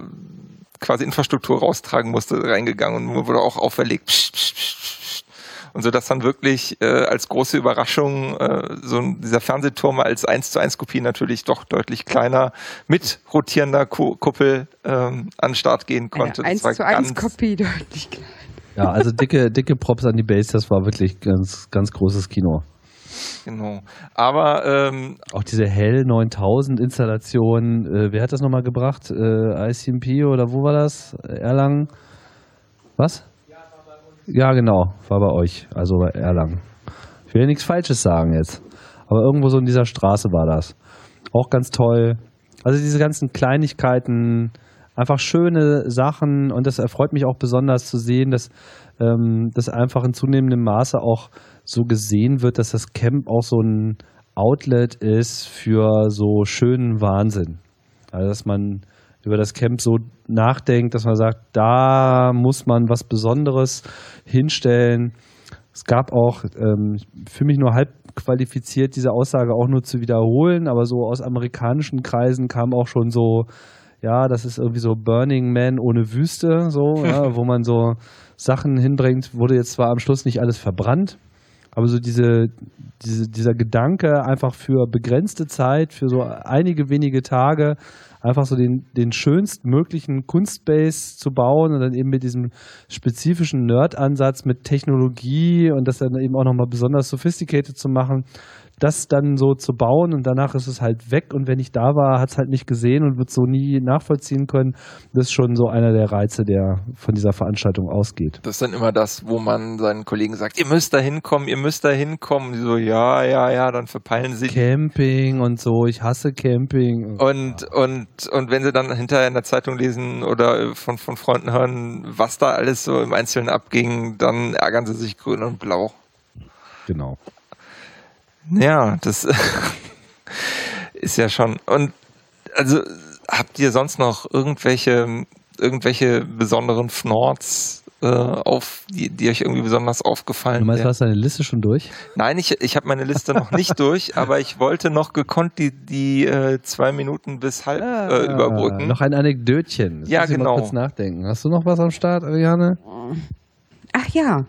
S1: quasi Infrastruktur raustragen musste, reingegangen und mir wurde auch auferlegt. Psst, psst, psst, psst. Und so, dass dann wirklich äh, als große Überraschung äh, so ein, dieser Fernsehturm als 1 zu 1 Kopie natürlich doch deutlich kleiner mit rotierender Ku Kuppel ähm, an den Start gehen konnte.
S4: Eine
S1: Das war
S4: 1 zu 1
S1: ganz-
S4: Kopie deutlich klein.
S3: Ja, also dicke, dicke Props an die Base, das war wirklich ganz, ganz großes Kino.
S1: Genau. Aber ähm,
S3: Auch diese Hell 9000 Installation, äh, wer hat das nochmal gebracht? Äh, ICMP oder wo war das? Erlangen? Was? Ja, genau, war bei euch, also bei Erlangen. Ich will ja nichts Falsches sagen jetzt, aber irgendwo so in dieser Straße war das. Auch ganz toll. Also diese ganzen Kleinigkeiten, einfach schöne Sachen und das erfreut mich auch besonders zu sehen, dass ähm, das einfach in zunehmendem Maße auch so gesehen wird, dass das Camp auch so ein Outlet ist für so schönen Wahnsinn. Also dass man über das Camp so nachdenkt, dass man sagt, da muss man was Besonderes hinstellen. Es gab auch, ähm, ich fühle mich nur halb qualifiziert, diese Aussage auch nur zu wiederholen, aber so aus amerikanischen Kreisen kam auch schon so, ja, das ist irgendwie so Burning Man ohne Wüste, so, ja, wo man so Sachen hinbringt, wurde jetzt zwar am Schluss nicht alles verbrannt, aber so diese, diese, dieser Gedanke, einfach für begrenzte Zeit, für so einige wenige Tage, einfach so den, den schönstmöglichen Kunstbase zu bauen und dann eben mit diesem spezifischen Nerd-Ansatz mit Technologie und das dann eben auch nochmal besonders sophisticated zu machen, das dann so zu bauen und danach ist es halt weg und wenn ich da war, hat es halt nicht gesehen und wird so nie nachvollziehen können. Das ist schon so einer der Reize, der von dieser Veranstaltung ausgeht.
S1: Das ist dann immer das, wo man seinen Kollegen sagt, ihr müsst da hinkommen, ihr müsst da hinkommen. Die so, ja, ja, ja, dann verpeilen sie.
S3: Camping und so, ich hasse Camping.
S1: Und, und, und wenn sie dann hinterher in der Zeitung lesen oder von, von Freunden hören, was da alles so im Einzelnen abging, dann ärgern sie sich grün und blau.
S3: Genau.
S1: Ja, das ist ja schon. Und also habt ihr sonst noch irgendwelche, irgendwelche besonderen Fnords äh, auf, die, die euch irgendwie besonders aufgefallen
S3: sind? Du meinst, du hast deine Liste schon durch?
S1: Nein, ich, ich habe meine Liste noch nicht durch, aber ich wollte noch gekonnt die, die äh, zwei Minuten bis halb ah, äh, überbrücken.
S3: Noch ein Anekdötchen.
S1: Das ja, genau.
S3: Mal kurz nachdenken. Hast du noch was am Start, Ariane?
S4: Ach ja,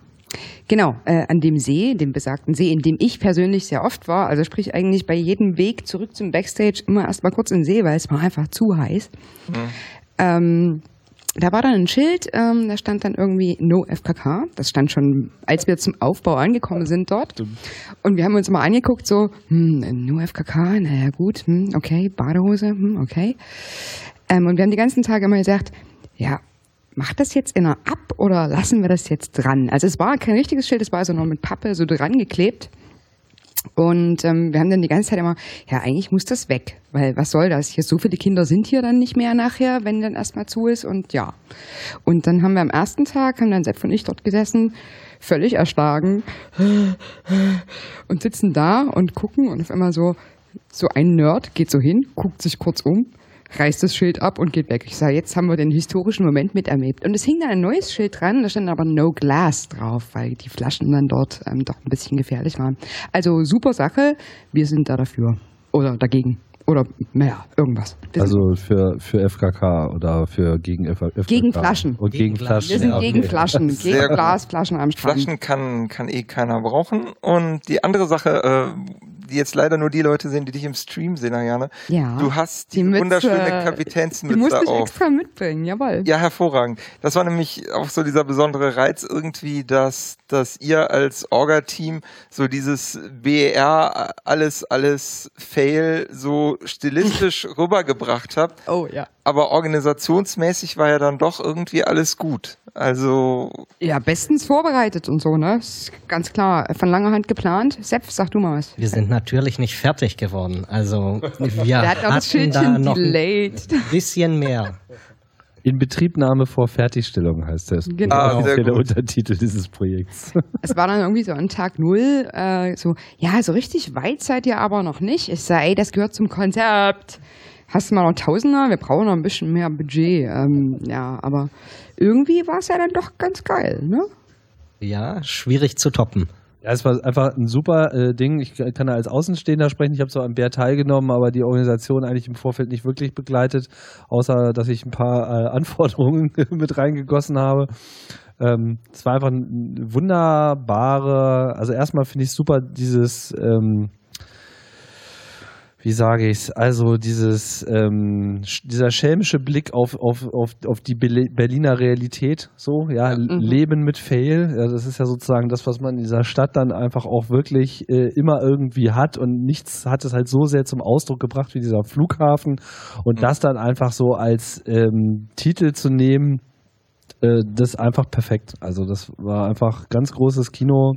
S4: Genau, äh, an dem See, dem besagten See, in dem ich persönlich sehr oft war. Also sprich eigentlich bei jedem Weg zurück zum Backstage immer erstmal kurz in den See, weil es war einfach zu heiß. Mhm. Ähm, da war dann ein Schild, ähm, da stand dann irgendwie No FKK. Das stand schon, als wir zum Aufbau angekommen sind dort. Und wir haben uns mal angeguckt, so, hm, No FKK, naja gut, hm, okay, Badehose, hm, okay. Ähm, und wir haben die ganzen Tage immer gesagt, ja, macht das jetzt einer ab oder lassen wir das jetzt dran? Also es war kein richtiges Schild, es war also noch mit Pappe so dran geklebt. Und ähm, wir haben dann die ganze Zeit immer, ja, eigentlich muss das weg, weil was soll das? Hier so viele Kinder sind hier dann nicht mehr nachher, wenn dann erstmal zu ist und ja. Und dann haben wir am ersten Tag, haben dann Sepp und ich dort gesessen, völlig erschlagen und sitzen da und gucken und auf einmal so, so ein Nerd geht so hin, guckt sich kurz um, reißt das Schild ab und geht weg. Ich sage, jetzt haben wir den historischen Moment miterlebt. Und es hing dann ein neues Schild dran, da stand aber No Glass drauf, weil die Flaschen dann dort ähm, doch ein bisschen gefährlich waren. Also super Sache, wir sind da dafür oder dagegen. Oder, naja, irgendwas.
S3: Wir also für, für FKK oder für gegen FKK?
S4: Gegen Flaschen.
S3: Und gegen, gegen Flaschen.
S4: Wir sind ja, gegen Flaschen, gegen Glasflaschen am Strand.
S1: Flaschen kann, kann eh keiner brauchen. Und die andere Sache, äh, die jetzt leider nur die Leute sehen, die dich im Stream sehen, Ariane.
S4: Ja.
S1: Du hast die, die wunderschöne Kapitänsmütze
S4: die musste ich
S1: auf.
S4: extra mitbringen, jawohl.
S1: Ja, hervorragend. Das war nämlich auch so dieser besondere Reiz irgendwie, dass, dass ihr als Orga-Team so dieses BER alles, alles Fail so stilistisch rübergebracht habt.
S4: Oh ja.
S1: Aber organisationsmäßig war ja dann doch irgendwie alles gut. Also.
S4: Ja, bestens vorbereitet und so, ne? Ist ganz klar. Von langer Hand geplant. Sepp, sag du mal was.
S7: Wir sind natürlich nicht fertig geworden. Also, wir
S4: Der hat hatten da noch delayed.
S7: ein bisschen mehr.
S3: Inbetriebnahme vor Fertigstellung heißt das.
S4: Genau.
S3: Ah, das ist der Untertitel dieses Projekts.
S4: Es war dann irgendwie so an Tag Null, äh, so, ja, so richtig weit seid ihr aber noch nicht. Ich sage, ey, das gehört zum Konzept. Hast du mal noch Tausender? Wir brauchen noch ein bisschen mehr Budget. Ähm, ja, aber irgendwie war es ja dann doch ganz geil, ne?
S7: Ja, schwierig zu toppen.
S3: Ja, es war einfach ein super äh, Ding. Ich kann da als Außenstehender sprechen. Ich habe zwar am Bär teilgenommen, aber die Organisation eigentlich im Vorfeld nicht wirklich begleitet, außer dass ich ein paar äh, Anforderungen mit reingegossen habe. Ähm, es war einfach ein wunderbare, also erstmal finde ich super dieses ähm, wie sage ich's, also dieses, ähm, dieser schelmische Blick auf, auf, auf, auf die Berliner Realität, so, ja, mhm. Leben mit Fail, ja, das ist ja sozusagen das, was man in dieser Stadt dann einfach auch wirklich äh, immer irgendwie hat und nichts hat es halt so sehr zum Ausdruck gebracht wie dieser Flughafen und mhm. das dann einfach so als ähm, Titel zu nehmen, äh, das ist einfach perfekt. Also das war einfach ganz großes Kino.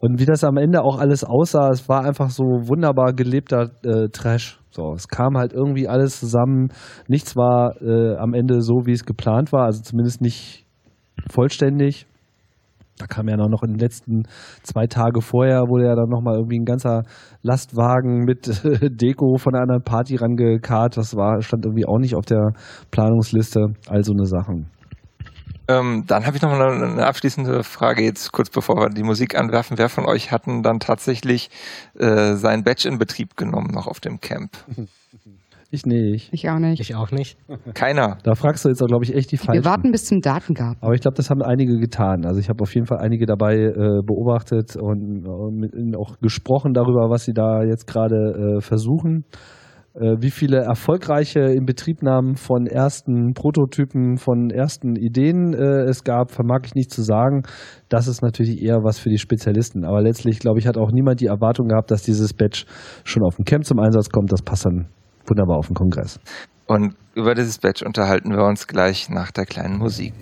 S3: Und wie das am Ende auch alles aussah, es war einfach so wunderbar gelebter äh, Trash. So, es kam halt irgendwie alles zusammen. Nichts war äh, am Ende so, wie es geplant war, also zumindest nicht vollständig. Da kam ja noch in den letzten zwei Tage vorher, wurde ja dann nochmal irgendwie ein ganzer Lastwagen mit äh, Deko von einer Party rangekarrt. Das war, stand irgendwie auch nicht auf der Planungsliste. All so eine Sachen.
S1: Ähm, dann habe ich noch eine, eine, abschließende Frage jetzt kurz bevor wir die Musik anwerfen. Wer von euch hatten dann tatsächlich äh, sein Badge in Betrieb genommen noch auf dem Camp?
S3: Ich nicht.
S4: Ich auch nicht.
S7: Ich auch nicht.
S1: Keiner.
S3: Da fragst du jetzt auch, glaube ich, echt die falschen.
S4: Wir warten bis zum Datengarten.
S3: Aber ich glaube, das haben einige getan. Also ich habe auf jeden Fall einige dabei äh, beobachtet und, und mit ihnen auch gesprochen darüber, was sie da jetzt gerade äh, versuchen. Äh, wie viele erfolgreiche Inbetriebnahmen von ersten Prototypen, von ersten Ideen äh, es gab, vermag ich nicht zu sagen. Das ist natürlich eher was für die Spezialisten. Aber letztlich, glaube ich, hat auch niemand die Erwartung gehabt, dass dieses Badge schon auf dem Camp zum Einsatz kommt. Das passt dann wunderbar auf den Kongress.
S1: Und über dieses Badge unterhalten wir uns gleich nach der kleinen Musik.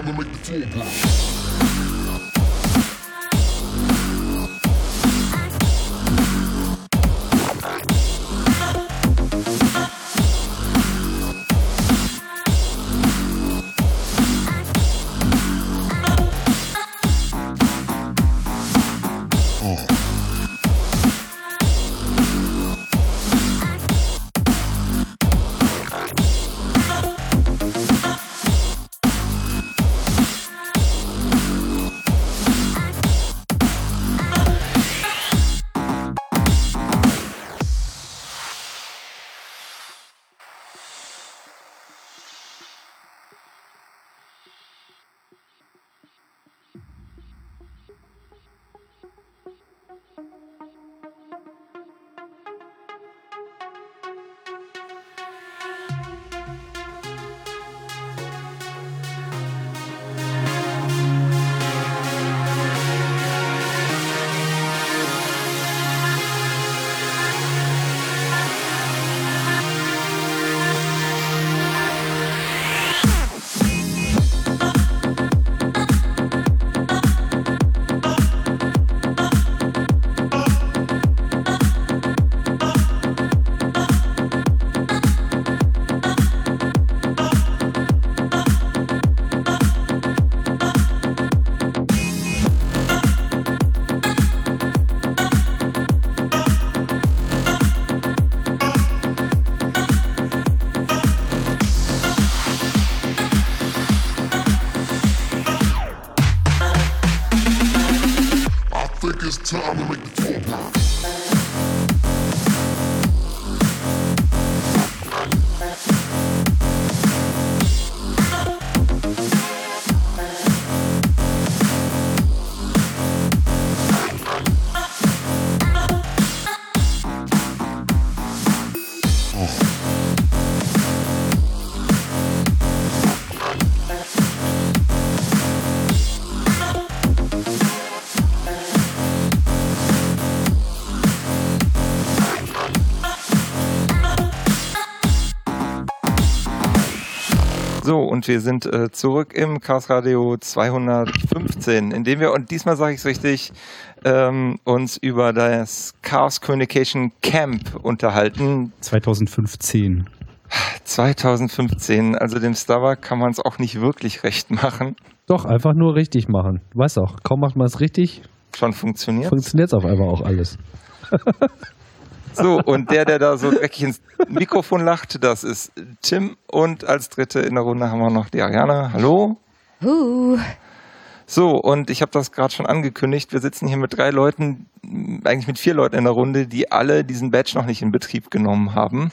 S8: To make the floor
S1: So, und wir sind äh, zurück im Chaos Radio 215, in dem wir, und diesmal sage ich es richtig, ähm, uns über das Chaos Communication Camp unterhalten.
S2: 2015.
S1: 2015, also dem Starbuck kann man es auch nicht wirklich recht machen.
S3: Doch, einfach nur richtig machen. Du weißt auch, kaum macht man es richtig,
S1: Schon funktioniert.
S3: funktioniert es auf einmal auch alles.
S1: So, und der, der da so dreckig ins Mikrofon lacht, das ist Tim. Und als dritte in der Runde haben wir noch die Ariane. Hallo.
S4: Huh.
S1: So, und ich habe das gerade schon angekündigt. Wir sitzen hier mit drei Leuten, eigentlich mit vier Leuten in der Runde, die alle diesen Badge noch nicht in Betrieb genommen haben.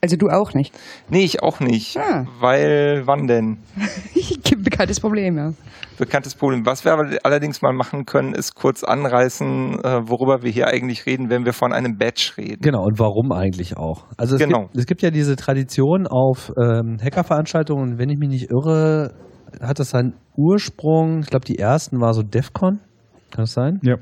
S4: Also du auch nicht.
S1: Nee, ich auch nicht.
S4: Ah.
S1: Weil, wann denn?
S4: Bekanntes Problem, ja.
S1: Bekanntes Problem. Was wir aber allerdings mal machen können, ist kurz anreißen, äh, worüber wir hier eigentlich reden, wenn wir von einem Badge reden.
S3: Genau, und warum eigentlich auch? Also es,
S1: Genau.
S3: gibt, es gibt ja diese Tradition auf ähm, Hackerveranstaltungen, und wenn ich mich nicht irre, hat das seinen Ursprung, ich glaube die ersten war so DEFCON, kann das sein?
S2: Ja.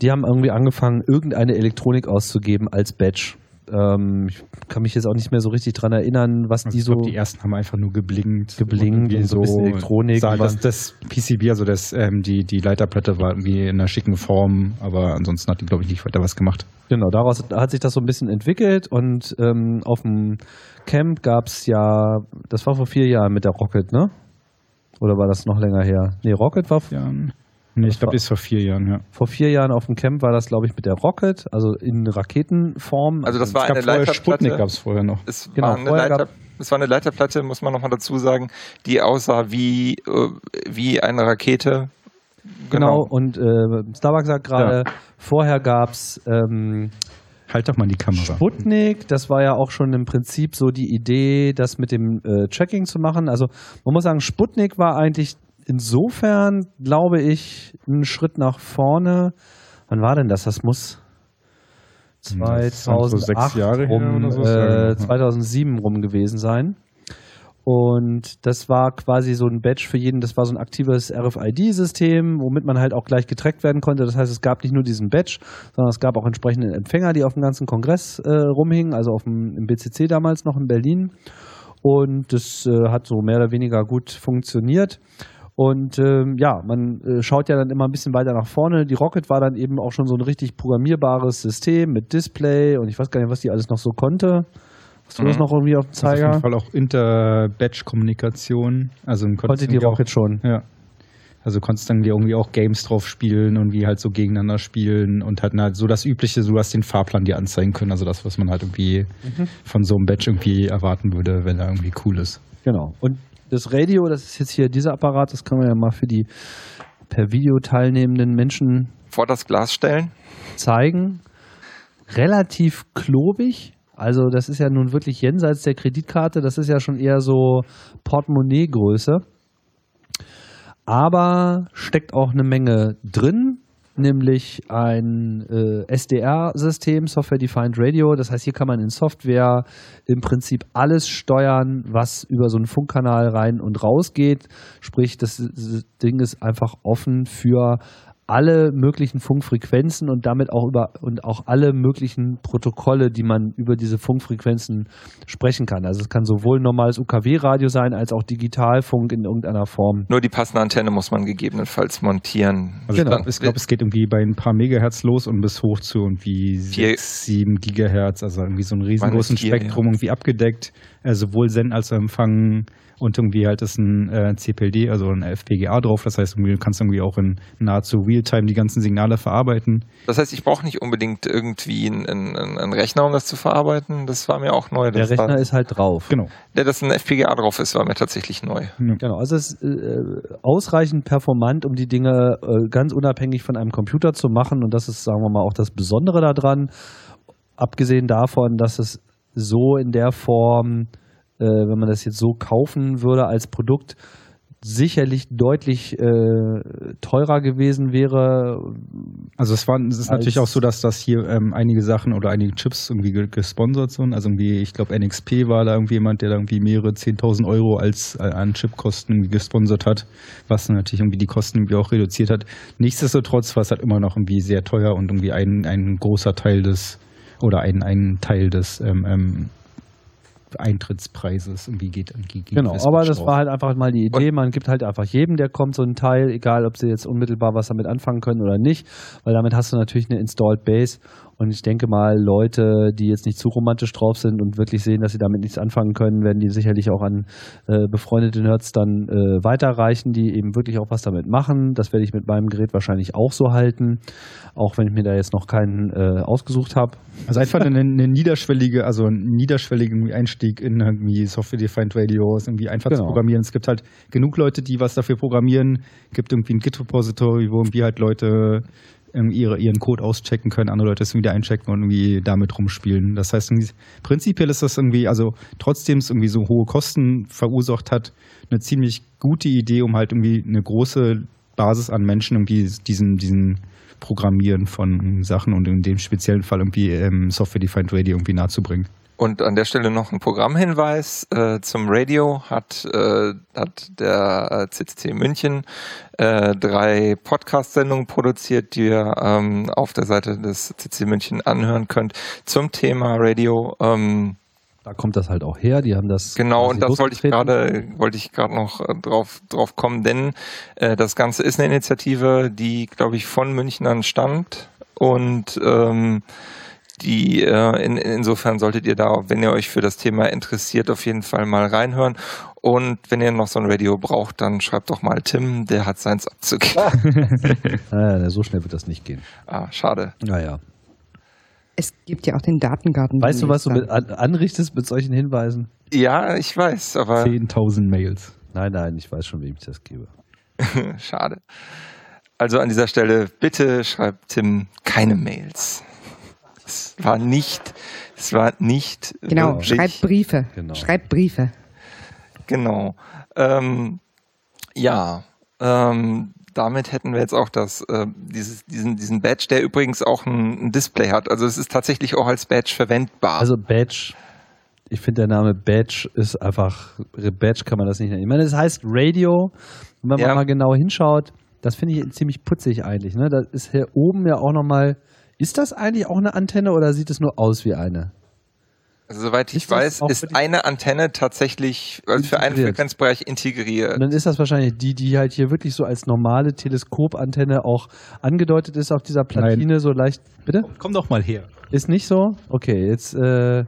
S3: Die haben irgendwie angefangen, irgendeine Elektronik auszugeben als Badge. Ähm, ich kann mich jetzt auch nicht mehr so richtig dran erinnern, was
S2: Also
S3: die
S2: ich
S3: so...
S2: glaub, die ersten haben einfach nur geblinkt.
S3: Geblinkt
S2: irgendwie
S3: und so ein bisschen Elektronik
S2: Sah,
S3: und
S2: das, das PCB, also das, ähm, die, die Leiterplatte war irgendwie in einer schicken Form, aber ansonsten hat die, glaube ich, nicht weiter was gemacht.
S3: Genau, daraus hat sich das so ein bisschen entwickelt und ähm, auf dem Camp gab es ja, das war vor vier Jahren mit der Rocket, ne? Oder war das noch länger her? Nee, Rocket war
S2: Ja. Nee, ich
S3: Das war-
S2: glaube, die ist vor vier Jahren, ja.
S3: vor vier Jahren auf dem Camp, war das, glaube ich, mit der Rocket, also in Raketenform.
S1: Also das war
S2: es gab
S1: eine Leiterplatte.
S2: Sputnik gab es vorher noch.
S1: Es,
S3: Genau,
S1: war eine
S3: vorher
S1: Leiter, es war eine Leiterplatte, muss man nochmal dazu sagen, die aussah wie, äh, wie eine Rakete.
S3: genau, und äh, Starbucks sagt gerade, vorher gab es ähm,
S2: Halt doch mal die Kamera.
S3: Sputnik, das war ja auch schon im Prinzip so die Idee, das mit dem äh, Tracking zu machen. Also man muss sagen, Sputnik war eigentlich insofern, glaube ich, ein Schritt nach vorne. Wann war denn das? Das muss
S2: Das waren so
S3: 2008
S2: sechs Jahre her
S3: rum,
S2: oder so,
S3: äh,
S2: ja.
S3: 2007 rum gewesen sein. Und das war quasi so ein Badge für jeden, das war so ein aktives RFID-System, womit man halt auch gleich getrackt werden konnte. Das heißt, es gab nicht nur diesen Badge, sondern es gab auch entsprechende Empfänger, die auf dem ganzen Kongress äh, rumhingen, also auf dem im BCC damals noch in Berlin. Und das äh, hat so mehr oder weniger gut funktioniert. Und ähm, ja, man äh, schaut ja dann immer ein bisschen weiter nach vorne. Die Rocket war dann eben auch schon so ein richtig programmierbares System mit Display und ich weiß gar nicht, was die alles noch so konnte. Hast du das
S1: Mhm.
S3: noch irgendwie auf dem
S2: Das ist auf
S3: Zeiger?
S2: jeden Fall auch Inter-Batch-Kommunikation. Also
S3: Konnte die Rocket schon.
S2: Auch, ja. Also konntest dann irgendwie auch Games drauf spielen und wie halt so gegeneinander spielen und halt, halt so das Übliche, du hast den Fahrplan dir anzeigen können. Also das, was man halt irgendwie
S3: Mhm.
S2: von so einem Batch irgendwie erwarten würde, wenn er irgendwie cool ist.
S3: Genau. Und das Radio, das ist jetzt hier dieser Apparat, das kann man ja mal für die per Video teilnehmenden Menschen
S1: Vor das Glas stellen.
S3: zeigen. Relativ klobig. Also das ist ja nun wirklich jenseits der Kreditkarte. Das ist ja schon eher so Portemonnaie-Größe. Aber steckt auch eine Menge drin, nämlich ein äh, SDR-System, Software Defined Radio. Das heißt, hier kann man in Software im Prinzip alles steuern, was über so einen Funkkanal rein und raus geht. Sprich, das, das Ding ist einfach offen für alle möglichen Funkfrequenzen und damit auch über und auch alle möglichen Protokolle, die man über diese Funkfrequenzen sprechen kann. Also es kann sowohl normales UKW-Radio sein als auch Digitalfunk in irgendeiner Form.
S1: Nur die passende Antenne muss man gegebenenfalls montieren.
S2: Also
S3: Genau.
S2: ich glaube, glaub, es geht irgendwie bei ein paar Megahertz los und bis hoch zu irgendwie
S1: Vier-
S2: 6, 7 Gigahertz, also irgendwie so ein riesengroßen
S1: vier,
S2: Spektrum irgendwie abgedeckt, äh, sowohl Senden als auch Empfangen und irgendwie halt ist ein äh, CPLD, also ein FPGA drauf, das heißt, irgendwie, du kannst irgendwie auch in nahezu Realtime die ganzen Signale verarbeiten.
S1: Das heißt, ich brauche nicht unbedingt irgendwie einen, einen, einen Rechner, um das zu verarbeiten. Das war mir auch neu.
S3: Der Rechner ist halt drauf.
S2: Genau.
S1: der, dass ein FPGA drauf ist, war mir tatsächlich neu.
S3: Genau, also es ist äh, ausreichend performant, um die Dinge äh, ganz unabhängig von einem Computer zu machen. Und das ist, sagen wir mal, auch das Besondere daran. Abgesehen davon, dass es so in der Form, äh, wenn man das jetzt so kaufen würde als Produkt, sicherlich deutlich äh, teurer gewesen wäre.
S2: Also es war, es ist natürlich auch so, dass das hier ähm, einige Sachen oder einige Chips irgendwie ge- gesponsert sind. Also irgendwie, ich glaube NXP war da irgendwie jemand, der da irgendwie mehrere 10.000 Euro als äh, an Chipkosten gesponsert hat, was natürlich irgendwie die Kosten irgendwie auch reduziert hat. Nichtsdestotrotz war es halt immer noch irgendwie sehr teuer und irgendwie ein, ein großer Teil des oder ein, ein Teil des ähm, ähm, Eintrittspreises irgendwie geht. geht
S3: Genau, aber das
S2: drauf.
S3: war halt einfach mal die Idee. Man gibt halt einfach jedem, der kommt, so einen Teil, egal ob sie jetzt unmittelbar was damit anfangen können oder nicht, weil damit hast du natürlich eine Installed Base Und ich denke mal, Leute, die jetzt nicht zu romantisch drauf sind und wirklich sehen, dass sie damit nichts anfangen können, werden die sicherlich auch an äh, befreundete Nerds dann äh, weiterreichen, die eben wirklich auch was damit machen. Das werde ich mit meinem Gerät wahrscheinlich auch so halten, auch wenn ich mir da jetzt noch keinen äh, ausgesucht habe.
S2: Also einfach eine, eine niederschwellige, also einen niederschwelligen Einstieg in irgendwie Software-Defined Radios, irgendwie einfach
S3: Genau.
S2: zu programmieren. Es gibt halt genug Leute, die was dafür programmieren. gibt irgendwie ein Git-Repository, wo irgendwie halt Leute ihre, ihren Code auschecken können, andere Leute es wieder einchecken und irgendwie damit rumspielen. Das heißt, prinzipiell ist das irgendwie, also trotzdem es irgendwie so hohe Kosten verursacht hat, eine ziemlich gute Idee, um halt irgendwie eine große Basis an Menschen irgendwie diesen, diesen Programmieren von Sachen und in dem speziellen Fall irgendwie ähm, Software-Defined Radio irgendwie nahezubringen.
S1: Und an der Stelle noch ein Programmhinweis äh, zum Radio hat, äh, hat der äh, CCC München äh, drei Podcast-Sendungen produziert, die ihr ähm, auf der Seite des CCC München anhören könnt zum Thema Radio. Ähm,
S3: Da kommt das halt auch her. Die haben das
S1: Genau, und das wollte ich gerade, wollte ich gerade noch äh, drauf, drauf kommen, denn äh, das Ganze ist eine Initiative, die, glaube ich, von Münchnern stammt und ähm, die äh, in, insofern solltet ihr da, wenn ihr euch für das Thema interessiert, auf jeden Fall mal reinhören. Und wenn ihr noch so ein Radio braucht, dann schreibt doch mal Tim, der hat seins abzugeben.
S3: Ah, so schnell wird das nicht gehen.
S1: Ah, schade.
S3: Naja.
S4: Es gibt ja auch den Datengarten.
S3: Weißt du, was du mit an, anrichtest mit solchen Hinweisen?
S1: Ja, ich weiß, aber
S2: 10.000 Mails.
S3: Nein, nein, ich weiß schon, wem ich das gebe.
S1: schade. Also an dieser Stelle, bitte schreibt Tim keine Mails. Es war nicht, es war nicht.
S4: Genau,
S1: wirklich-
S4: schreibt Briefe.
S3: Genau.
S4: Schreibt Briefe.
S1: Genau. Ähm, ja, ähm, damit hätten wir jetzt auch das, äh, dieses, diesen, diesen Badge, der übrigens auch ein, ein Display hat. Also es ist tatsächlich auch als Badge verwendbar.
S3: Also Badge, ich finde der Name Badge ist einfach, Badge kann man das nicht nennen. Ich meine, es heißt Radio. Und wenn
S1: Ja.
S3: man mal genau hinschaut, das finde ich ziemlich putzig eigentlich. Ne? Da ist hier oben ja auch nochmal, ist das eigentlich auch eine Antenne oder sieht es nur aus wie eine?
S1: also soweit ich
S3: ist
S1: weiß, ist eine Antenne tatsächlich also für einen
S3: Integriert.
S1: Frequenzbereich integriert.
S3: Und dann ist das wahrscheinlich die, die halt hier wirklich so als normale Teleskopantenne auch angedeutet ist auf dieser Platine, so leicht. Bitte?
S2: Komm doch mal her.
S3: Ist nicht so? Okay, jetzt äh,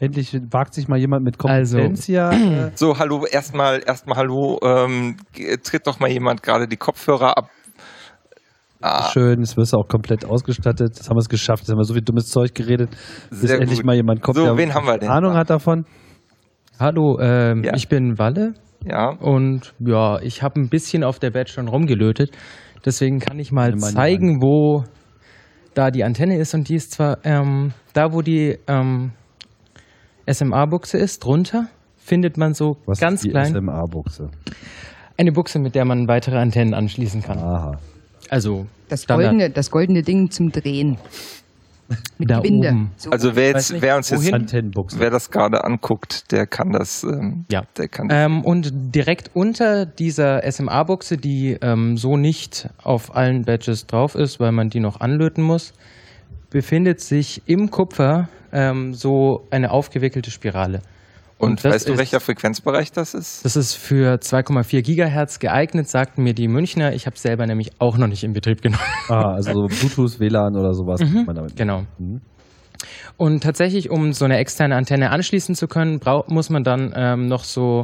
S3: endlich wagt sich mal jemand mit
S7: Also-
S3: Kompetenz hier. Äh,
S1: So, hallo, erstmal, erstmal hallo, ähm, tritt doch mal jemand gerade die Kopfhörer ab. Ah,
S3: Schön, jetzt wirst du auch komplett ausgestattet. Jetzt haben wir es geschafft. Jetzt haben wir so viel dummes Zeug geredet, bis
S1: Sehr
S3: endlich
S1: gut.
S3: mal jemand kommt,
S1: So,
S3: der
S1: wen haben wir denn
S3: Ahnung hat davon.
S9: Hallo, ähm,
S1: Ja.
S9: ich bin Walle
S1: ja.
S9: und ja, ich habe ein bisschen auf der Badge schon rumgelötet. Deswegen kann ich mal
S3: die
S9: zeigen, wo da die Antenne ist. Und die ist zwar ähm, da, wo die ähm, SMA-Buchse ist, drunter, findet man so
S3: Was
S9: ganz
S3: ist die
S9: klein
S3: SMA-Buchse?
S9: eine Buchse, mit der man weitere Antennen anschließen kann.
S3: Aha.
S9: Also
S4: Das
S9: Standard.
S4: goldene, das goldene Ding zum Drehen. Mit
S9: Da oben.
S4: So.
S1: Also wer jetzt,
S9: nicht,
S1: wer uns jetzt, wer das gerade anguckt, der kann das, ähm,
S9: Ja.
S1: der kann
S9: Ähm, und direkt unter dieser SMA-Buchse, die ähm, so nicht auf allen Badges drauf ist, weil man die noch anlöten muss, befindet sich im Kupfer ähm, so eine aufgewickelte Spirale.
S1: Und,
S9: das
S1: weißt du,
S9: ist-
S1: welcher Frequenzbereich das ist?
S9: Das ist für 2,4 Gigahertz geeignet, sagten mir die Münchner. Ich habe es selber nämlich auch noch nicht in Betrieb genommen.
S3: Ah, also so Bluetooth, WLAN oder sowas.
S9: Mhm,
S3: kann man damit
S9: genau.
S3: Mhm.
S9: Und tatsächlich, um so eine externe Antenne anschließen zu können, muss man dann ähm, noch so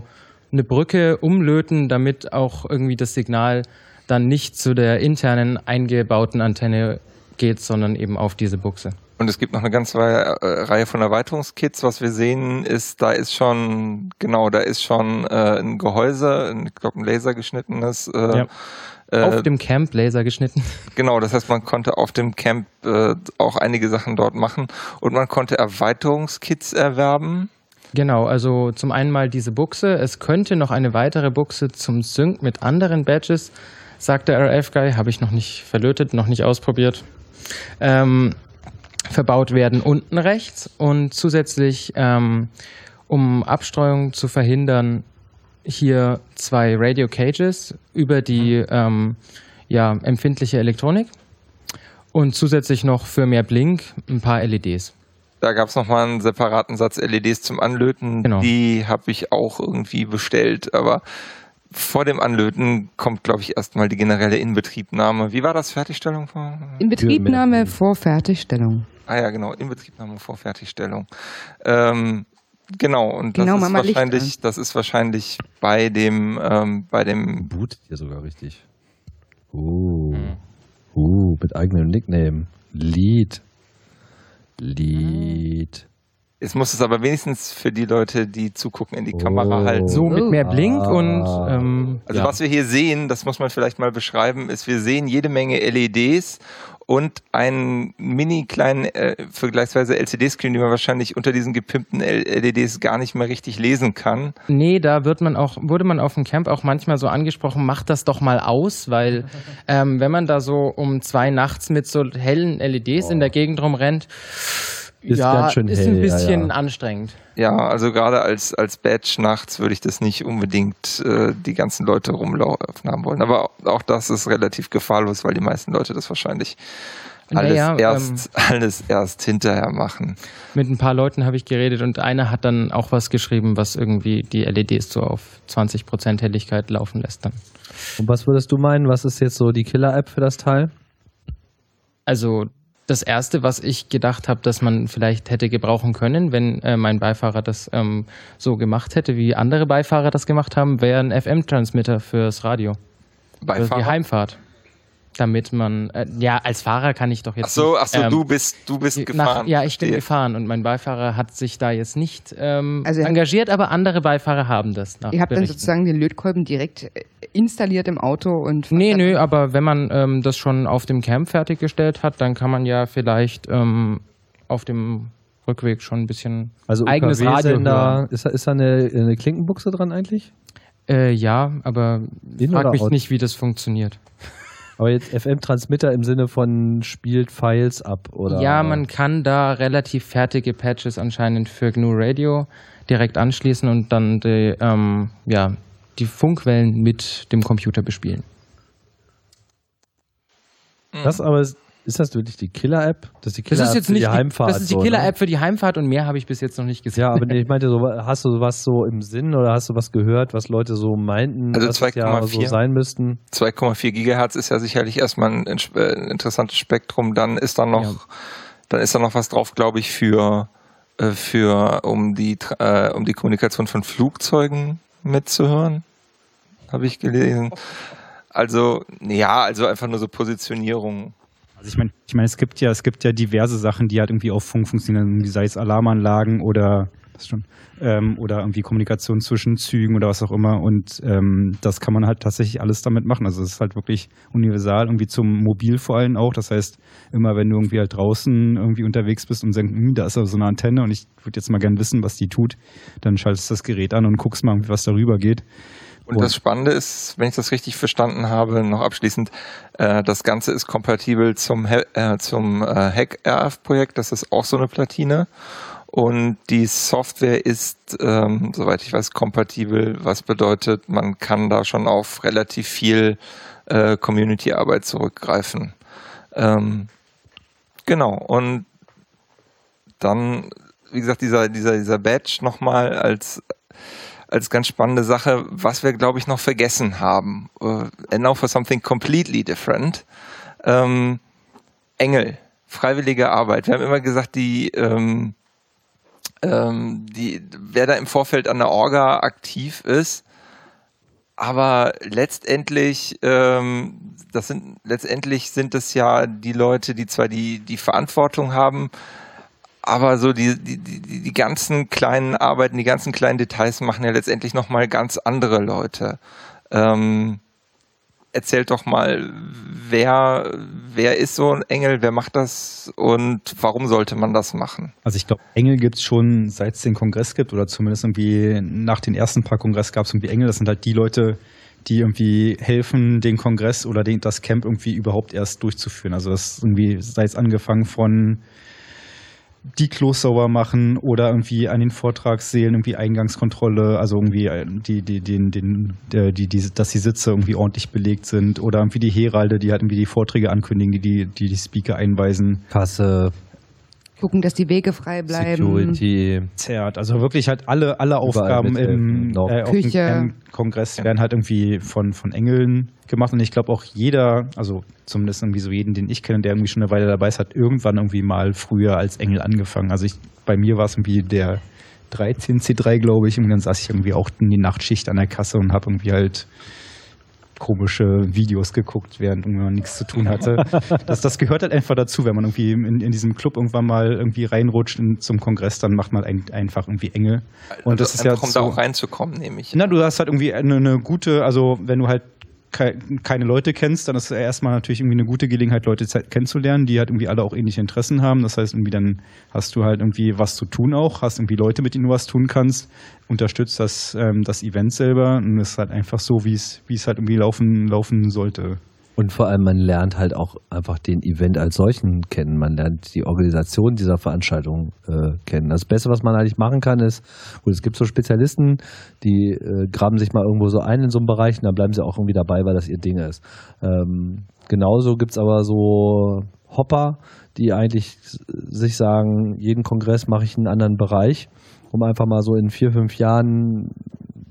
S9: eine Brücke umlöten, damit auch irgendwie das Signal dann nicht zu der internen eingebauten Antenne geht, sondern eben auf diese Buchse.
S1: Und es gibt noch eine ganze Reihe, äh, Reihe von Erweiterungskits. Was wir sehen, ist, da ist schon, genau, da ist schon äh, ein Gehäuse, ein, ich glaube ein lasergeschnittenes. Äh,
S9: Ja.
S1: äh,
S9: auf dem Camp Laser geschnitten.
S1: genau, das heißt, man konnte auf dem Camp äh, auch einige Sachen dort machen und man konnte Erweiterungskits erwerben.
S9: Genau, also zum einen mal diese Buchse. Es könnte noch eine weitere Buchse zum Sync mit anderen Badges, sagt der RF-Guy. Habe ich noch nicht verlötet, noch nicht ausprobiert. Ähm, verbaut werden unten rechts und zusätzlich, ähm, um Abstreuung zu verhindern, hier zwei Radio Cages über die ähm, ja, empfindliche Elektronik und zusätzlich noch für mehr Blink ein paar LEDs.
S1: Da gab es nochmal einen separaten Satz LEDs zum Anlöten.
S9: Genau.
S1: Die habe ich auch irgendwie bestellt, aber vor dem Anlöten kommt, glaube ich, erstmal die generelle Inbetriebnahme. Wie war das? Fertigstellung? von-
S4: Inbetriebnahme vor Fertigstellung.
S1: Ah ja, genau, Inbetriebnahme vor Fertigstellung. Ähm, genau, und das
S4: Genau,
S1: ist
S4: Licht
S1: wahrscheinlich, das ist wahrscheinlich bei dem, ähm, bei dem
S10: Bootet hier sogar richtig. Uh. Uh, mit eigenem Nickname. Lied. Lied.
S1: Jetzt muss es aber wenigstens für die Leute, die zugucken, in die Kamera
S10: Oh.
S1: halten.
S9: So mit mehr Blink
S10: Ah.
S9: und ähm,
S1: Also
S9: ja.
S1: was wir hier sehen, das muss man vielleicht mal beschreiben, ist, wir sehen jede Menge LEDs und einen mini kleinen äh, vergleichsweise LCD-Screen, den man wahrscheinlich unter diesen gepimpten LEDs gar nicht mehr richtig lesen kann.
S9: Nee, da wird man auch, wurde man auf dem Camp auch manchmal so angesprochen, macht das doch mal aus, weil ähm, wenn man da so um zwei nachts mit so hellen LEDs in der Gegend rumrennt,
S10: Ist
S9: ja,
S10: ganz schön
S9: ist
S10: hell,
S9: ein
S10: ja,
S9: bisschen
S10: ja.
S9: anstrengend.
S1: Ja, also gerade als, als Badge nachts würde ich das nicht unbedingt äh, die ganzen Leute rumlaufen haben wollen. Aber auch das ist relativ gefahrlos, weil die meisten Leute das wahrscheinlich alles,
S9: Naja,
S1: erst, alles erst hinterher machen.
S9: Mit ein paar Leuten habe ich geredet und einer hat dann auch was geschrieben, was irgendwie die LEDs so auf 20% Helligkeit laufen lässt dann.
S3: Und was würdest du meinen? Was ist jetzt so die Killer-App für das Teil?
S9: Also das Erste, was ich gedacht habe, dass man vielleicht hätte gebrauchen können, wenn äh, mein Beifahrer das ähm, so gemacht hätte, wie andere Beifahrer das gemacht haben, wäre ein FM-Transmitter fürs Radio. Für
S1: Beifahrer?
S9: die Heimfahrt. Damit man, äh, ja, als Fahrer kann ich doch jetzt.
S1: Ach so,
S9: nicht,
S1: ach so,
S9: ähm,
S1: du bist, du bist
S9: nach-
S1: gefahren.
S9: ja, ich bin gefahren und mein Beifahrer hat sich da jetzt nicht ähm,
S4: Also er-
S9: engagiert, aber andere Beifahrer haben das. Nach
S4: Ihr habt dann
S9: Berichten.
S4: sozusagen den Lötkolben direkt äh, installiert im Auto und.
S9: Nee,
S4: dann-
S9: nö, aber wenn man ähm, das schon auf dem Camp fertiggestellt hat, dann kann man ja vielleicht ähm, auf dem Rückweg schon ein bisschen
S3: Also
S9: eigenes Radio hören.
S3: Ist da, ist da eine, eine Klinkenbuchse dran eigentlich?
S9: Äh, ja, aber
S3: In-
S9: frag mich
S3: out?
S9: nicht, wie das funktioniert.
S3: Aber jetzt FM-Transmitter im Sinne von spielt Files ab, oder?
S9: Ja, man kann da relativ fertige Patches anscheinend für GNU Radio direkt anschließen und dann die, ähm, ja, die Funkwellen mit dem Computer bespielen.
S3: Das aber ist, ist das wirklich die Killer-App? Das ist die Killer-App
S9: ist jetzt
S3: für
S9: nicht
S3: die Heimfahrt.
S9: das ist die
S3: so, ne?
S9: Killer-App für die Heimfahrt und mehr habe ich bis jetzt noch nicht gesehen.
S3: Ja, aber nee, ich meinte, so, hast du was so im Sinn oder hast du was gehört, was Leute so meinten,
S1: Also
S3: dass es ja so
S1: 2,4.
S3: sein müssten?
S1: 2,4 Gigahertz ist ja sicherlich erstmal ein, äh, ein interessantes Spektrum. Dann ist da noch,
S9: Ja.
S1: dann ist da noch was drauf, glaube ich, für, äh, für um die äh, um die Kommunikation von Flugzeugen mitzuhören. Habe ich gelesen. Also, ja, also einfach nur so Positionierung.
S2: Also ich meine, ich meine, es gibt ja, es gibt ja diverse Sachen, die halt irgendwie auf Funk funktionieren, sei es Alarmanlagen oder schon, ähm, oder irgendwie Kommunikation zwischen Zügen oder was auch immer. Und ähm, das kann man halt tatsächlich alles damit machen. Also es ist halt wirklich universal, irgendwie zum Mobil vor allem auch. Das heißt, immer wenn du irgendwie halt draußen irgendwie unterwegs bist und denkst, hm, da ist aber so eine Antenne und ich würde jetzt mal gern wissen, was die tut, dann schaltest du das Gerät an und guckst mal, was darüber geht.
S1: Und das Spannende ist, wenn ich das richtig verstanden habe, noch abschließend, äh, das Ganze ist kompatibel zum, äh, zum äh, Hack-RF-Projekt. Das ist auch so eine Platine. Und die Software ist, ähm, soweit ich weiß, kompatibel, was bedeutet, man kann da schon auf relativ viel äh, Community-Arbeit zurückgreifen. Ähm, genau. Und dann, wie gesagt, dieser, dieser, dieser Badge nochmal als als ganz spannende Sache, was wir, glaube ich, noch vergessen haben. Uh, and now for something completely different. Ähm, Engel, freiwillige Arbeit. Wir haben immer gesagt, die, ähm, ähm, die, wer da im Vorfeld an der Orga aktiv ist, aber letztendlich, ähm, das sind, letztendlich sind es ja die Leute, die zwar die, die Verantwortung haben, aber so die, die, die, die ganzen kleinen Arbeiten, die ganzen kleinen Details machen ja letztendlich nochmal ganz andere Leute. Ähm, erzählt doch mal, wer, wer ist so ein Engel, wer macht das und warum sollte man das machen?
S2: Also ich glaube, Engel gibt es schon, seit es den Kongress gibt oder zumindest irgendwie nach den ersten paar Kongress gab es irgendwie Engel. Das sind halt die Leute, die irgendwie helfen, den Kongress oder den, das Camp irgendwie überhaupt erst durchzuführen. Also das ist irgendwie, sei es angefangen von die Klos sauber machen oder irgendwie an den Vortragssälen irgendwie Eingangskontrolle, also irgendwie äh, die, die, den, den, der, die, die, dass die Sitze irgendwie ordentlich belegt sind oder irgendwie die Heralde, die halt irgendwie die Vorträge ankündigen, die die, die, die Speaker einweisen.
S3: Kasse.
S4: Gucken, dass die Wege frei bleiben.
S3: Security.
S2: Zerrt. Also wirklich halt alle, alle Aufgaben im
S3: noch.
S2: äh, auf dem
S4: Küche.
S2: Camp-Kongress werden halt irgendwie von, von Engeln gemacht. Und ich glaube auch jeder, also zumindest irgendwie so jeden, den ich kenne, der irgendwie schon eine Weile dabei ist, hat irgendwann irgendwie mal früher als Engel angefangen. Also ich, bei mir war es irgendwie der 13C3, glaube ich. Und dann saß ich irgendwie auch in die Nachtschicht an der Kasse und habe irgendwie halt komische Videos geguckt, während man nichts zu tun hatte. das, das gehört halt einfach dazu, wenn man irgendwie in, in diesem Club irgendwann mal irgendwie reinrutscht in, zum Kongress, dann macht man ein, einfach irgendwie Engel. Und das ist ja
S1: Also um da
S2: so,
S1: auch reinzukommen, nehme ich.
S2: na, du hast halt irgendwie eine, eine gute, also wenn du halt kei- keine Leute kennst, dann ist es erstmal natürlich irgendwie eine gute Gelegenheit, Leute kennenzulernen, die halt irgendwie alle auch ähnliche Interessen haben. Das heißt, irgendwie dann hast du halt irgendwie was zu tun auch, hast irgendwie Leute, mit denen du was tun kannst, unterstützt das, ähm, das Event selber und es ist halt einfach so, wie es, wie es halt irgendwie laufen, laufen sollte.
S3: Und vor allem, man lernt halt auch einfach den Event als solchen kennen. Man lernt die Organisation dieser Veranstaltung äh, kennen. Das Beste, was man eigentlich machen kann, ist, gut, es gibt so Spezialisten, die äh, graben sich mal irgendwo so ein in so einem Bereich und dann bleiben sie auch irgendwie dabei, weil das ihr Ding ist. Ähm, genauso gibt's aber so Hopper, die eigentlich sich sagen, jeden Kongress mache ich in einen anderen Bereich, um einfach mal so in vier, fünf Jahren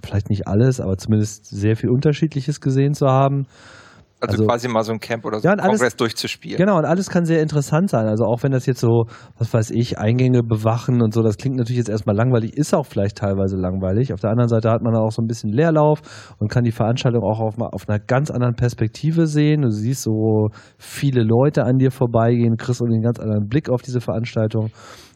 S3: vielleicht nicht alles, aber zumindest sehr viel Unterschiedliches gesehen zu haben.
S1: Also,
S3: Also-
S1: quasi mal so ein Camp oder so
S3: Ja,
S1: ein
S3: und alles-
S1: Kongress durchzuspielen.
S3: Genau, und alles kann sehr interessant sein. Also auch wenn das jetzt so, was weiß ich, Eingänge bewachen und so, das klingt natürlich jetzt erstmal langweilig, ist auch vielleicht teilweise langweilig. Auf der anderen Seite hat man auch so ein bisschen Leerlauf und kann die Veranstaltung auch auf, auf einer ganz anderen Perspektive sehen. Du siehst so viele Leute an dir vorbeigehen, kriegst irgendwie einen ganz anderen Blick auf diese Veranstaltung.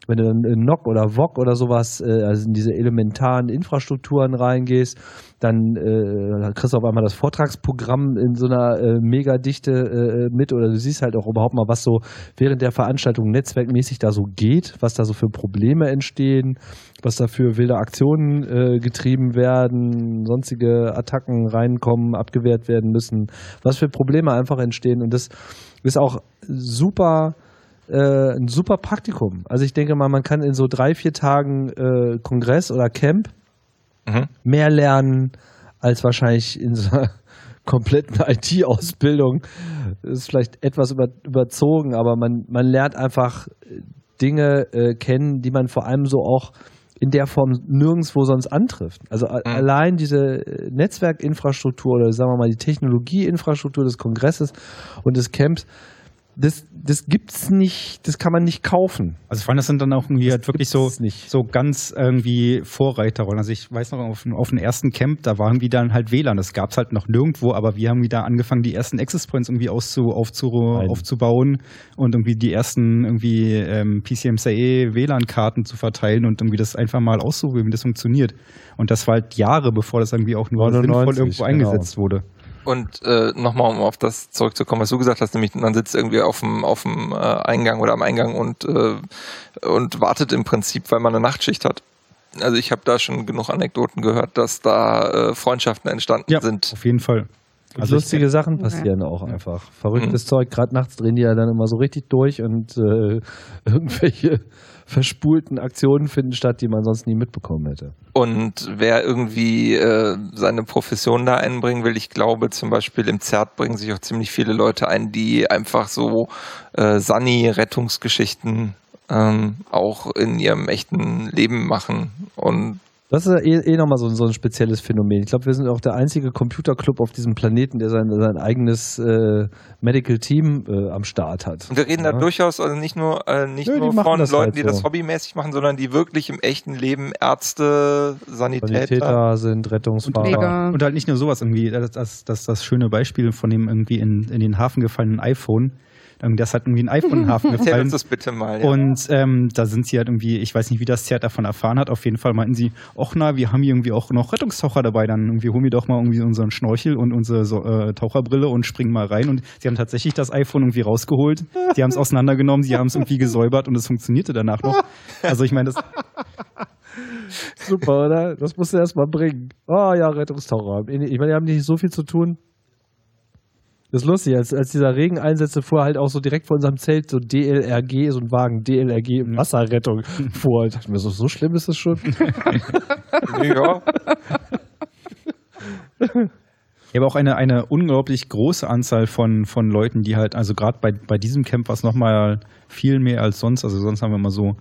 S3: Wenn du dann in NOC oder VOC oder sowas, äh, also in diese elementaren Infrastrukturen reingehst, dann äh, kriegst du auf einmal das Vortragsprogramm in so einer äh, Megadichte äh, mit oder du siehst halt auch überhaupt mal, was so während der Veranstaltung netzwerkmäßig da so geht, was da so für Probleme entstehen, was da für wilde Aktionen äh, getrieben werden, sonstige Attacken reinkommen, abgewehrt werden müssen, was für Probleme einfach entstehen. Und das ist auch super äh, ein super Praktikum. Also ich denke mal, man kann in so drei, vier Tagen äh, Kongress oder Camp
S1: Mhm.
S3: mehr lernen als wahrscheinlich in so einer kompletten IT-Ausbildung. Ist vielleicht etwas über, überzogen, aber man, man lernt einfach Dinge äh, kennen, die man vor allem so auch in der Form nirgendwo sonst antrifft. Also a- allein diese äh, Netzwerkinfrastruktur oder sagen wir mal die Technologieinfrastruktur des Kongresses und des Camps, das, das gibt's nicht, das kann man nicht kaufen.
S2: Also vor allem, das sind dann auch irgendwie halt wirklich so,
S3: nicht.
S2: so ganz irgendwie Vorreiterrollen. Also ich weiß noch, auf, auf dem ersten Camp, da waren wir dann halt WLAN. Das gab's halt noch nirgendwo, aber wir haben wieder angefangen, die ersten Access Points irgendwie auszu, aufzu, aufzubauen und irgendwie die ersten irgendwie ähm, PCMCE WLAN-Karten zu verteilen und irgendwie das einfach mal auszuprobieren, wie das funktioniert. Und das war halt Jahre, bevor das irgendwie auch nur
S3: 99,
S2: sinnvoll irgendwo
S3: genau.
S2: eingesetzt wurde.
S1: Und äh, nochmal, um auf das zurückzukommen, was du gesagt hast, nämlich man sitzt irgendwie auf dem, auf dem äh, Eingang oder am Eingang und, äh, und wartet im Prinzip, weil man eine Nachtschicht hat. Also ich habe da schon genug Anekdoten gehört, dass da äh, Freundschaften entstanden
S2: Ja,
S1: sind.
S2: auf jeden Fall. Also ich-
S3: Lustige Sachen passieren auch einfach. Verrücktes
S1: Mhm.
S3: Zeug. Gerade nachts drehen die ja dann immer so richtig durch und äh, irgendwelche verspulten Aktionen finden statt, die man sonst nie mitbekommen hätte.
S1: Und wer irgendwie äh, seine Profession da einbringen will, ich glaube zum Beispiel im ZERT bringen sich auch ziemlich viele Leute ein, die einfach so äh, Sunny-Rettungsgeschichten ähm, auch in ihrem echten Leben machen. Und
S3: Das ist ja eh, eh nochmal so, so ein spezielles Phänomen. Ich glaube, wir sind auch der einzige Computerclub auf diesem Planeten, der sein, sein eigenes äh, Medical Team äh, am Start hat.
S1: wir reden
S3: Ja.
S1: da durchaus also nicht nur äh, nicht
S3: Nö, die
S1: nur von
S3: das
S1: Leuten,
S3: halt
S1: die
S3: so.
S1: das hobbymäßig machen, sondern die wirklich im echten Leben Ärzte, Sanitäter.
S3: Sanitäter sind Rettungsfahrer.
S4: Pfleger.
S2: Und halt nicht nur sowas irgendwie, das, das, das, das schöne Beispiel von dem irgendwie in, in den Hafen gefallenen iPhone. Ähm, Das hat irgendwie ein iPhone in den Hafen
S1: Erzähl
S2: gefallen.
S1: uns das bitte mal. Ja.
S2: Und ähm, da sind sie halt irgendwie, ich weiß nicht, wie das Zert davon erfahren hat. Auf jeden Fall meinten sie, ach na, wir haben hier irgendwie auch noch Rettungstaucher dabei. Dann irgendwie holen wir doch mal irgendwie unseren Schnorchel und unsere so, äh, Taucherbrille und springen mal rein. Und sie haben tatsächlich das iPhone irgendwie rausgeholt. Sie haben es auseinandergenommen, sie haben es irgendwie gesäubert und es funktionierte danach noch. Also ich meine, das
S3: Super, oder? Das musst du erst mal bringen. Oh ja, Rettungstaucher. Ich meine, die haben nicht so viel zu tun. Das ist lustig, als, als dieser Regen einsetzte, fuhr halt auch so direkt vor unserem Zelt so DLRG, so ein Wagen, DLRG Wasserrettung vor. Ich dachte mir so, so schlimm ist es schon.
S1: ja.
S2: Ja, aber auch eine, eine unglaublich große Anzahl von, von Leuten, die halt, also gerade bei, bei diesem Camp war es nochmal viel mehr als sonst. Also sonst haben wir immer so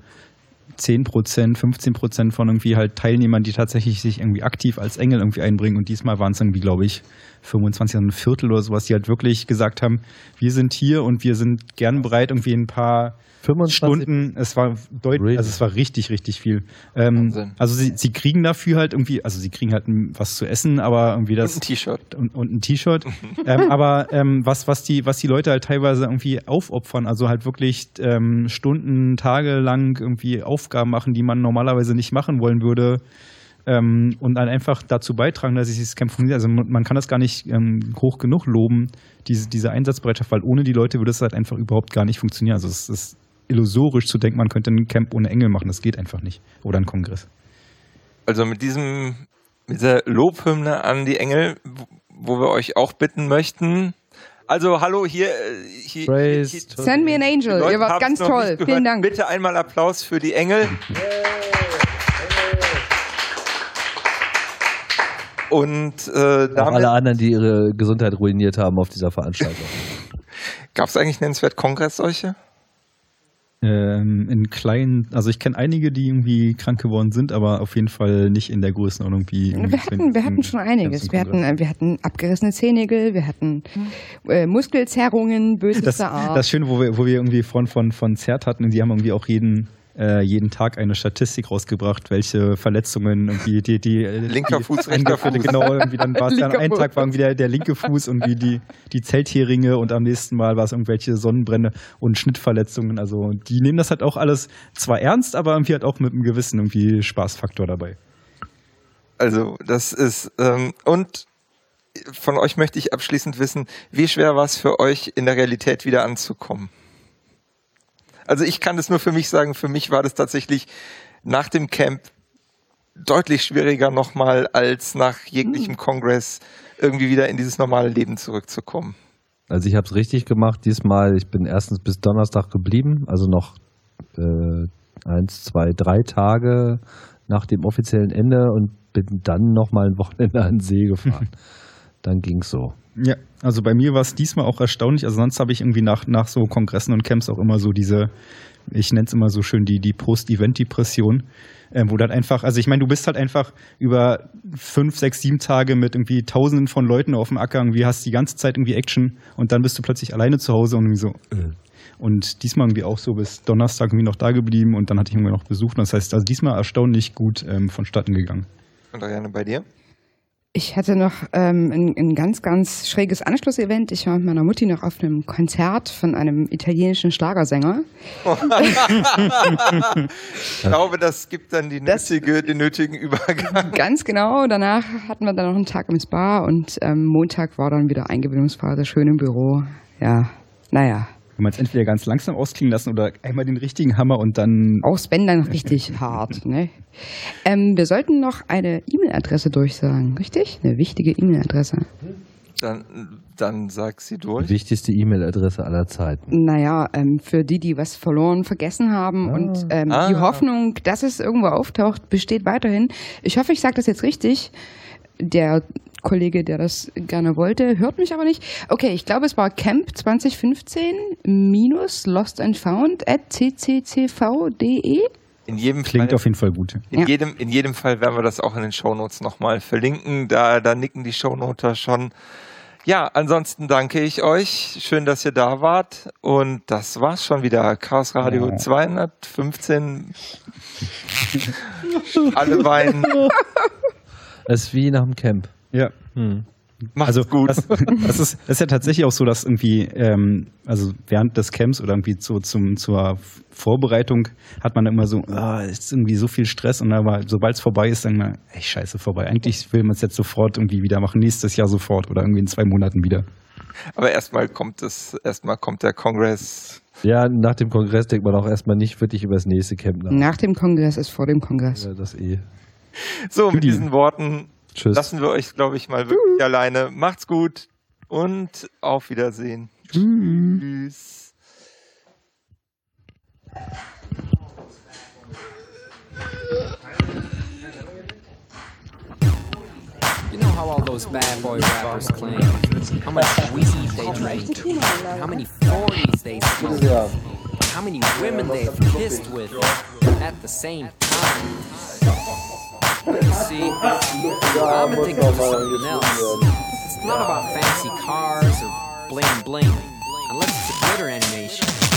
S2: 10 Prozent, 15 Prozent von irgendwie halt Teilnehmern, die tatsächlich sich irgendwie aktiv als Engel irgendwie einbringen. Und diesmal waren es irgendwie, glaube ich, 25, also ein Viertel oder sowas, die halt wirklich gesagt haben, wir sind hier und wir sind gern bereit, irgendwie ein paar 25 Stunden, es war deutlich, also es war richtig, richtig viel. Ähm, also sie, sie kriegen dafür halt irgendwie, also sie kriegen halt was zu essen, aber irgendwie das.
S1: Und ein T-Shirt.
S2: Und, und, ein T-Shirt. ähm, aber ähm, was, was, die, was die Leute halt teilweise irgendwie aufopfern, also halt wirklich ähm, Stunden, Tage lang irgendwie Aufgaben machen, die man normalerweise nicht machen wollen würde. Ähm, und dann einfach dazu beitragen, dass dieses Camp funktioniert. Also man kann das gar nicht ähm, hoch genug loben, diese, diese Einsatzbereitschaft, weil ohne die Leute würde es halt einfach überhaupt gar nicht funktionieren. Also es ist illusorisch zu denken, man könnte ein Camp ohne Engel machen. Das geht einfach nicht. Oder ein Kongress.
S1: Also mit diesem, mit dieser Lobhymne an die Engel, wo wir euch auch bitten möchten. Also hallo hier, äh, hier,
S4: hier Send me an angel. Ihr wart ganz toll. Vielen Dank.
S1: Bitte einmal Applaus für die Engel. Und äh,
S10: damit, alle anderen, die ihre Gesundheit ruiniert haben auf dieser Veranstaltung.
S1: Gab es eigentlich nennenswert Kongress solche?
S2: Ähm, in kleinen, also ich kenne einige, die irgendwie krank geworden sind, aber auf jeden Fall nicht in der Größenordnung wie.
S4: Wir hatten, wir hatten schon einiges. Wir hatten, wir hatten abgerissene Zehennägel, wir hatten äh, Muskelzerrungen bösester
S2: das,
S4: Art.
S2: Das Schöne, wo wir, wo wir irgendwie von, von, von Zert hatten, die haben irgendwie auch jeden äh, jeden Tag eine Statistik rausgebracht, welche Verletzungen irgendwie die, die
S1: äh, linker Fuß, rechter Fuß.
S2: Genau, irgendwie dann war es dann einen Tag war irgendwie der, der linke Fuß und wie die, die Zeltheringe und am nächsten Mal war es irgendwelche Sonnenbrände und Schnittverletzungen. Also die nehmen das halt auch alles zwar ernst, aber irgendwie halt auch mit einem gewissen irgendwie Spaßfaktor dabei.
S1: Also das ist ähm, und von euch möchte ich abschließend wissen, wie schwer war es für euch in der Realität wieder anzukommen? Also ich kann das nur für mich sagen, für mich war das tatsächlich nach dem Camp deutlich schwieriger nochmal als nach jeglichem hm. Kongress irgendwie wieder in dieses normale Leben zurückzukommen.
S10: Also ich habe es richtig gemacht diesmal. Ich bin erstens bis Donnerstag geblieben, also noch äh, eins, zwei, drei Tage nach dem offiziellen Ende und bin dann nochmal ein Wochenende an den See gefahren. dann ging es so.
S2: Ja, also bei mir war es diesmal auch erstaunlich. Also sonst habe ich irgendwie nach, nach so Kongressen und Camps auch immer so diese, ich nenne es immer so schön, die, die Post-Event-Depression, äh, wo dann einfach, also ich meine, du bist halt einfach über fünf, sechs, sieben Tage mit irgendwie tausenden von Leuten auf dem Acker, irgendwie hast die ganze Zeit irgendwie Action und dann bist du plötzlich alleine zu Hause und irgendwie so. Äh. Und diesmal irgendwie auch so bis Donnerstag irgendwie noch da geblieben und dann hatte ich irgendwie noch besucht. Das heißt, also diesmal erstaunlich gut ähm, vonstatten gegangen.
S1: Und Ariane, bei dir?
S4: Ich hatte noch ähm, ein, ein, ganz, ganz schräges Anschlussevent. Ich war mit meiner Mutti noch auf einem Konzert von einem italienischen Schlagersänger.
S1: ich glaube, das gibt dann die nötige, den nötigen Übergang.
S4: Ganz genau. Danach hatten wir dann noch einen Tag im Spa und ähm, Montag war dann wieder Eingewöhnungsphase, schön im Büro. Ja, naja.
S2: Wenn man es entweder ganz langsam ausklingen lassen oder einmal den richtigen Hammer und dann.
S4: Auch Sven dann richtig hart, ne? Ähm, wir sollten noch eine E-Mail-Adresse durchsagen, richtig? Eine wichtige E-Mail-Adresse.
S1: Dann, dann sag sie durch.
S10: Die wichtigste E-Mail-Adresse aller Zeiten.
S4: Naja, ähm, für die, die was verloren, vergessen haben ah. und ähm, ah. die Hoffnung, dass es irgendwo auftaucht, besteht weiterhin. Ich hoffe, ich sage das jetzt richtig. Der Kollege, der das gerne wollte, hört mich aber nicht. Okay, ich glaube, es war Camp 2015 minus lost and found at cccv.de.
S1: In jedem
S2: Klingt Fall, auf jeden Fall gut.
S1: In, ja. jedem, in jedem Fall werden wir das auch in den Shownotes nochmal verlinken. Da, da nicken die Shownoter schon. Ja, ansonsten danke ich euch. Schön, dass ihr da wart. Und das war's schon wieder. Chaos Radio ja. 215. Alle weinen.
S10: Es ist wie nach dem Camp.
S2: Ja. Hm. Macht's also gut. Das, das, ist, das ist ja tatsächlich auch so, dass irgendwie, ähm, also während des Camps oder irgendwie so zum, zur Vorbereitung hat man immer so, ah, ist irgendwie so viel Stress und aber sobald es vorbei ist, dann mal, ey, scheiße, vorbei. Eigentlich will man es jetzt sofort irgendwie wieder machen, nächstes Jahr sofort oder irgendwie in zwei Monaten wieder.
S1: Aber erstmal kommt es, erstmal kommt der Kongress.
S10: Ja, nach dem Kongress denkt man auch erstmal nicht wirklich über das nächste Camp
S4: nach. Nach dem Kongress ist vor dem Kongress.
S10: Ja, das eh.
S1: So, mit diesen Worten Tschüss. Lassen wir euch, glaube ich, mal wirklich alleine. Macht's gut und auf Wiedersehen. Tschüss. Genau.
S11: how all those bad boy rappers claim. How much weed they drink. How many 40s they smoke. How many women they've kissed with at the same time. See, I'm addicted to something else. It's not about fancy cars or bling bling, unless it's a glitter animation.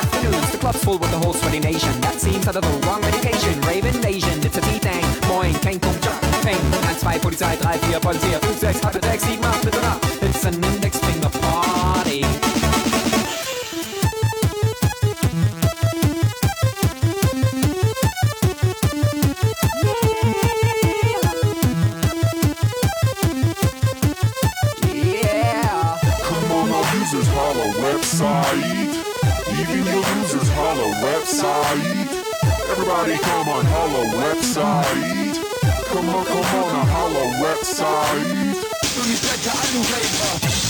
S11: afternoons. The club's full with the whole sweaty nation. That seems out of the wrong medication. Raven Invasion, it's a B-Thing. Moin, kein Punkt, Jump, Ping. 1, 2, Polizei, 3, 4, Polizei, 5, 6, 8, 6, 7, 8, bitte nach. It's an index finger party. Yeah.
S8: Come on, our users holla website holla website. Everybody come on holla website. Come on, come on, holla website.
S11: Let me check the